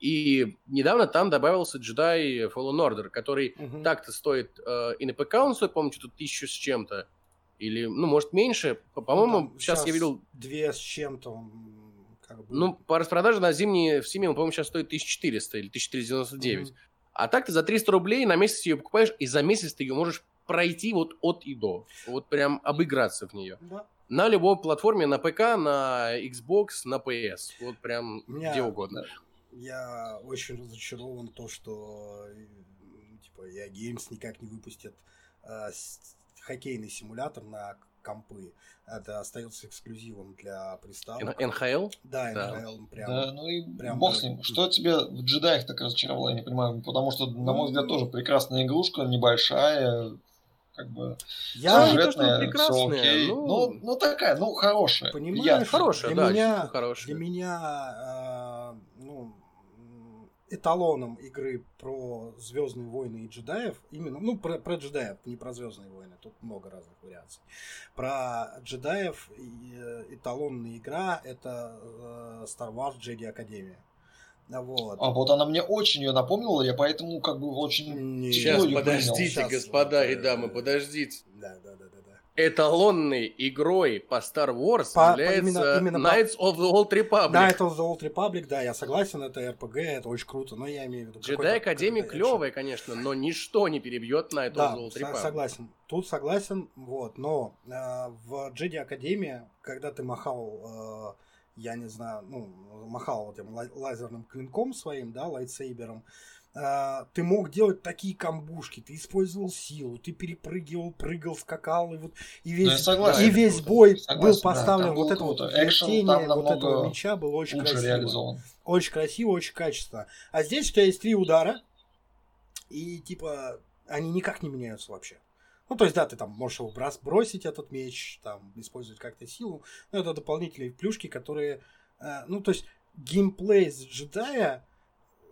и недавно там добавился Jedi Fallen Order, который uh-huh. так-то стоит и на ПК он стоит, по-моему, что-то тысячу с чем-то. Или, ну, может, меньше. По-моему, ну, сейчас, сейчас я видел... Две с чем-то. Как бы... Ну, по распродаже на зимние в Симе, по-моему, сейчас стоит 1400 или 1499. Mm-hmm. А так ты за 300 рублей на месяц ее покупаешь, и за месяц ты ее можешь пройти вот от и до. Вот прям обыграться в нее. Да. На любой платформе, на ПК, на Xbox, на PS. Вот прям Меня... где угодно. Я очень разочарован то, что типа я Games никак не выпустит э, хоккейный симулятор на компы. Это остается эксклюзивом для приставок. НХЛ? Да, НХЛ. Да. Прям, да, ну и прям бог с ним. Что тебе в джедаях так разочаровало, я не понимаю. Потому что, на мой взгляд, тоже прекрасная игрушка, небольшая, как бы я сюжетная, не то, все окей. Ну... ну, ну такая, ну хорошая. Понимаешь, хорошая, для да, меня, хорошая. Для меня, э, ну, эталоном игры про Звездные войны и джедаев, именно, ну, про, про джедаев, не про Звездные войны, тут много разных вариаций. Про джедаев э, эталонная игра это э, Star Wars Jedi Академия. Вот. А вот она мне очень ее напомнила, я поэтому как бы очень... Сейчас, подождите, Сейчас, господа и дамы, подождите. Да, да, да эталонной игрой по Star Wars по, является именно, именно Knights по... of the Old Republic. Knights of the Old Republic, да, я согласен, это RPG, это очень круто, но я имею в виду... Jedi Академия клевая, конечно, но ничто не перебьет Knights да, of the Old Republic. согласен. Тут согласен, вот, но э, в Jedi Академии, когда ты махал... Э, я не знаю, ну, махал вот этим лазерным клинком своим, да, лайтсейбером, а, ты мог делать такие камбушки, ты использовал силу, ты перепрыгивал, прыгал, скакал, и вот и весь, ну, согласен, и весь бой согласен, был поставлен да, вот это вот вертение вот этого меча было очень красиво. Реализован. Очень красиво, очень качественно. А здесь у тебя есть три удара, и типа они никак не меняются вообще. Ну, то есть, да, ты там можешь его брос, бросить, этот меч, там, использовать как-то силу, но это дополнительные плюшки, которые, э, ну, то есть, геймплей с джедая,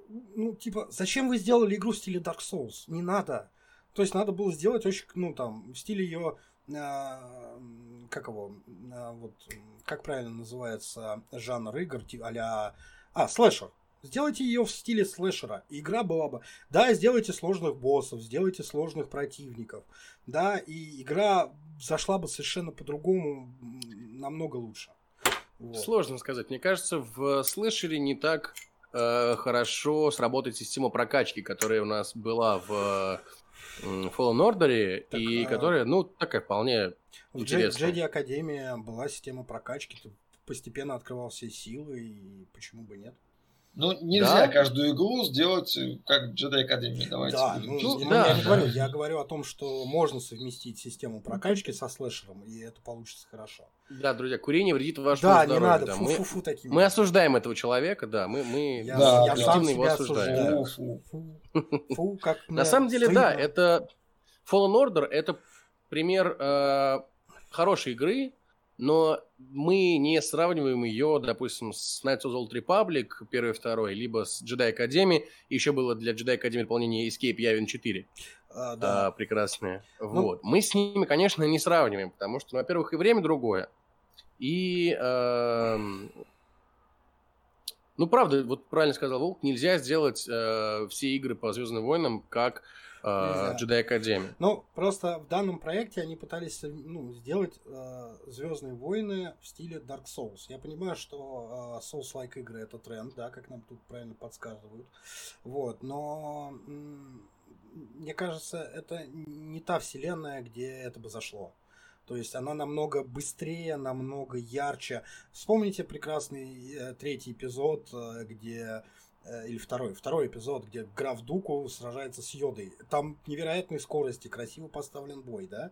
ну, типа, зачем вы сделали игру в стиле Dark Souls? Не надо. То есть надо было сделать очень, ну, там, в стиле ее, э, как его, э, вот, как правильно называется жанр игр, а а, слэшер. Сделайте ее в стиле слэшера. Игра была бы... Да, сделайте сложных боссов, сделайте сложных противников. Да, и игра зашла бы совершенно по-другому, намного лучше. Вот. Сложно сказать. Мне кажется, в слэшере не так э, хорошо сработает система прокачки, которая у нас была в э, Fallen Order, так, и а... которая, ну, такая вполне в интересная. В Джеди Академия была система прокачки, ты постепенно открывал все силы, и почему бы нет? Ну, нельзя да? каждую игру сделать э, как Jedi Academy. Давайте. Да, ну, ну, да, я, не говорю, я говорю о том, что можно совместить систему прокачки со слэшером, и это получится хорошо. Да, друзья, курение вредит вашему да, здоровью. Не надо. Да, фу, мы, фу, фу, таким. мы осуждаем этого человека, да, мы, мы я, да, я сам его осуждаем. Фу, фу, фу, фу, как На самом деле, да, это Fallen Order это пример э, хорошей игры, но мы не сравниваем ее, допустим, с Knights of the Old Republic, первый и второй, либо с Jedi Academy. Еще было для Jedi Academy дополнение Escape Yavin 4. А, да. а, прекрасное. Ну... Вот. Мы с ними, конечно, не сравниваем, потому что, ну, во-первых, и время другое. И, э, ну, правда, вот правильно сказал Волк, нельзя сделать э, все игры по Звездным войнам как э, Jedi Academy. Ну, просто в данном проекте они пытались ну, сделать э, Звездные войны в стиле Dark Souls. Я понимаю, что э, Souls-like игры это тренд, да, как нам тут правильно подсказывают. Вот, но мне кажется, это не та вселенная, где это бы зашло. То есть она намного быстрее, намного ярче. Вспомните прекрасный э, третий эпизод, э, где Э, или второй, второй эпизод, где граф Дуку сражается с Йодой. Там невероятной скорости, красиво поставлен бой, да?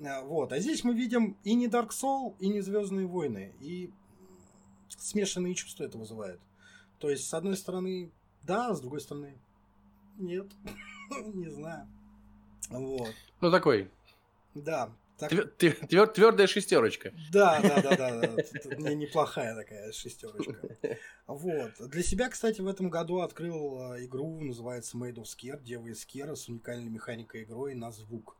Э, вот. А здесь мы видим и не Dark Soul, и не Звездные войны. И смешанные чувства это вызывает. То есть, с одной стороны, да, с другой стороны, нет. Не знаю. Вот. Ну, такой. Да. Твердая шестерочка. Да, да, да, да. да. Неплохая такая шестерочка. Вот. Для себя, кстати, в этом году открыл э, игру, называется Made of Scare, Дева из Скера, с уникальной механикой игрой на звук.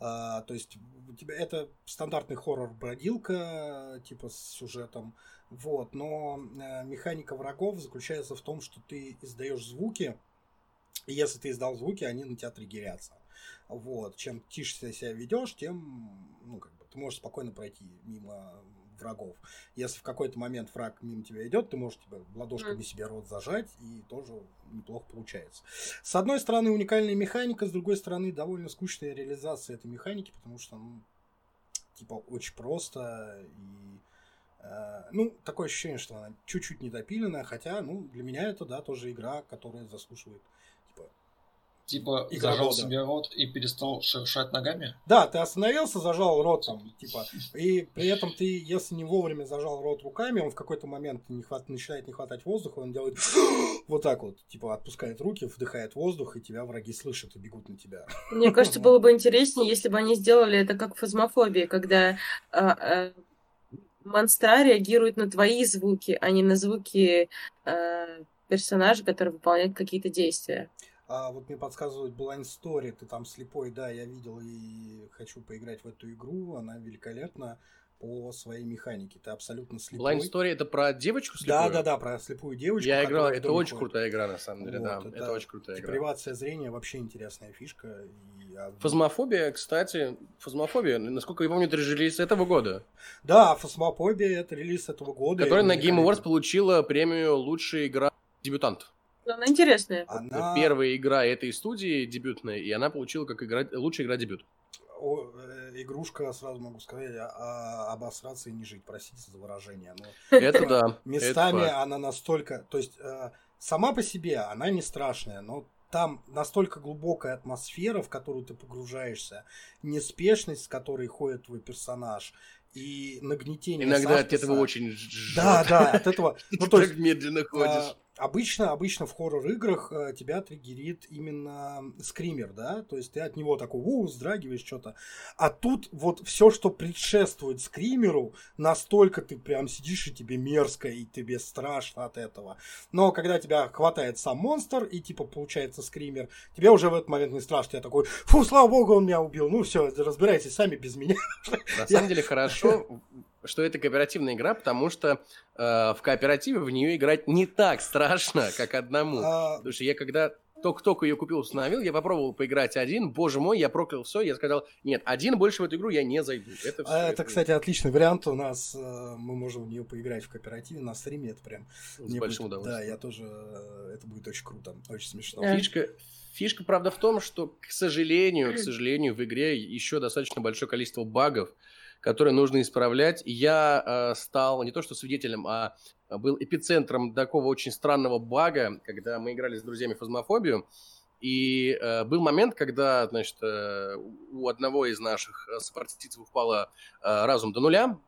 А, то есть у тебя это стандартный хоррор-бродилка, типа с сюжетом. Вот. Но э, механика врагов заключается в том, что ты издаешь звуки, и если ты издал звуки, они на тебя триггерятся. Вот. Чем тише ты себя ведешь, тем ну, как бы, ты можешь спокойно пройти мимо врагов. Если в какой-то момент враг мимо тебя идет, ты можешь типа, ладошками mm. себе рот зажать, и тоже неплохо получается. С одной стороны, уникальная механика, с другой стороны, довольно скучная реализация этой механики, потому что, ну, типа, очень просто и э, ну, такое ощущение, что она чуть-чуть недопиленная, хотя, ну, для меня это, да, тоже игра, которая заслуживает Типа и зажал года. себе рот и перестал шершать ногами? Да, ты остановился, зажал рот там, типа, и при этом ты, если не вовремя зажал рот руками, он в какой-то момент не хват... начинает не хватать воздуха, он делает вот так вот, типа, отпускает руки, вдыхает воздух, и тебя враги слышат и бегут на тебя. Мне кажется, было бы интереснее, если бы они сделали это как в фазмофобии, когда а, а, монстра реагирует на твои звуки, а не на звуки а, персонажа, который выполняет какие-то действия. А вот мне подсказывают Blind Story, ты там слепой, да, я видел и хочу поиграть в эту игру, она великолепна по своей механике. Ты абсолютно слепой. Blind Story это про девочку слепую? Да, да, да, про слепую девочку. Я играл, это очень ходит. крутая игра, на самом деле, вот, да. Это, это очень крутая игра. Привация зрения вообще интересная фишка. И... Фазмофобия, кстати, Фазмофобия, насколько я помню, это релиз этого года. Да, Фазмофобия это релиз этого года. Которая на Game Awards получила премию лучшая игра дебютант. Она интересная. Она... Первая игра этой студии дебютная, и она получила как игра... лучшая игра дебют. О, э, игрушка, сразу могу сказать, а, а, обосраться и не жить, простите за выражение. Но это да. Местами это она настолько, то есть э, сама по себе она не страшная, но там настолько глубокая атмосфера, в которую ты погружаешься, неспешность, с которой ходит твой персонаж, и нагнетение. Иногда от этого очень Да, да, от этого. Ну, то есть, медленно ходишь. Обычно, обычно в хоррор-играх э, тебя триггерит именно скример, да, то есть ты от него такой, у, вздрагиваешь что-то. А тут вот все, что предшествует скримеру, настолько ты прям сидишь и тебе мерзко, и тебе страшно от этого. Но когда тебя хватает сам монстр, и типа получается скример, тебе уже в этот момент не страшно, я такой, фу, слава богу, он меня убил, ну все, разбирайтесь сами без меня. На самом деле хорошо что это кооперативная игра, потому что э, в кооперативе в нее играть не так страшно, как одному. А, Потому что я когда только-только ее купил, установил, я попробовал поиграть один, боже мой, я проклял все, я сказал, нет, один больше в эту игру я не зайду. Это, всё, а это, кстати, отличный вариант. У нас э, мы можем в нее поиграть в кооперативе на стриме. Это прям с мне большим будет- удовольствием. Да, я тоже. э, Это будет очень круто, очень смешно. Фишка, фишка, правда, в том, что, к сожалению, к сожалению, в игре еще достаточно большое количество багов, которые нужно исправлять. Я э, стал не то что свидетелем, а был эпицентром такого очень странного бага, когда мы играли с друзьями фазмофобию. И э, был момент, когда, значит, э, у одного из наших э, сопартийцев упало э, разум до нуля,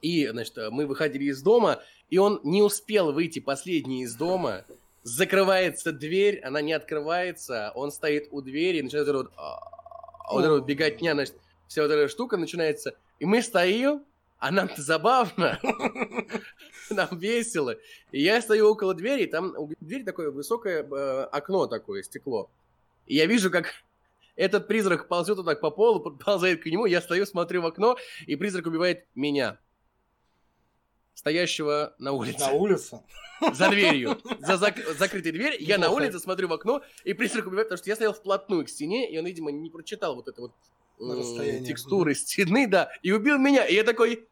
и, значит, э, мы выходили из дома, и он не успел выйти последний из дома, закрывается дверь, она не открывается, он стоит у двери, и начинает вот, вот, а, вот эта вот беготня, значит, вся вот эта штука начинается, и мы стоим, а нам забавно, нам весело. И я стою около двери, и там у двери такое высокое э, окно такое, стекло. И я вижу, как этот призрак ползет вот так по полу, подползает к нему, я стою, смотрю в окно, и призрак убивает меня, стоящего на улице На улице. за дверью, за зак- закрытой дверь. Я на улице смотрю в окно, и призрак убивает, потому что я стоял вплотную к стене, и он, видимо, не прочитал вот это вот На м, расстоянии. текстуры стены, да, и убил меня. И я такой,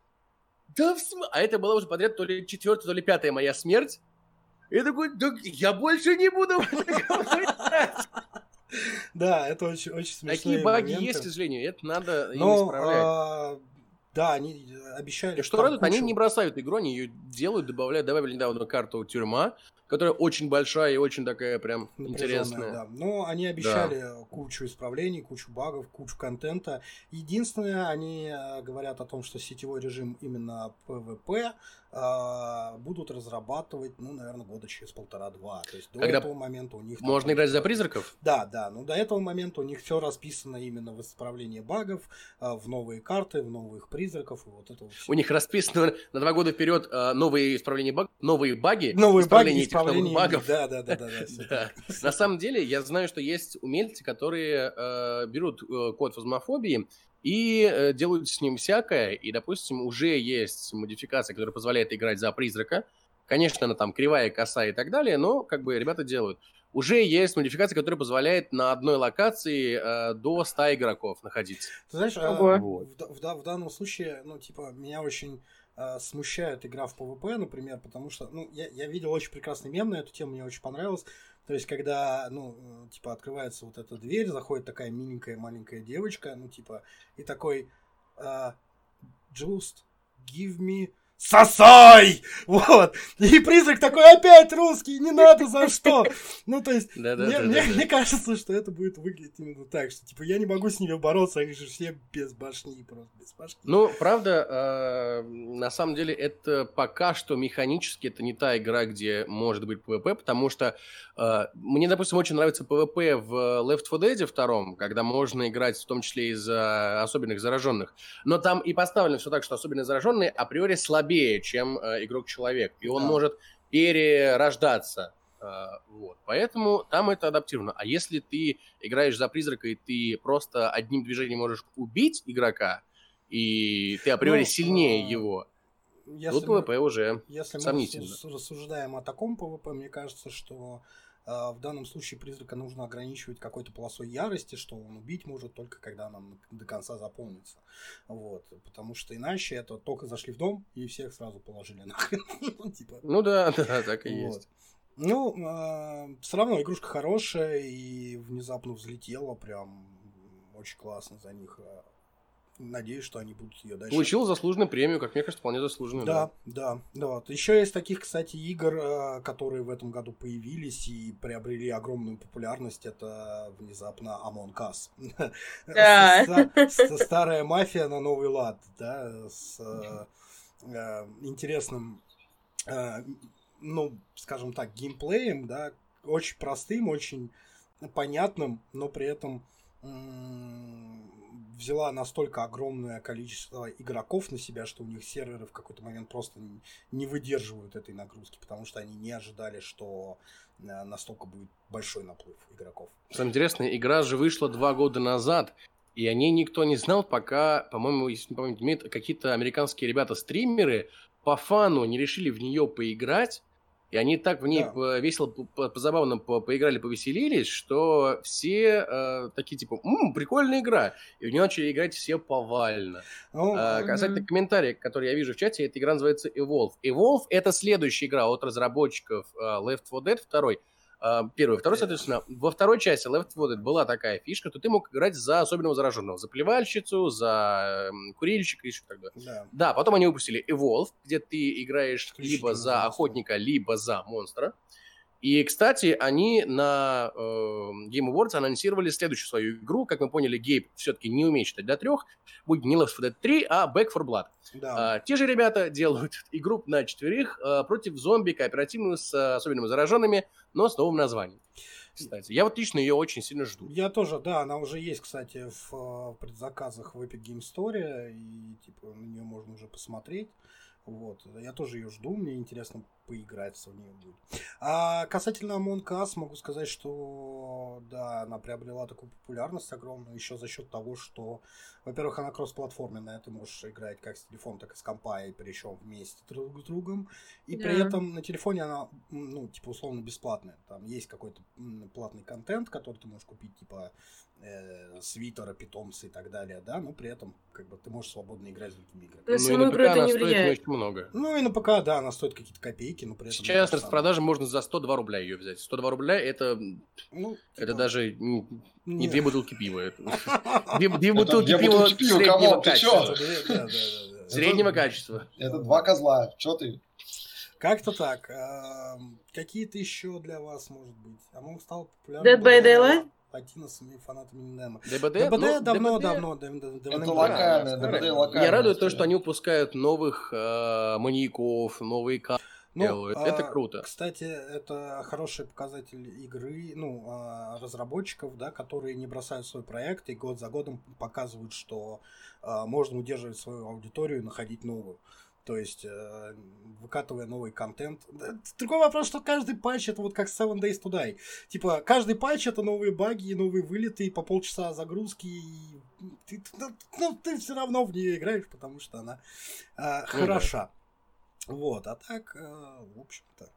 да в см-» А это была уже подряд то ли четвертая, то ли пятая моя смерть. И я такой, да я больше не буду в это играть». Да, это очень, очень смешные Такие баги есть, к сожалению, это надо Но, исправлять. Да, они обещали... И что радует, они кучу- не бросают игру, они ее делают, добавляют, добавили недавно карту тюрьма, которая очень большая и очень такая прям интересная. Да. Но они обещали кучу исправлений, кучу багов, кучу контента. Единственное, они э, говорят о том, что сетевой режим именно PvP э, будут разрабатывать, ну, наверное, года через полтора-два. То есть до Когда этого момента у них... там Можно только- играть за призраков? Да, да, но до этого момента у них все расписано именно в исправлении багов, э, в новые карты, в новых призраков и вот это вот. У них расписано на два года вперед э, новые исправления багов, новые баги, новые баги, исправление этих новых исправление багов. Да, да, да, да, да. На самом деле, я знаю, что есть умельцы, которые э, берут э, код фазмофобии и э, делают с ним всякое. И, допустим, уже есть модификация, которая позволяет играть за призрака. Конечно, она там кривая, косая и так далее, но как бы ребята делают. Уже есть модификация, которая позволяет на одной локации э, до 100 игроков находиться. Ты знаешь, а, Ого. Вот. в, в в данном случае, ну, типа, меня очень а, смущает игра в PvP, например, потому что, ну, я, я видел очень прекрасный мем на эту тему, мне очень понравилось. То есть, когда, ну, э, типа, открывается вот эта дверь, заходит такая миленькая маленькая девочка, ну, типа, и такой, а, just give me сосай! Вот. И призрак такой опять русский, не надо за что. Ну, то есть, Да, да, мне, да, мне- мне кажется, что это будет выглядеть именно так, что типа я не могу с ними бороться, они же все без башни, просто без башни. Ну, правда, э, на самом деле это пока что механически это не та игра, где может быть PvP, потому что э, мне, допустим, очень нравится PvP в Left 4 Dead 2, когда можно играть в том числе из-за особенных зараженных. Но там и поставлено все так, что особенно зараженные априори слабее, чем э, игрок-человек. И он Да. может перерождаться. Э, вот. Поэтому там это адаптировано. А если ты играешь за призрака, и ты просто одним движением можешь убить игрока, и ты априори Ну, сильнее а, его, Если тут мы, PvP уже... если мы сомнительно. рассу- рассуждаем о таком PvP, мне кажется, что в данном случае призрака нужно ограничивать какой-то полосой ярости, что он убить может только когда она до конца заполнится. Вот. Потому что иначе это только зашли в дом и всех сразу положили нахрен. Ну, типа, Ну да, да, так и есть. Ну, все равно игрушка хорошая и внезапно взлетела, прям очень классно за них. Надеюсь, что они будут ее дальше. Получил заслуженную премию, как мне кажется, вполне заслуженную. Да, да, да. Вот. Еще есть таких, кстати, игр, э, которые в этом году появились и приобрели огромную популярность. Это внезапно Among Us. Старая мафия на новый лад, да, с э, э, интересным, ну, скажем так, геймплеем, да, очень простым, очень понятным, но при этом взяла настолько огромное количество игроков на себя, что у них серверы в какой-то момент просто не- выдерживают этой нагрузки, потому что они не ожидали, что э, настолько будет большой наплыв игроков. Самое интересное, игра же вышла два года назад, И о ней никто не знал, пока, по-моему, если не помню, какие-то американские ребята-стримеры по фану не решили в нее поиграть, и они так в ней да. весело, по-забавно по поиграли, повеселились, что все э, такие типа, М, прикольная игра. И в нее начали играть все повально. Oh, э, касательно mm-hmm. комментариев, которые я вижу в чате, эта игра называется Evolve. Evolve — это следующая игра от разработчиков э, Left 4 Dead 2, а, первый. Второй, соответственно, во второй части Left 4 Dead была такая фишка, что ты мог играть за особенного зараженного. За плевальщицу, за курильщика и что тогда. Да. да, потом они выпустили Evolve, где ты играешь либо за охотника, либо за монстра. И, кстати, они на э, Game Awards анонсировали следующую свою игру. Как мы поняли, Гейб все-таки не умеет считать до трех. Будет не Left 4 Dead 3, а Back 4 Blood. Да. А, те же ребята делают игру на четверых а, против зомби, кооперативную с а, особенными зараженными, но с новым названием. Кстати, я вот лично ее очень сильно жду. Я тоже, да, она уже есть, кстати, в, в предзаказах в Epic Game Store, и типа на нее можно уже посмотреть. Вот, я тоже ее жду, мне интересно поиграть в нее будет. А касательно Among Us, могу сказать, что да, она приобрела такую популярность огромную еще за счет того, что, во-первых, она кроссплатформенная, ты можешь играть как с телефона, так и с компа, и причем вместе друг с другом. И да. при этом на телефоне она, ну, типа, условно бесплатная. Там есть какой-то платный контент, который ты можешь купить, типа, э, свитера, питомцы и так далее, да, но при этом как бы ты можешь свободно играть с другими играми. На саму игру это не влияет. Очень много. Ну и на ПК, да, она стоит какие-то копейки, но при этом... Сейчас в продаже можно за 102 рубля ее взять. 102 рубля это, ну, типа... это даже не, не две бутылки пива. Две бутылки пива среднего качества. Среднего качества. Это два козла. Че ты? Как-то так. Какие-то еще для вас, может быть? А мы стал популярным. Dead by Daylight? платиносами фанатами Немо. ДБД? ДБД давно, давно. Это локально, ДБД. Меня радует то, что они выпускают новых э, маньяков, новые карты. Ну, это а, круто. Кстати, это хороший показатель игры, ну, а, разработчиков, да, которые не бросают свой проект и год за годом показывают, что а, можно удерживать свою аудиторию и находить новую. То есть, э, выкатывая новый контент. Другой вопрос, что каждый патч это вот как Seven Days to Die. Типа, каждый патч это новые баги, новые вылеты, по полчаса загрузки. И ты, ну, ну, ты все равно в нее играешь, потому что она э, хороша. Вот, а так, э, в общем-то.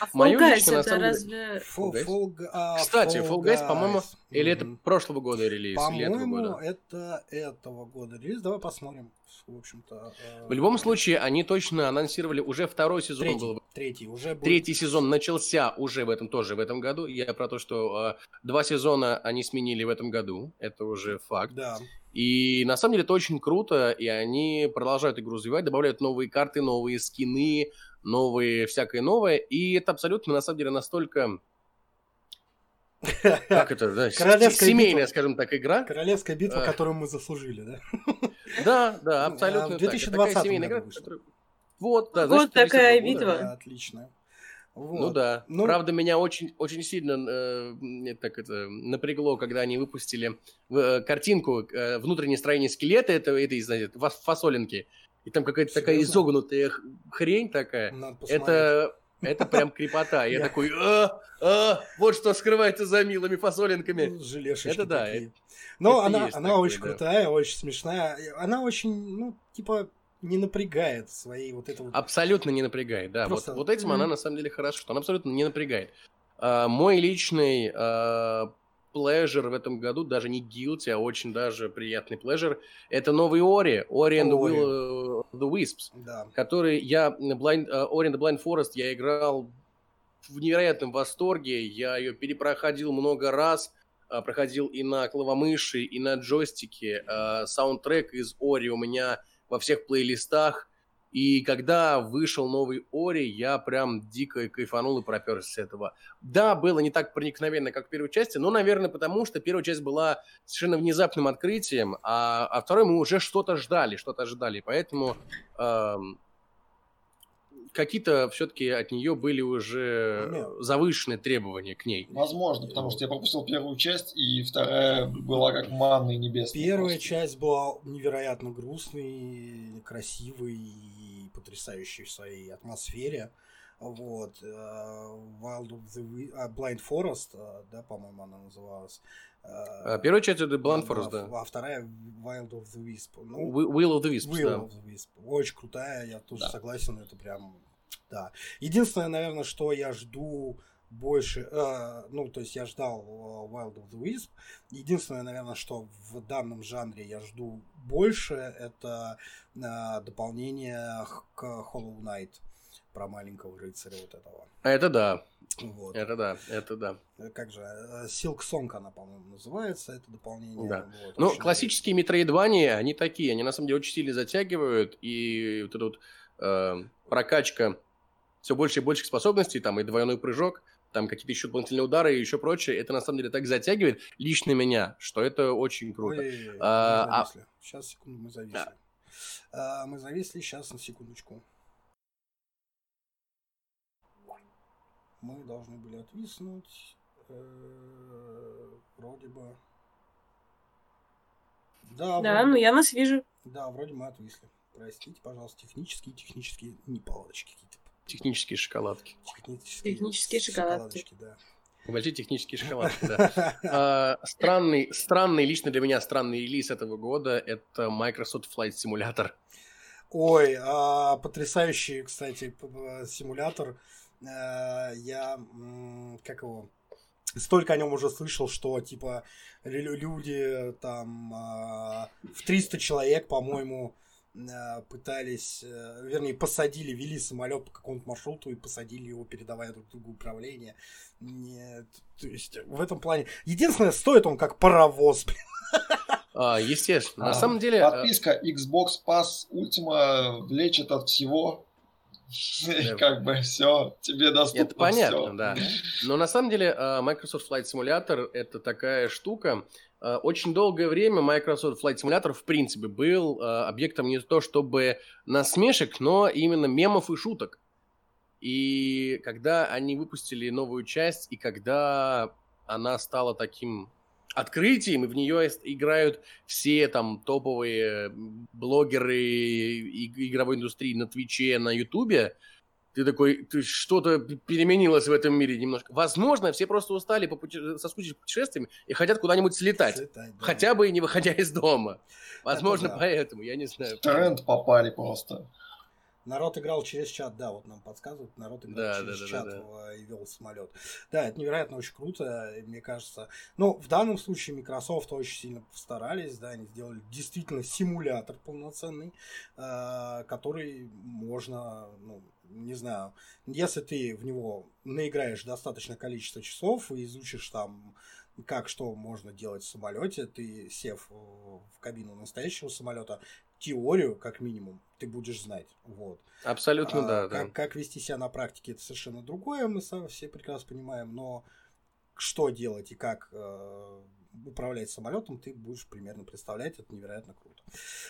А Fall Guys это разве... Fall, Fall, uh, Кстати, Fall Guys, Guys по-моему, или это прошлого года релиз, или этого года? это этого года релиз. Давай посмотрим. В общем-то... Э... В любом случае, они точно анонсировали уже второй сезон. Третий, был... третий уже будет... Третий сезон начался уже в этом тоже в этом году. Я про то, что э, два сезона они сменили в этом году. Это уже факт. Да. И на самом деле это очень круто, и они продолжают игру развивать, добавляют новые карты, новые скины, новые, всякое новое, и это абсолютно, на самом деле, настолько... Как это, да, семейная, битва. скажем так, игра. Королевская битва, а. которую мы заслужили, да? Да, да, абсолютно. В 2020 так. семейная игра, которая... Вот, да, вот такая битва. Да, отлично. Вот. Ну да. Ну... Правда, меня очень, очень сильно э, так это, напрягло, когда они выпустили э, картинку э, внутреннее строение скелета это, этой, знаете, фасолинки. И там какая-то такая изогнутая хрень такая. Это, это прям крепота. Я такой, а, а, вот что скрывается за милыми фасолинками. Ну, это да. Но она, она очень крутая, очень смешная. Она очень, ну, типа, не напрягает своей вот это вот... Абсолютно не напрягает, да. Просто... Вот, вот этим mm-hmm. она на самом деле хорошо, что она абсолютно не напрягает. А, мой личный а, pleasure в этом году, даже не guilty, а очень даже приятный pleasure, это новый Ори, Ori and the, Will, the Wisps, да. который я, Blind, uh, Ori and the Blind Forest я играл в невероятном восторге, я ее перепроходил много раз, uh, проходил и на клавомыши, и на джойстике, uh, саундтрек из Ори у меня во всех плейлистах, и когда вышел новый Ори, я прям дико кайфанул и проперся с этого. Да, было не так проникновенно, как в первой части, но, наверное, потому что первая часть была совершенно внезапным открытием, а, а второй мы уже что-то ждали, что-то ожидали. Поэтому эм, какие-то все-таки от нее были уже Нет. завышенные требования к ней. Возможно, потому что я пропустил первую часть, и вторая была как манна небесная. Первая просто. часть была невероятно грустной, красивой и потрясающей в своей атмосфере. Вот. э, Wild of the а, Blind Forest, э, да, по-моему, она называлась. Э, А, Первая часть это Blind Forest, да. А вторая Wild of the Wisp. Ну, Wi- Will of the Wisps, Will да. of the Wisp. Очень крутая, я тоже Да. согласен, это прям, да. Единственное, наверное, что я жду больше, э, ну, то есть я ждал э, Wild of the Wisp. Единственное, наверное, что в данном жанре я жду больше, это э, дополнение к Hollow Knight про маленького рыцаря вот этого. Это да, Вот. это да, это да. Э, Как же, э, Silk Song она, по-моему, называется, это дополнение. Да. Вот, Ну, классические метроидвани, они такие, они на самом деле очень сильно затягивают, и вот эта вот э, прокачка все больше и больше способностей, там и двойной прыжок, там какие-то еще дополнительные удары и еще прочее, это на самом деле так затягивает лично меня, что это очень круто. Ой, мы А, а-. Сейчас, секунду, мы зависли. А, мы зависли, сейчас, на секундочку. Мы должны были отвиснуть. Э, Вроде бы. Да, Да, вроде ну я нас вижу. да, вроде мы отвисли. Простите, пожалуйста, технические, технические неполадочки какие-то. Технические шоколадки. Технические, Технические шоколадки. да. Большие технические шоколадки, да. Странный, странный, лично для меня странный релиз этого года – это Microsoft Flight Simulator. Ой, а, потрясающий, кстати, симулятор. Э, Я, как его, столько о нем уже слышал, что, типа, лю- люди там а, в 300 человек, по-моему, пытались, э, вернее, посадили, вели самолет по какому-то маршруту и посадили его, передавая друг другу управление. Нет, то есть в этом плане... Единственное, стоит он как паровоз, блин. А, Естественно. На А, самом деле, э, Подписка Xbox Pass Ultima лечит от всего. И как бы все, тебе доступно Это понятно, да. Но на самом деле Microsoft Flight Simulator это такая штука. Э, Очень долгое время Microsoft Flight Simulator в принципе был э, объектом не то чтобы насмешек, но именно мемов и шуток. И когда они выпустили новую часть, и когда она стала таким открытием, и в нее играют все там топовые блогеры игровой индустрии на Твиче, на Ютубе, ты такой, ты что-то переменилось в этом мире немножко. Возможно, все просто устали по пути- соскучились по путешествиям и хотят куда-нибудь слетать. Слетать, да. Хотя бы и не выходя из дома. Возможно, да. поэтому, я не знаю. В тренд попали просто. Народ играл через чат, да, вот нам подсказывают, народ играл Да, через да, да, чат да, в- и вел самолет. Да, это невероятно очень круто, мне кажется. Ну, в данном случае Microsoft очень сильно постарались, да, они сделали действительно симулятор полноценный, э, который можно, ну, не знаю, если ты в него наиграешь достаточное количество часов и изучишь там как что можно делать в самолете, ты сев э, в кабину настоящего самолета, теорию, как минимум, ты будешь знать. Вот. Абсолютно, А, да, как, да. как вести себя на практике, это совершенно другое, мы все прекрасно понимаем, но что делать и как э, управлять самолетом, ты будешь примерно представлять, это невероятно круто.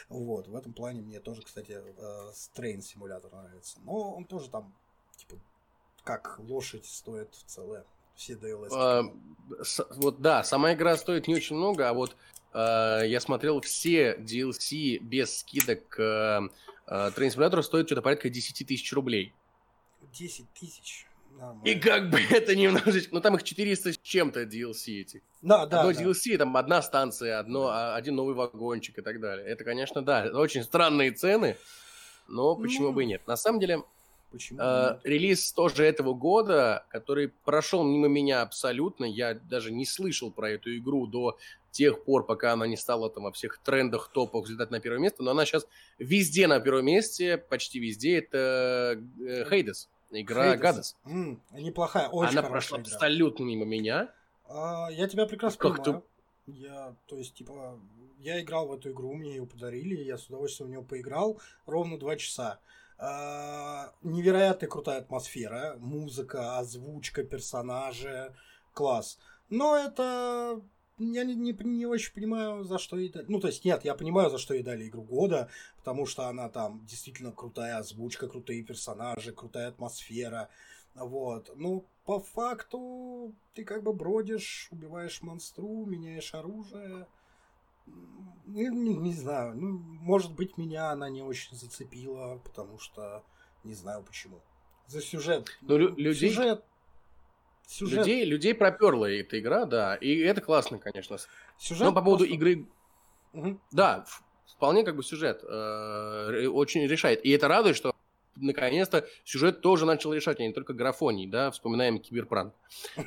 Вот, в этом плане мне тоже, кстати, э, Strain симулятор нравится, но он тоже там, типа, как лошадь стоит в целое. Все DLS. А, с- вот да, сама игра стоит не очень много, а вот э, я смотрел все DLC без скидок э, э, Train Simulator стоит что-то порядка 10 тысяч рублей. 10 тысяч. Нормально. И как бы это немножечко... Ну, там их 400 с чем-то DLC этих. Да, да, Одно да. DLC, там одна станция, одно, а, один новый вагончик и так далее. Это, конечно, да, очень странные цены, но почему Ну, бы и нет. На самом деле, Почему? Э, релиз тоже этого года, который прошел мимо меня абсолютно. Я даже не слышал про эту игру до тех пор, пока она не стала там во всех трендах, топах взлетать на первое место. Но она сейчас везде на первом месте, почти везде. Это э, Hades, игра. Гадес. М, неплохая, очень Она прошла игра. абсолютно мимо меня. А, я тебя прекрасно Как понимаю. Я, то есть, типа, я играл в эту игру, мне ее подарили, я с удовольствием в нее поиграл ровно два часа. Невероятно крутая атмосфера, музыка, озвучка, персонажи, класс. Но это я не, не, не очень понимаю, за что ей дали. Ну, то есть, нет, я понимаю, за что ей дали игру года, потому что она там действительно крутая озвучка, крутые персонажи, крутая атмосфера. Вот. Ну, по факту, ты как бы бродишь, убиваешь монстру, меняешь оружие. Не, не- не знаю. Ну, может быть, меня она не очень зацепила, потому что не знаю почему. За сюжет. Ну, лю- людей- Сюжет. Сюжет. Людей, людей проперла эта игра, да, и это классно, конечно. Сюжет Но по поводу просто- игры, Мгм. да, вполне как бы сюжет э, очень решает. И это радует, что наконец-то сюжет тоже начал решать, а не только графоний, да, вспоминаем киберпранк.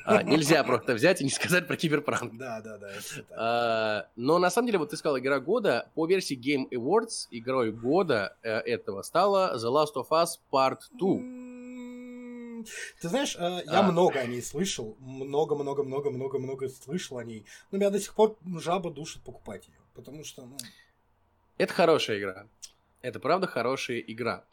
А, нельзя просто взять и не сказать про киберпранк. Да, да, да. А, но на самом деле, вот ты сказал, игра года, по версии Game Awards, игрой года э, этого стала The Last of Us Part 2. М, Ты знаешь, э, я А. много о ней слышал, много-много-много-много-много слышал о ней, но меня до сих пор жаба душит покупать ее, потому что, ну, Это хорошая игра. Это правда хорошая игра.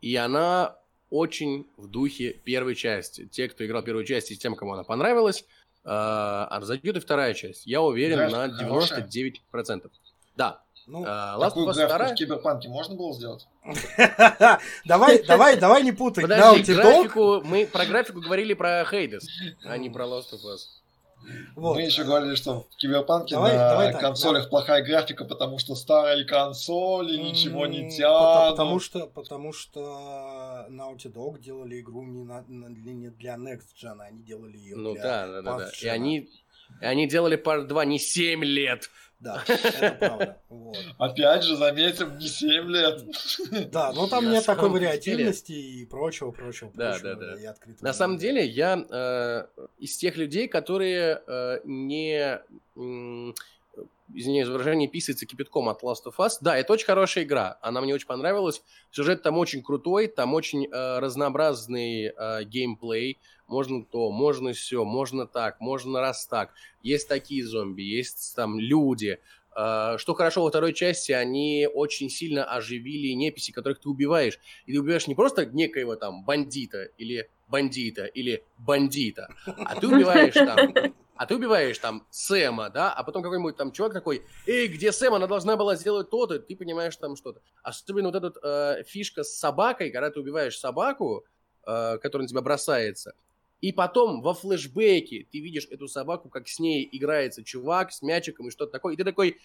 И она очень в духе первой части. Те, кто играл первую часть, и тем, кому она понравилась, э, а зайдет и вторая часть. Я уверен Графика на хорошая? 99%. Да. ну, Э, Last Такую of Us графику 2... в Киберпанке можно было сделать? давай, давай, давай не путай. Подожди, графику... Мы про графику говорили про Хейдес, а не про Last of Us. Вот. Мы еще говорили, что в Киберпанке Давай- на давай так, консолях плохая графика, потому что старые консоли ничего не тянут. Потому что, потому что Naughty Dog делали игру не, на, не для Next Gen, они делали ее Ну для да, да, да, да. И они, и они делали Part 2 не 7 лет. Да, это правда. Вот. Опять же, заметим, не 7 лет. Да, но там На нет такой деле- вариативности и прочего, прочего, Да, прочего. да, да. открытого На самом деле, я э, из тех людей, которые э, не, м, извиняюсь за выражение, писается кипятком от Last of Us. Да, это очень хорошая игра, она мне очень понравилась. Сюжет там очень крутой, там очень э, разнообразный э, геймплей. Можно то, можно все, можно так, можно раз так. Есть такие зомби, есть там люди. Э, Что хорошо во второй части, они очень сильно оживили неписи, которых ты убиваешь. И ты убиваешь не просто некоего там бандита или бандита или бандита, а ты убиваешь там, а ты убиваешь там Сэма, да, а потом какой-нибудь там чувак такой, эй, где Сэм, она должна была сделать то-то, ты понимаешь там что-то. Особенно вот эта э, фишка с собакой, когда ты убиваешь собаку, э, которая на тебя бросается, и потом во флешбеке ты видишь эту собаку, как с ней играется чувак с мячиком и что-то такое, и ты такой,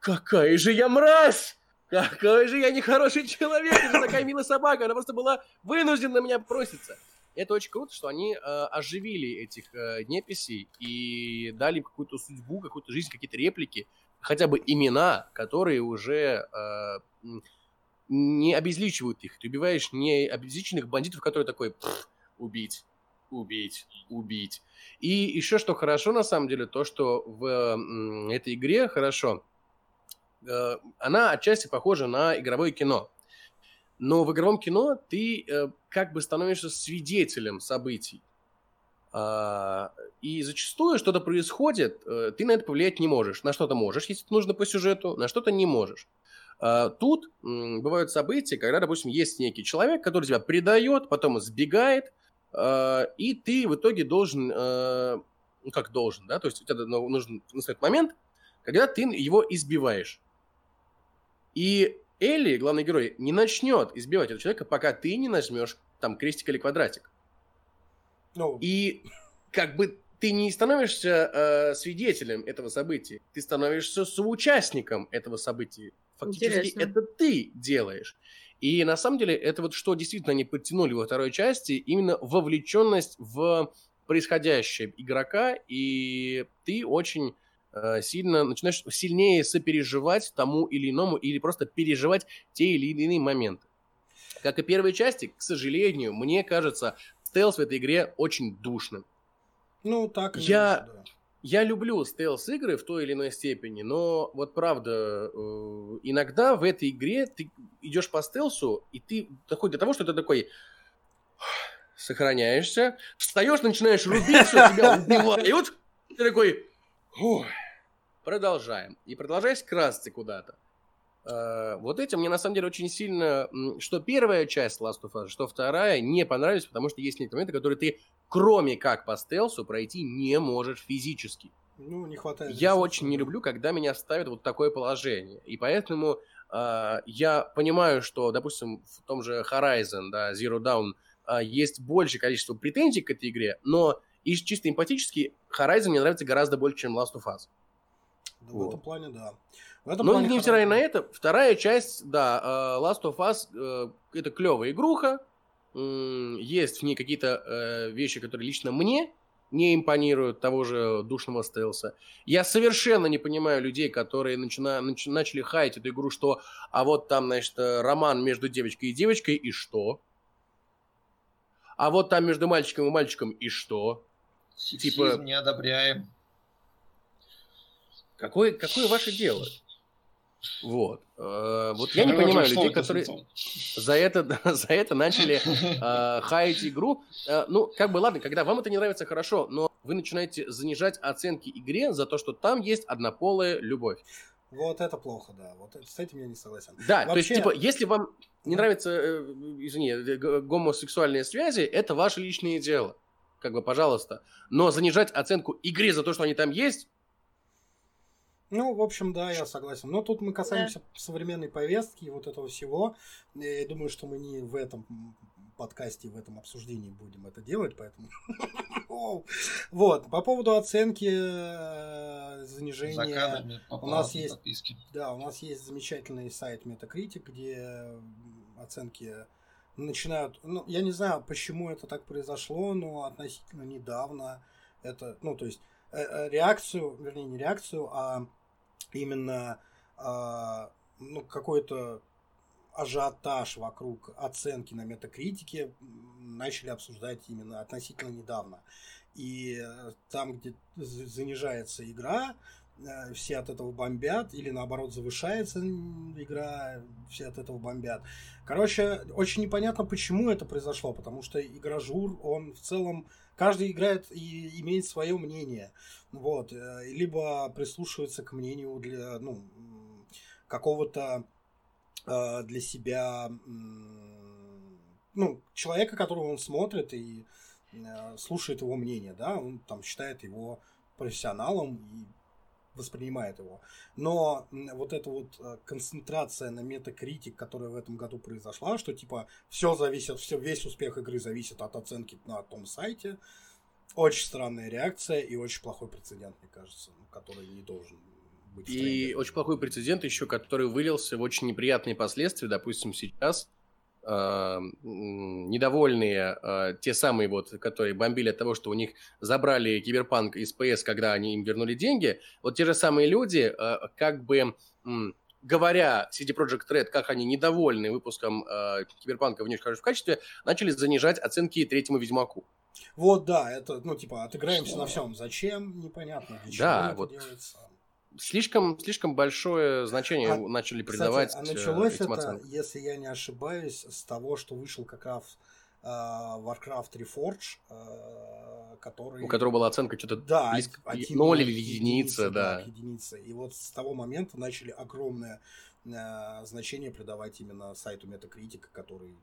какая же я мразь! Какой же я нехороший человек, это такая милая собака, она просто была вынуждена на меня броситься. Это очень круто, что они э, оживили этих э, неписей и дали какую-то судьбу, какую-то жизнь, какие-то реплики, хотя бы имена, которые уже э, не обезличивают их. Ты убиваешь не обезличенных бандитов, которые такой «Пф, убить, убить, убить. И еще что хорошо на самом деле, то, что в этой игре хорошо, э, она отчасти похожа на игровое кино. Но в игровом кино ты э, как бы становишься свидетелем событий. А, и зачастую что-то происходит, э, ты на это повлиять не можешь. На что-то можешь, если нужно по сюжету, на что-то не можешь. А, тут бывают события, когда, допустим, есть некий человек, который тебя предает, потом сбегает, и ты в итоге должен, э, ну как должен, да, то есть у тебя ну, нужен настает момент, когда ты его избиваешь. И Элли, главный герой, не начнет избивать этого человека, пока ты не нажмешь там крестик или квадратик. Ну, И как бы ты не становишься э, свидетелем этого события, ты становишься соучастником этого события. Фактически Интересно. это ты делаешь. И на самом деле это вот что действительно они подтянули во второй части, именно вовлеченность в происходящее игрока, и ты очень э, сильно начинаешь сильнее сопереживать тому или иному, или просто переживать те или иные моменты. Как и первой части, к сожалению, мне кажется, стелс в этой игре очень душным. ну так и Я- да. Я люблю стелс-игры в той или иной степени, но вот правда, э, иногда в этой игре ты идешь по стелсу, и ты доходит до того, что ты такой сохраняешься, встаешь, начинаешь рубить, все, тебя убивают, ты такой, «Фух, продолжаем. И продолжаешь красться куда-то. Э, Вот этим мне на самом деле очень сильно, что первая часть Last of Us, что вторая, не понравились, потому что есть некоторые моменты, которые ты, кроме как по стелсу, пройти не можешь физически. Ну, не хватает. Я ресурсов, очень не люблю, когда меня ставят вот в такое положение. И поэтому а, я понимаю, что, допустим, в том же Horizon, да, Zero Dawn, а, есть большее количество претензий к этой игре, но и чисто эмпатически Horizon мне нравится гораздо больше, чем Last of Us. Да, В Вот. этом плане, да. В этом Но невзирая хорошо. на это, вторая часть, да, э, Last of Us, э, это клевая игруха, есть в ней какие-то э, вещи, которые лично мне не импонируют того же душного стелса. Я совершенно не понимаю людей, которые начина, нач- начали хаять эту игру, что а вот там, значит, роман между девочкой и девочкой, и что? А вот там между мальчиком и мальчиком, и что? Сексизм Типа- не одобряем. Какое, какое ваше дело? Вот. Э, вот я не понимаю людей, которые за это, за это начали э, хаять игру. Э, ну, как бы ладно, когда вам это не нравится, хорошо, но вы начинаете занижать оценки игре за то, что там есть однополая любовь. Вот это плохо, да. Вот с этим я не согласен. Да, то есть, Вообще- типа, если вам не нравятся, э, извини, гомосексуальные связи, это ваше личное дело. Как бы, пожалуйста. Но занижать оценку игре за то, что они там есть, Ну, в общем, да, я согласен. Но тут мы касаемся современной повестки и вот этого всего. Я думаю, что мы не в этом подкасте, в этом обсуждении будем это делать, поэтому... Вот, по поводу оценки э, За занижения... у нас есть- подписке. Да, у нас есть замечательный сайт Metacritic, где оценки начинают... Ну, я не знаю, почему это так произошло, но относительно недавно это... Ну, то есть реакцию, вернее, не реакцию, а именно а, ну, какой-то ажиотаж вокруг оценки на метакритике начали обсуждать именно относительно недавно. И э, там, где занижается игра, э, все от этого бомбят, или наоборот завышается игра, все от этого бомбят. Короче, очень непонятно, почему это произошло, потому что игражур, он в целом, каждый играет и имеет свое мнение. Вот, э, либо прислушивается к мнению для, ну, какого-то э, для себя ну, человека, которого он смотрит и э, слушает его мнение, да, он там считает его профессионалом и воспринимает его. Но вот эта вот э, концентрация на метакритик, которая в этом году произошла, что типа все зависит, все, весь успех игры зависит от оценки на том сайте, очень странная реакция и очень плохой прецедент, мне кажется, ну, который не должен быть. И очень плохой прецедент еще, который вылился в очень неприятные последствия. Допустим, сейчас э, недовольные э, те самые вот, которые бомбили от того, что у них забрали киберпанк из PS, когда они им вернули деньги, вот те же самые люди, э, как бы м, говоря CD Projekt Red, как они недовольны выпуском э, киберпанка в в качестве, начали занижать оценки третьему Ведьмаку. Вот, да, это, ну, типа, отыграемся Что? на всем. Зачем? Непонятно. Для Да, чего это вот делается. Слишком, слишком большое значение А, начали Кстати, придавать а э, началось этим это, оценкам. если я не ошибаюсь, с того, что вышел как раз э, Warcraft Reforged, э, который... У которого была оценка что-то Да, близко к один- ноль или единица, единица, да. к единице. И вот с того момента начали огромное э, значение придавать именно сайту Metacritic, который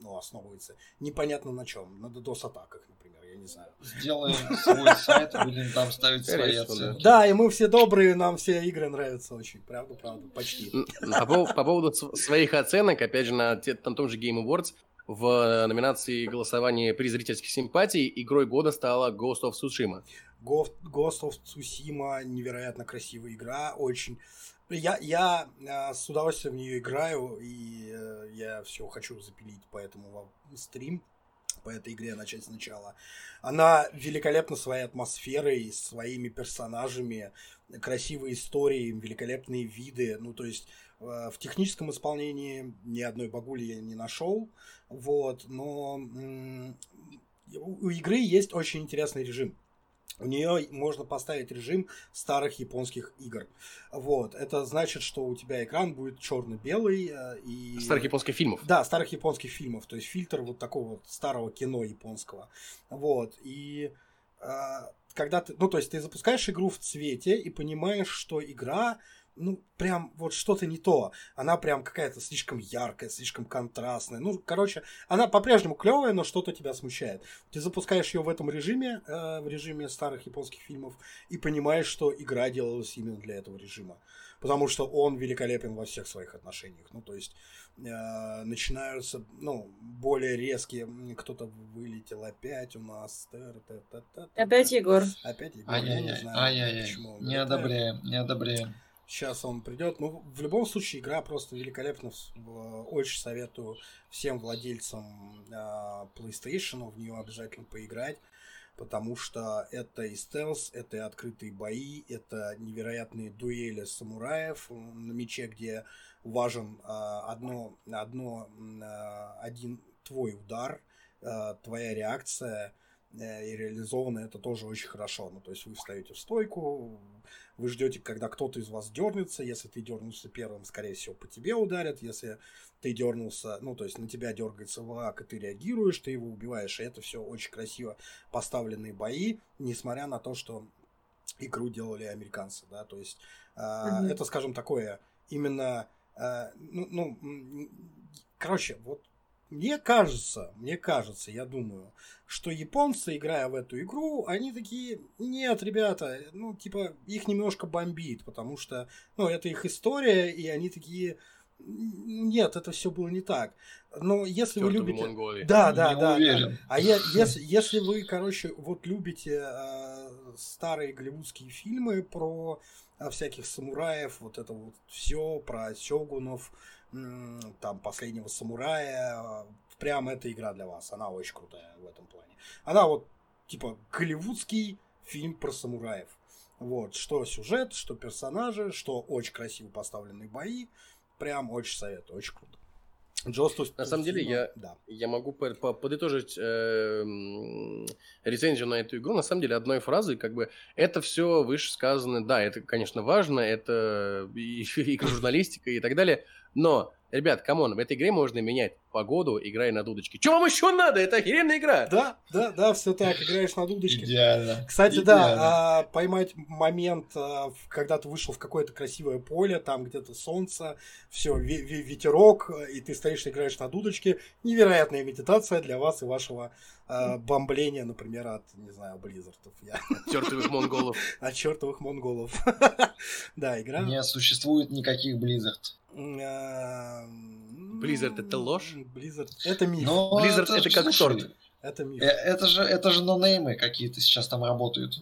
ну, основывается непонятно на чем, на DDoS-атаках, например, я не знаю. Сделаем свой сайт, будем там ставить свои оценки. Да, и мы все добрые, нам все игры нравятся очень, правда, правда, почти. М, По, пов- по поводу св- своих оценок, опять же, на, том же Game Awards в э, номинации голосования при зрительских симпатий игрой года стала Ghost of Tsushima. Ghost of Tsushima невероятно красивая игра, очень. Я, я э, с удовольствием в нее играю, и э, я все хочу запилить поэтому во- стрим по этой игре начать сначала. Она великолепна своей атмосферой, своими персонажами, красивой историей, великолепные виды. Ну, то есть э, в техническом исполнении ни одной багули я не нашел. Вот, но м, у игры есть очень интересный режим. У нее можно поставить режим старых японских игр. Вот. Это значит, что у тебя экран будет черно-белый э, и... Старых японских фильмов. Да, старых японских фильмов. То есть фильтр вот такого вот старого кино японского. Вот. И э, когда ты... Ну, то есть ты запускаешь игру в цвете и понимаешь, что игра ну, прям вот что-то не то. Она прям какая-то слишком яркая, слишком контрастная. Ну, короче, она по-прежнему клевая, но что-то тебя смущает. Ты запускаешь ее в этом режиме, э, в режиме старых японских фильмов, и понимаешь, что игра делалась именно для этого режима. Потому что он великолепен во всех своих отношениях. Ну, то есть э, начинаются, ну, более резкие. Кто-то вылетел опять у нас. Опять Егор. Опять Егор. Я не Ай-яй-яй, почему он Не вылетает. одобряем, не одобряем. Сейчас он придет. Ну, в любом случае, игра просто великолепна. Очень советую всем владельцам а, PlayStation в нее обязательно поиграть. Потому что это и стелс, это и открытые бои, это невероятные дуэли самураев на мече, где важен а, одно, одно, а, один твой удар, твоя реакция, э, и реализовано это тоже очень хорошо. Ну, то есть вы встаете в стойку, вы ждете, когда кто-то из вас дернется. Если ты дернулся первым, скорее всего, по тебе ударят. Если ты дернулся, ну, то есть на тебя дергается враг, и ты реагируешь, ты его убиваешь. И это все очень красиво поставленные бои, несмотря на то, что игру делали американцы, да, то есть Мгм. это, скажем, такое именно, а, ну, ну, короче, вот мне кажется, мне кажется, я думаю, что японцы, играя в эту игру, они такие, нет, ребята, ну, типа, их немножко бомбит, потому что, ну, это их история, и они такие, «М, нет, это все было не так. Но если вы Чёртовы любите... Монголии. Да, да, Не да, да. уверен. А я, если, если вы, короче, вот любите э, старые голливудские фильмы про э, всяких самураев, вот это вот все про сёгунов, там последнего самурая, прям эта игра для вас. Она очень крутая в этом плане. Она вот типа голливудский фильм про самураев. Вот, что сюжет, что персонажи, что очень красиво поставленные бои. Прям очень советую, очень круто. Ghost of Tsu- На самом деле, я- Да. Я могу по- по- подытожить э, рецензию на эту игру. На самом деле, одной фразой, как бы, это все вышесказано. Да, это, конечно, важно, это и, и журналистика и так далее. Но, ребят, come on, в этой игре можно менять погоду, играя на дудочке. Что вам еще надо? Это охеренная игра! Да, да, да, все так, играешь на дудочке. Идеально. Кстати, Идеально. да, а, поймать момент, а, когда ты вышел в какое-то красивое поле, там где-то солнце, все, ветерок, и ты стоишь, играешь на дудочке. Невероятная медитация для вас и вашего а, бомбления, например, от, не знаю, Blizzard ов. Я Чертовых монголов. от чертовых монголов. Да, игра. Не существует никаких Blizzard. А, Blizzard это ложь? Blizzard это миф. Но Blizzard это как слушай, торт. Это миф. э, Это же, это же нонеймы какие-то сейчас там работают.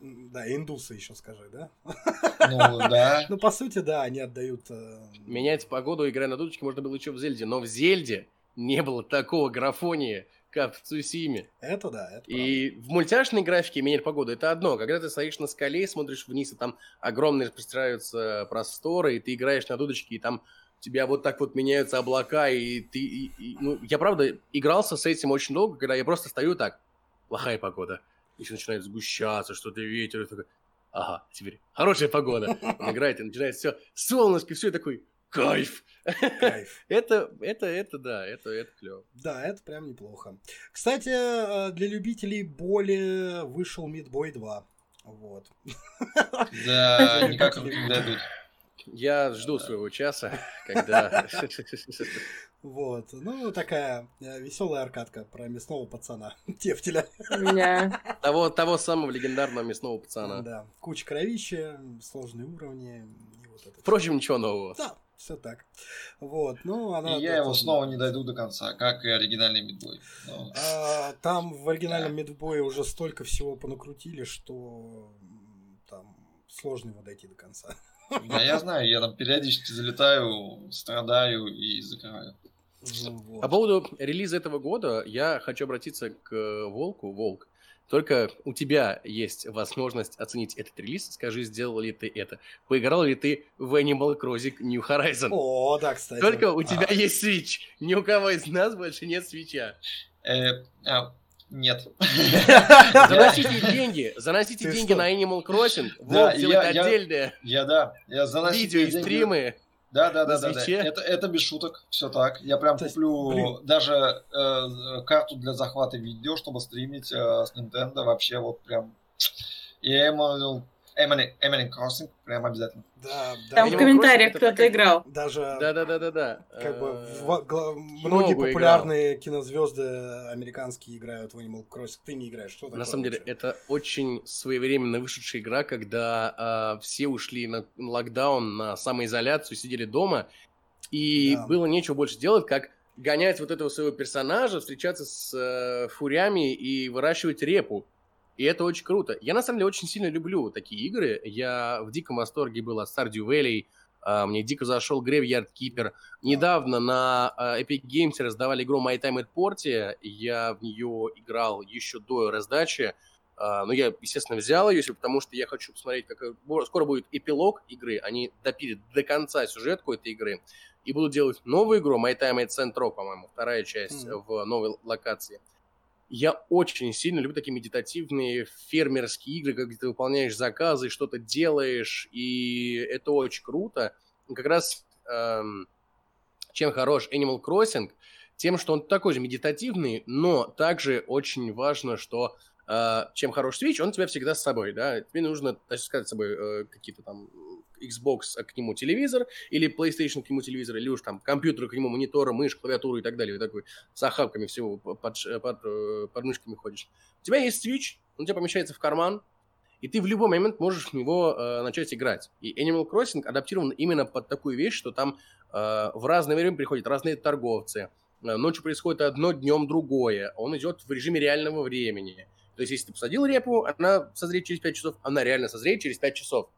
Да, индусы еще скажи, да? Ну, да. Ну, по сути, да, они отдают... э, Менять погоду, играя на дудочке, можно было еще в Зельде. Но в Зельде не было такого графония, как в Цусиме. Это да, это И в мультяшной графике менять погоду это одно. Когда ты стоишь на скале и смотришь вниз, и там огромные простираются просторы, и ты играешь на дудочке, и там у тебя вот так вот меняются облака, и ты... и- и- ну, я, правда, игрался с этим очень долго, когда я просто стою так, плохая погода, еще начинает сгущаться, что-то ветер, и такой, ага, теперь хорошая погода. Играет, и начинает все, солнышко, все, такой, кайф. Это, это, это, да, это, это клево. Да, это прям неплохо. Кстати, э, для любителей боли вышел Мидбой 2. Вот. Да, никак не дойдут. Я жду своего часа, когда... Вот. Ну, такая веселая аркадка про мясного пацана. Тефтеля. Меня Того, того самого легендарного мясного пацана. Да. Куча кровища, сложные уровни. И вот это. Впрочем, ничего нового. Да, все так. Вот. Ну, она... И я его снова не дойду до конца, как и оригинальный Мидбой. Но- А, там в оригинальном Мидбое уже столько всего понакрутили, что там сложно его дойти до конца. Да, я знаю, я там периодически залетаю, страдаю и закрываю. Ну, вот. По поводу релиза этого года я хочу обратиться к Волку. Волк, только у тебя есть возможность оценить этот релиз. Скажи, сделал ли ты это? Поиграл ли ты в Animal Crossing New Horizon? О, да, кстати. Только у тебя А. есть Switch. Ни у кого из нас больше нет свеча. Э, а, нет. Заносите деньги, заносите деньги на Animal Crossing. Я- я- отдельное Я да, я заносил видео и деньги. стримы. Да, да, да, да, да. Это, это без шуток, все так. Я прям То есть, куплю блин. даже э, карту для захвата видео, чтобы стримить э, с Nintendo. Вообще вот прям. И Animal, Animal, Animal Crossing прям обязательно. Да, да. там Animal в комментариях кто-то играл. Даже Да-да-да-да-да. как бы Э, в- гла- многие много играл. популярные кинозвезды американские играют в Animal Crossing. Ты не играешь. Что На такое самом деле, вообще? это очень своевременно вышедшая игра, когда а, все ушли на локдаун, на самоизоляцию, сидели дома, и Да. было нечего больше делать, как гонять вот этого своего персонажа, встречаться с э, фурями и выращивать репу. И это очень круто. Я, на самом деле, очень сильно люблю такие игры. Я в диком восторге был от Stardew Valley. А, мне дико зашел Graveyard Keeper. Недавно на а, Epic Games раздавали игру My Time at Portia. Я в нее играл еще до раздачи. А, но я, естественно, взял ее, потому что я хочу посмотреть, как скоро будет эпилог игры. Они допилят до конца сюжетку этой игры и будут делать новую игру My Time at Centro, по-моему, вторая часть mm-hmm. в новой локации. Я очень сильно люблю такие медитативные фермерские игры, когда ты выполняешь заказы, что-то делаешь, и это очень круто. Как раз эм, чем хорош Animal Crossing, тем, что он такой же медитативный, но также очень важно, что э, чем хорош Switch, он тебя всегда с собой, да, тебе нужно таскать с собой э, какие-то там Xbox к нему телевизор, или PlayStation к нему телевизор, или уж там компьютер к нему, монитор, мышь, клавиатуру и так далее. Вот такой с охапками всего под, под, э, под мышками ходишь. У тебя есть Switch, он у тебя помещается в карман, и ты в любой момент можешь в него э, начать играть. И Animal Crossing адаптирован именно под такую вещь, что там э, в разное время приходят разные торговцы, э, ночью происходит одно, днем другое, он идет в режиме реального времени. То есть, если ты посадил репу, она созреет через 5 часов, она реально созреет через 5 часов.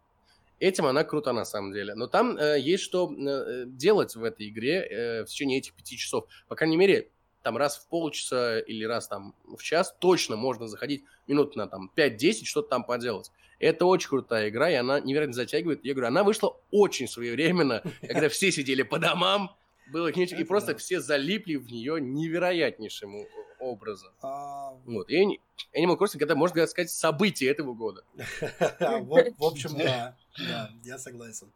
Этим она крута на самом деле. Но там э, есть что э, делать в этой игре э, в течение этих пяти часов. По крайней мере, там раз в полчаса или раз там в час точно можно заходить минут на там 5-10, что-то там поделать. Это очень крутая игра, и она невероятно затягивает. Я говорю, она вышла очень своевременно, когда все сидели по домам, было нечего, и просто все залипли в нее невероятнейшим образом. А... Вот. И Animal Crossing это, можно сказать, событие этого года. В общем, да. Да, я согласен.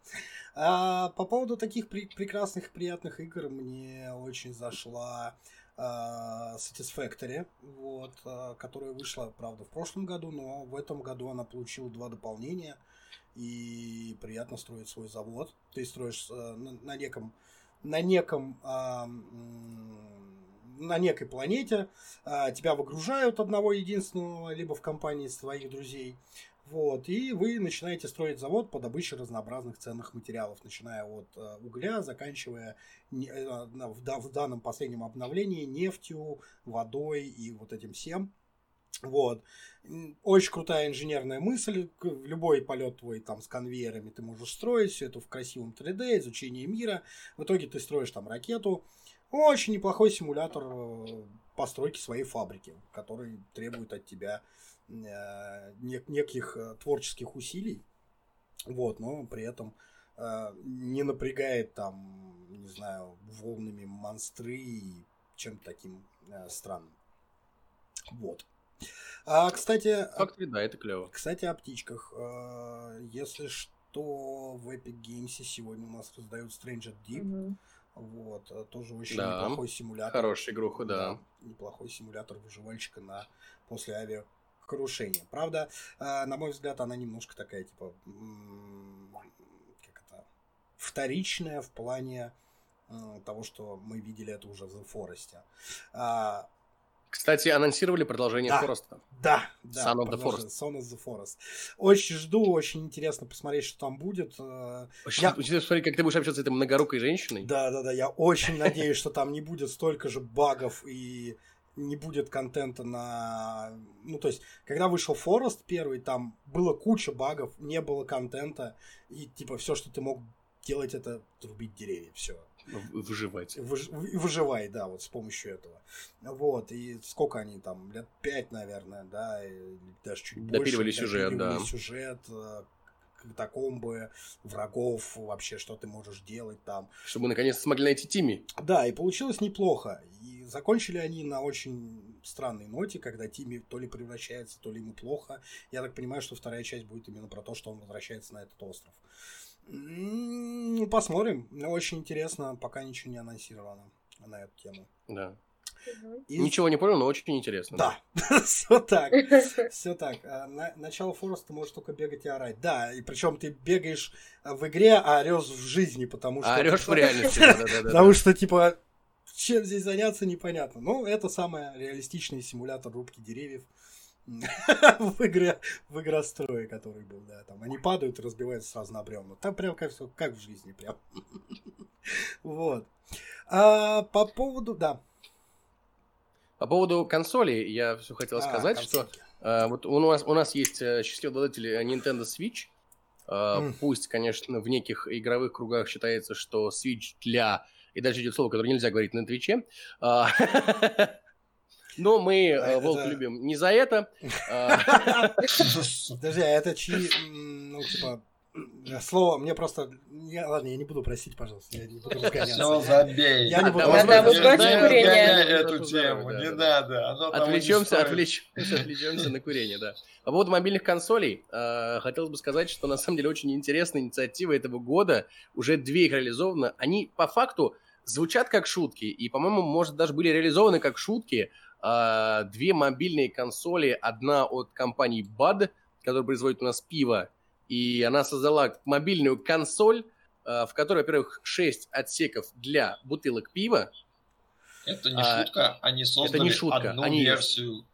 А, по поводу таких прекрасных, приятных игр мне очень зашла а, Satisfactory, вот, а, которая вышла, правда, в прошлом году, но в этом году она получила два дополнения, и приятно строить свой завод. Ты строишь на, на неком на неком э, на некой планете, э, тебя выгружают одного единственного, либо в компании своих друзей, вот, и вы начинаете строить завод по добыче разнообразных ценных материалов, начиная от э, угля, заканчивая э, в данном последнем обновлении нефтью, водой и вот этим всем. Вот. Очень крутая инженерная мысль. Любой полет твой там с конвейерами ты можешь строить. Все это в красивом 3D, изучение мира. В итоге ты строишь там ракету. Очень неплохой симулятор э, постройки своей фабрики, который требует от тебя э, неких э, творческих усилий. Вот, но при этом не напрягает там, не знаю, волнами монстры и чем-то таким странным. Вот. А, кстати... Фактори, да, это клево. Кстати, о птичках. А, если что, в Epic Games сегодня у нас раздают Stranger Deep. Угу. Вот, а, тоже очень да, неплохой симулятор. Хороший игруха, да. да. Неплохой симулятор выживальщика на после авиакрушения. Правда, на мой взгляд, она немножко такая, типа, как это, вторичная в плане того, что мы видели это уже в The Forest. Кстати, анонсировали продолжение да, Фореста. Да, да. Son of the Forest. Son of the Forest. Очень жду, очень интересно посмотреть, что там будет. Э, очень я... интересно посмотреть, как ты будешь общаться с этой многорукой женщиной. Да, да, да. Я очень надеюсь, что там не будет столько же багов и не будет контента на... Ну, то есть, когда вышел Форест первый, там было куча багов, не было контента, и, типа, все, что ты мог делать, это рубить деревья, все. Выживать. Выж, выживай, да, вот с помощью этого. Вот, и сколько они там, лет пять, наверное, да, или даже чуть допиливали больше. Сюжет, допиливали да. сюжет, э, катакомбы, врагов, вообще, что ты можешь делать там. Чтобы наконец смогли найти Тими. Да, и получилось неплохо. И закончили они на очень странной ноте, когда Тими то ли превращается, то ли ему плохо. Я так понимаю, что вторая часть будет именно про то, что он возвращается на этот остров. Ну, посмотрим. Очень интересно, пока ничего не анонсировано на эту тему. Да. И... Ничего не понял, но очень интересно. Да, все так. Все так. А, на, начало Фореста ты можешь только бегать и орать. Да, и причем ты бегаешь в игре, а орешь в жизни, потому что... А орешь в реальности, да, да, Потому что, типа, чем здесь заняться, непонятно. Ну, это самый реалистичный симулятор рубки деревьев в игре, в игрострое, который был, да, там они падают и разбиваются сразу на бревна. Там прям как, как в жизни, прям. вот. А, по поводу, да. По поводу консолей я все хотел а, сказать, консольки. что А, вот у нас, у нас есть э, счастливый обладатель Nintendo Switch. А, М. Пусть, конечно, в неких игровых кругах считается, что Switch для... И дальше идет слово, которое нельзя говорить на Твиче. А, Но мы А, э, это- Волк любим не за это. А, Подожди, а это чьи, ну, типа, м, слово, мне просто... Я, ладно, я не буду просить, пожалуйста, я не буду Все, разгоняться. забей. Я не буду эту тему, не надо. Отвлечемся, отвлечемся, отвлечемся на курение, да. По поводу мобильных консолей, э, хотелось бы сказать, что на самом деле очень интересная инициатива этого года. Уже две их реализованы. Они по факту звучат как шутки, и, по-моему, может, даже были реализованы как шутки. Э, Две мобильные консоли, одна от компании Bud, которая производит у нас пиво, и она создала мобильную консоль, э, в которой, во-первых, 6 отсеков для бутылок пива, Это не А, шутка, они создали не шутка, одну они- версию.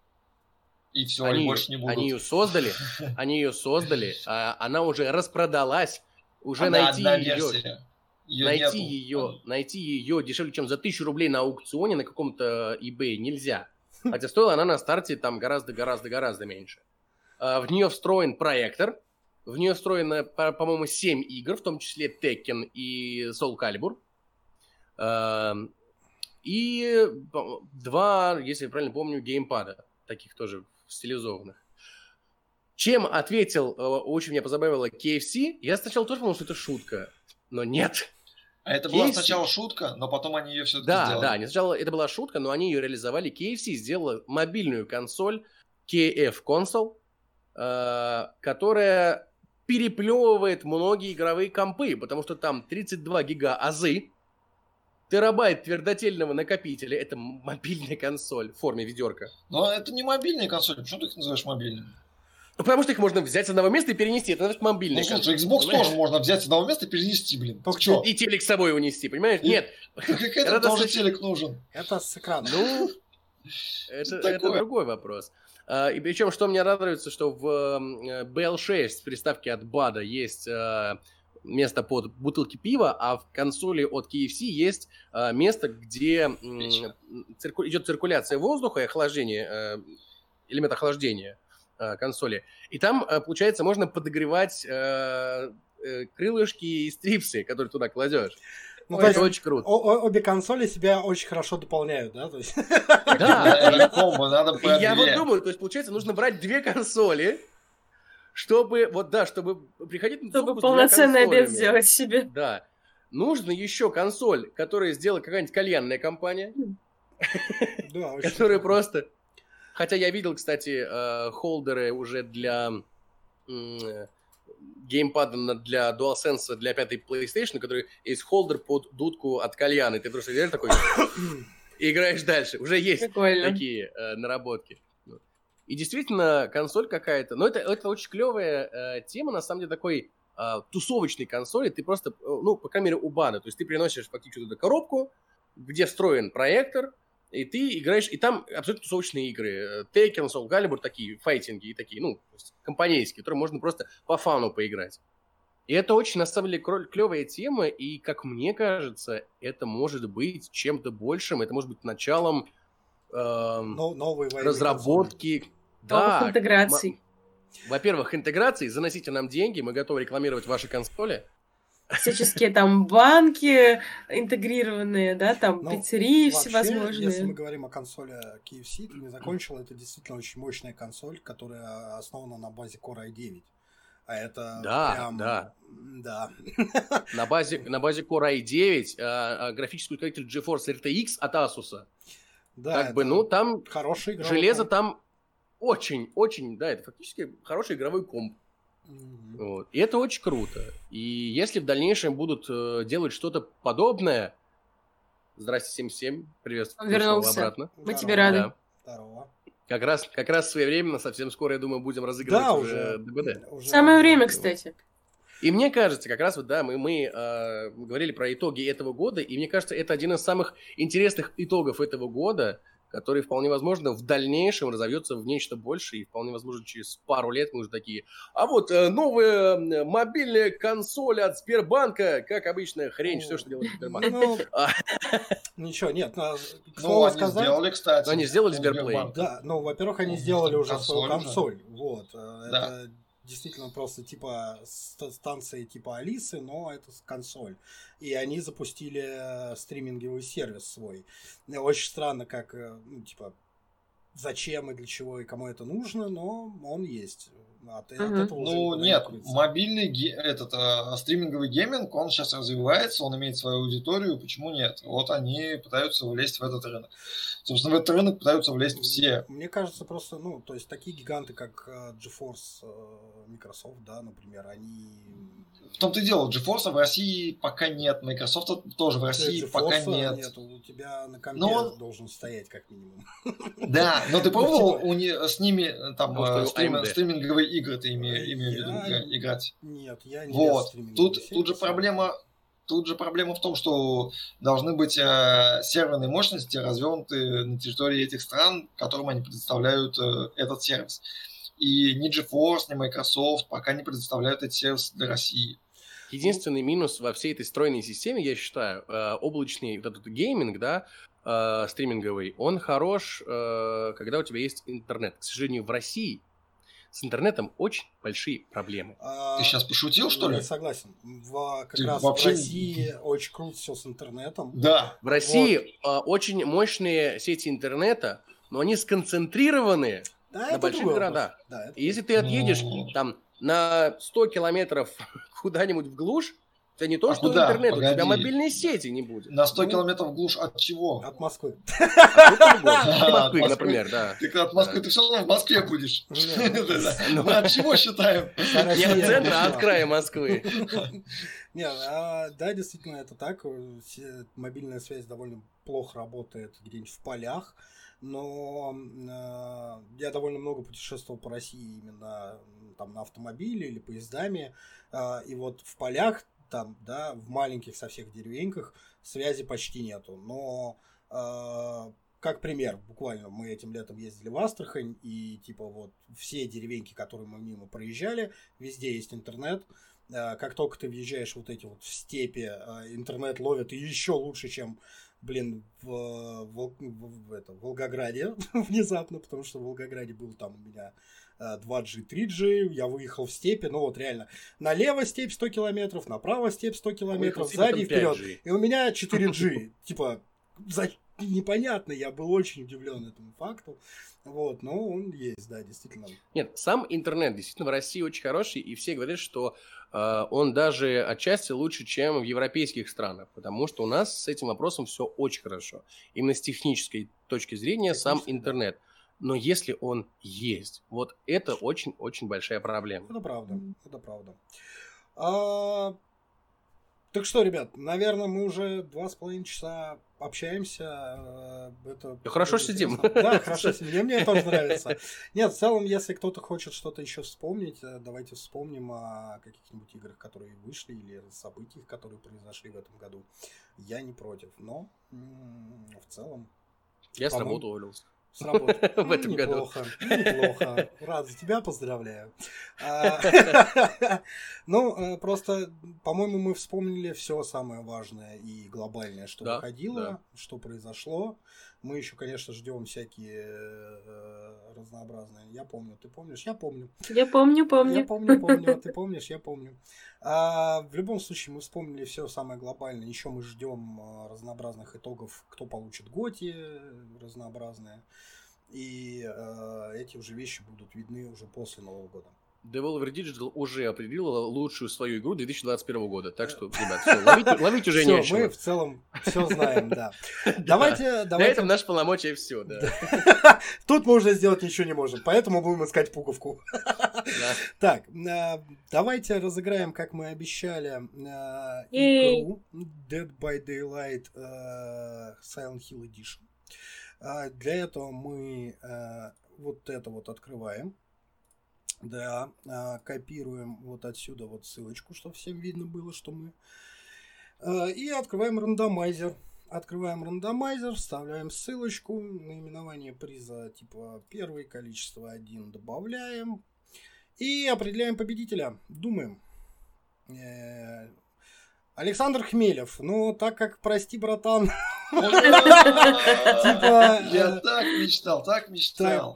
И все, они, они больше не будут. они ее создали, они ее создали, а она уже распродалась, уже Она найти ее, версия. Её найти нету. ее, найти ее дешевле, чем за тысячу рублей на аукционе на каком-то eBay нельзя. Хотя стоила она на старте там гораздо-гораздо-гораздо меньше. А, В нее встроен проектор, в нее встроено, по- по-моему, 7 игр, в том числе Tekken и Soul Calibur. Эм, И два, если я правильно помню, геймпада, таких тоже стилизованных. Чем ответил, э, очень меня позабавило, KFC, я сначала тоже подумал, что это шутка, но нет. А это была KFC. сначала шутка, но потом они ее все-таки Да, сделали. да, они сначала это была шутка, но они ее реализовали. KFC сделала мобильную консоль KF Console, э, которая переплевывает многие игровые компы, потому что там 32 гига азы, терабайт твердотельного накопителя, это мобильная консоль в форме ведерка. Но это не мобильные консоли. Почему ты их называешь мобильными? Ну, потому что их можно взять с одного места и перенести. Это значит мобильная Ну, слушай, Xbox понимаешь? тоже можно взять с одного места и перенести, блин. Только Чё? И телек с собой унести, понимаешь? И- Нет. Как Это тоже достаточно- телек нужен. Это с экрана. Ну, это, Что это другой вопрос. А, И причем, что мне радуется, что в э, BL6 приставке от BAD есть э, место под бутылки пива, а в консоли от KFC есть э, место, где цирку- идет циркуляция воздуха и охлаждение, э, элемент охлаждения э, консоли. И там, э, получается, можно подогревать э, э, крылышки и стрипсы, которые туда кладешь. Ну, Ой, то есть, очень круто. о- обе консоли себя очень хорошо дополняют, да? То есть, Да, комбо, надо я вот думаю, то есть, получается, нужно брать две консоли, чтобы, вот да, чтобы приходить на Чтобы полноценный обед сделать себе. Да. Нужно еще консоль, которую сделала какая-нибудь кальянная компания, да, очень которая просто... Хотя я видел, кстати, э, холдеры уже для э, геймпада для DualSense для пятой PlayStation, который есть холдер под дудку от кальяны. Ты просто идешь такой и играешь дальше. Уже есть Прикольно. такие э, наработки. И действительно, консоль какая-то. Но это, это очень клевая э, тема, на самом деле, такой э, тусовочной консоли. Ты просто, э, ну, по крайней мере, у бана. То есть ты приносишь фактически туда коробку, где встроен проектор, и ты играешь, и там абсолютно тусовочные игры. Э, Tekken, Soul Calibur, такие файтинги и такие, ну, компанейские, которые можно просто по фану поиграть. И это очень, на самом деле, клевая тема, и, как мне кажется, это может быть чем-то большим, это может быть началом эм, Но- новые военные разработки. Новых Да, интеграций. м- во-первых, интеграции, заносите нам деньги, мы готовы рекламировать ваши консоли. Всяческие там банки интегрированные, да, там Ну, пиццерии Вообще, всевозможные. Если мы говорим о консоли KFC, ты не закончил, это действительно очень мощная консоль, которая основана на базе Core i9. А это Да, прям... да. Да. На базе, на базе Core i9 а, а, графический ускоритель GeForce RTX от Asus. Да, как бы, ну, там хороший железо комп. там очень-очень, да, это фактически хороший игровой комп. Вот. И это очень круто. И если в дальнейшем будут э, делать что-то подобное... Здрасте, 77. Приветствую Он вернулся. обратно. Мы Здорово. тебе рады. Да. Здорово. Как раз, как раз своевременно, совсем скоро, я думаю, будем разыгрывать Да, уже уже. ДБД. уже- Самое время, кстати. И мне кажется, как раз вот, да, мы, мы э, говорили про итоги этого года, и мне кажется, это один из самых интересных итогов этого года, который вполне возможно в дальнейшем разовьется в нечто большее, и вполне возможно через пару лет мы уже такие, а вот э, новая мобильная консоль от Сбербанка, как обычно, хрень, все, что делает Сбербанк. Ну, А. ничего, нет, на- к Ну, слову они сказать, сделали, кстати. Ну, они сделали Сберплей. Да, ну, во-первых, они Ну, сделали уже консоль свою консоль. Вот. э, Да. Действительно просто типа ст- станции типа Алисы, но это консоль. И они запустили э, стриминговый сервис свой. И Очень странно, как, э, ну, типа, зачем и для чего и кому это нужно, но он есть. От, от Мгм. этого уже Ну, нет, укрыться. мобильный ге- этот э, стриминговый гейминг, он сейчас развивается, он имеет свою аудиторию, почему нет? Вот они пытаются влезть в этот рынок. Собственно, в этот рынок пытаются влезть все. Мне кажется, просто, ну, то есть такие гиганты, как э, GeForce, э, Microsoft, да, например, они... В том-то и дело, GeForce в России пока нет, Microsoft тоже в России GeForce пока нет. нету, у тебя на компе Ну, он- должен стоять как минимум. Да, но ты пробовал у не- с ними э, там э, стрим- AMD. Игры ты име- имею в виду Я- игра- играть? Нет, я не Вот. Тут, тут же проблема. Тут же проблема в том, что должны быть э, серверные мощности развернуты на территории этих стран, которым они предоставляют э, этот сервис. И ни GeForce, ни Microsoft пока не предоставляют этот сервис для России. Единственный минус во всей этой стройной системе, я считаю, э, облачный вот этот гейминг, да, э, стриминговый, он хорош, э, когда у тебя есть интернет. К сожалению, в России с интернетом очень большие проблемы. А, Ты сейчас пошутил, что ли? Не согласен. В, как Ты раз вообще- в России очень круто все с интернетом. Да. В России э, очень мощные сети интернета, но они сконцентрированы. Да, На это больших городах. Да, это- И если ты отъедешь Ну. там на 100 километров куда-нибудь в глушь, тебя не то, А что куда? интернет, у тебя Погоди. мобильной сети не будет. На 100 Ну. километров глушь от чего? От Москвы. Ну, От Москвы, например, да. Ты когда от Москвы, ты все равно в Москве будешь. Да-да. Ну. Мы от чего считаем? Не от центра, а от края Москвы. Не, а, да, действительно, это так. Э, Мобильная связь довольно плохо работает где-нибудь в полях. Но э, я довольно много путешествовал по России именно там на автомобиле или поездами. А, и вот в полях, там, да, в маленьких со всех деревеньках связи почти нету. Но э, как пример, буквально мы этим летом ездили в Астрахань, и типа вот все деревеньки, которые мы мимо проезжали, везде есть интернет. Э, Как только ты въезжаешь вот эти вот в степи, э, интернет ловит еще лучше, чем, блин, в, Вол- в- в это, в Волгограде внезапно, потому что в Волгограде был там у меня 2G, 3G, я выехал в степи, ну вот реально, налево степь 100 километров, направо степь 100 километров, сзади и вперед. 5G. И у меня 4G. Типа, за- непонятно, я был очень удивлен этому факту. Вот, но он есть, да, действительно. Нет, сам интернет действительно в России очень хороший, и все говорят, что э, он даже отчасти лучше, чем в европейских странах, потому что у нас с этим вопросом все очень хорошо. Именно с технической точки зрения сам Технически, да. Но если он есть, вот это очень-очень большая проблема. Это правда, это правда. А, так что, ребят, наверное, мы уже два с половиной часа общаемся. э, Это Да хорошо это сидим. Да, хорошо сидим. Мне, тоже нравится. Нет, в целом, если кто-то хочет что-то еще вспомнить, э, давайте вспомним о каких-нибудь играх, которые вышли, или событиях, которые произошли в этом году. Я не против, но в целом Я с работы уволился. В этом году. Неплохо, неплохо. Рад за тебя, поздравляю. А, Ну, э, просто, по-моему, мы вспомнили все самое важное и глобальное, что выходило, что произошло. Мы еще, конечно, ждем всякие э, разнообразные. Я помню, ты помнишь? Я помню. Я помню, Я помню. помню, помню. Ты помнишь? Я помню. А, в любом случае, мы вспомнили все самое глобальное. Еще мы ждем э, разнообразных итогов, кто получит Готи э, разнообразные. И э, эти уже вещи будут видны уже после Нового года. Devolver Digital уже определила лучшую свою игру 2021 года. Так что, ребят, всё, ловить, ловить уже Всё, нечего. мы в целом все знаем, да. Давайте, На давайте. этом наши полномочия все, да. Тут мы уже сделать ничего не можем, поэтому будем искать пуговку. Так, э, давайте разыграем, как мы обещали, э, игру Dead by Daylight э, Silent Hill Edition. Для этого мы э, вот это вот открываем. Да, а, копируем вот отсюда вот ссылочку, чтобы всем видно было, что мы... э, И открываем рандомайзер. открываем рандомайзер, вставляем ссылочку, наименование приза типа первый, количество один добавляем и определяем победителя. Думаем. Александр Хмелев. Ну, так как, прости, братан, Типа, Я э, так мечтал, так мечтал.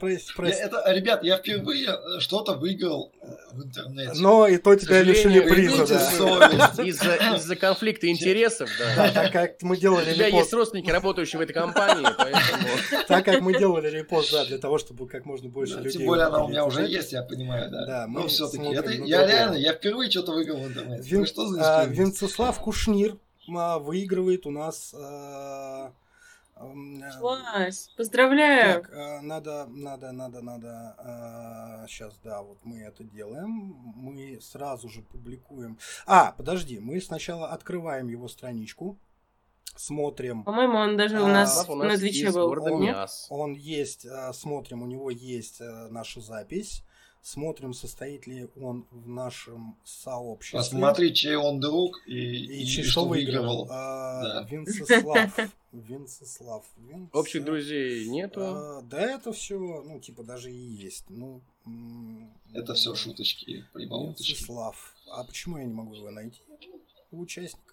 ребят, я впервые э, что-то выиграл в интернете. Но и то тебя лишили приза, да. Из-за из-за конфликта интересов, Да, да. так как мы У делали тебя есть репост, родственники, работающие в этой компании, поэтому... так как мы делали репост, да, для того, чтобы как можно больше Да, людей... Тем более она у меня уже есть, я понимаю, да. Да, мы Но все-таки, смотрим это я реально, я впервые что-то выиграл в интернете. Вин- Ну что за а? Венцеслав Кушнир а, выигрывает у нас... а, Класс. Поздравляю. Так, а, надо, надо, надо, надо. сейчас, да, вот мы это делаем. Мы сразу же публикуем. А, подожди, мы сначала открываем его страничку, смотрим. По-моему, он даже у А, нас У на Твиче был. Он-. Он есть, а, смотрим, у него есть а, наша запись. Смотрим, состоит ли он в нашем сообществе. Посмотри, чей он друг и, И, и чи- что выигрывал. А, Да. Венцеслав. Венцеслав. Венце- Общих друзей нету. А, да, это все, ну, типа, даже и есть. Ну, Это все шуточки, прибауточки. Венцеслав. А почему я не могу его найти в участниках?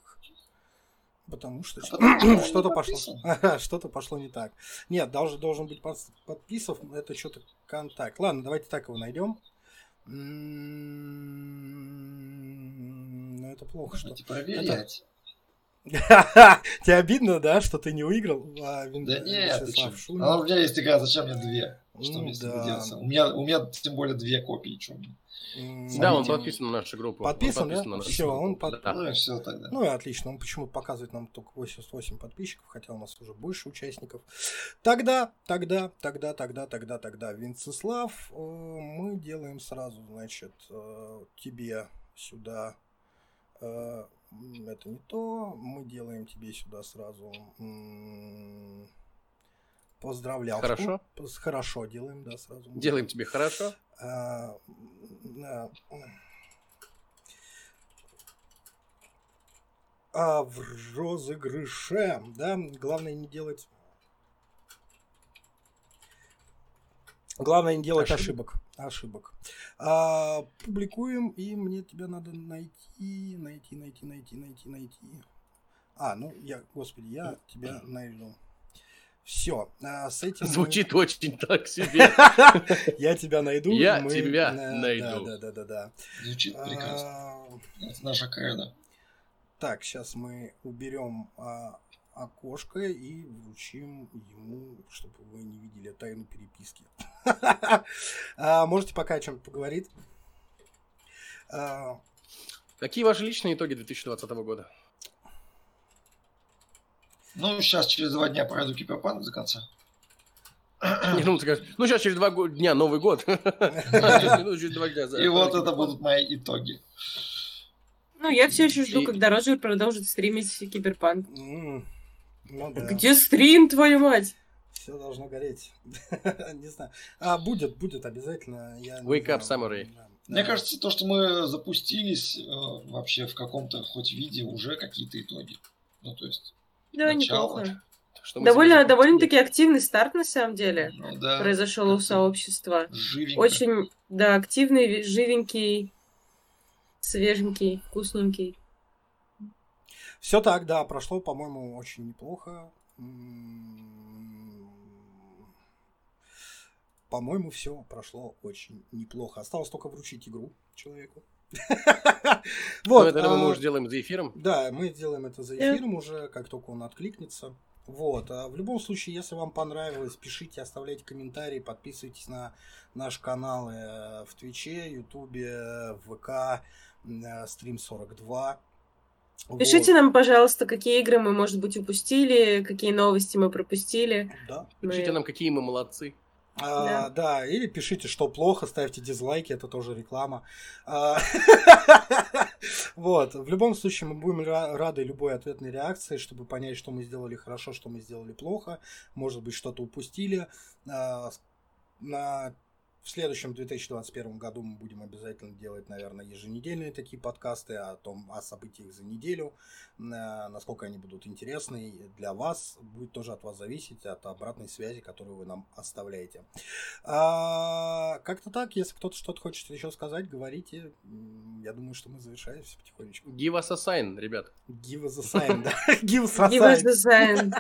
Потому что что-то пошло, что-то пошло не так. Нет, должен, должен быть подписов, это что-то контакт. Ладно, давайте так его найдем. М, Ну, это плохо, что... Можете проверять. Тебе обидно, да, что ты не выиграл? а Вин- Да нет? А у меня есть игра, зачем мне две? Что Ну мне с ними да. делаться? У меня, у меня тем более две копии, мне? М, Да, он подписан на нашу группу. Он Подписан, да? на группу. он под- Да. Ну и все тогда. Ну и отлично, он почему-то показывает нам только 88 подписчиков, хотя у нас уже больше участников. Тогда, тогда, тогда, тогда, тогда, тогда, Венцеслав, э, мы делаем сразу, значит, э, тебе сюда, э, это не то, мы делаем тебе сюда сразу м, поздравлялку. Хорошо. Хорошо делаем, да, сразу. Делаем тебе хорошо. А, а, а в розыгрыше, да, главное не делать... Главное не делать ошибок. Ошибок. А, публикуем, и мне тебя надо найти, найти, найти, найти, найти, найти. А, ну, я, господи, я тебя найду. Все, с этим... мы- Звучит очень так себе. Я тебя найду. Я мы- тебя да, найду. Да, да, да, да. Звучит да. прекрасно. А, Это наша кредо. Так, сейчас мы уберем а, окошко и вручим ему, чтобы вы не видели тайну переписки. А, Можете пока о чем поговорить? А, Какие ваши личные итоги 2020 года? Ну, сейчас через два дня пройду киберпанк до конца. Не, Ну, ты скажешь, ну, сейчас через два дня Новый год. И вот это будут мои итоги. Ну, я все еще жду, когда Роджер продолжит стримить Киберпанк. Ну да. Где стрим, твою мать? Все должно гореть. Не знаю. А, будет, будет обязательно. Я Wake up. Samurai. Да. Мне кажется, то, что мы запустились э, вообще в каком-то хоть виде, уже какие-то итоги. Ну, то есть, Да, Начало. неплохо. Что Довольно, довольно-таки активный старт, на самом деле, ну да, произошел у сообщества. живенько. Очень, да, активный, живенький, свеженький, вкусненький. Все так, да, прошло, по-моему, очень неплохо. По-моему, все прошло очень неплохо. Осталось только вручить игру человеку. Ну, Вот. это мы а, уже делаем за эфиром. Да, мы сделаем это за Да. эфиром уже, как только он откликнется. Вот. А в любом случае, если вам понравилось, пишите, оставляйте комментарии, подписывайтесь на наш канал э, в Твиче, Ютубе, в ВК, э, Стрим 42. Пишите Вот. нам, пожалуйста, какие игры мы, может быть, упустили, какие новости мы пропустили. Да. Мы- Пишите нам, какие мы молодцы. А, да, или пишите, что плохо, ставьте дизлайки, это тоже реклама. А, Вот, в любом случае мы будем ра- рады любой ответной реакции, чтобы понять, что мы сделали хорошо, что мы сделали плохо, может быть, что-то упустили. А, На в следующем 2021 году мы будем обязательно делать, наверное, еженедельные такие подкасты о том, о событиях за неделю, э, насколько они будут интересны для вас, будет тоже от вас зависеть, от обратной связи, которую вы нам оставляете. А, как-то так, если кто-то что-то хочет еще сказать, говорите. Я думаю, что мы завершаемся потихонечку. Give us a sign, ребят. Give us a sign, да. Give us a Give us a sign.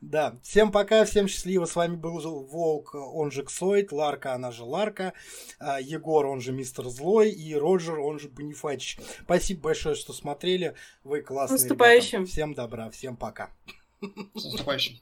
Да, всем пока, всем счастливо. С вами был Волк, он же Ксоид, Ларка, она же Ларка, а, Егор, он же Мистер Злой, и Роджер, он же Бонифач. Спасибо большое, что смотрели. Вы классные Наступающим. ребята. Всем добра, всем пока. С наступающим.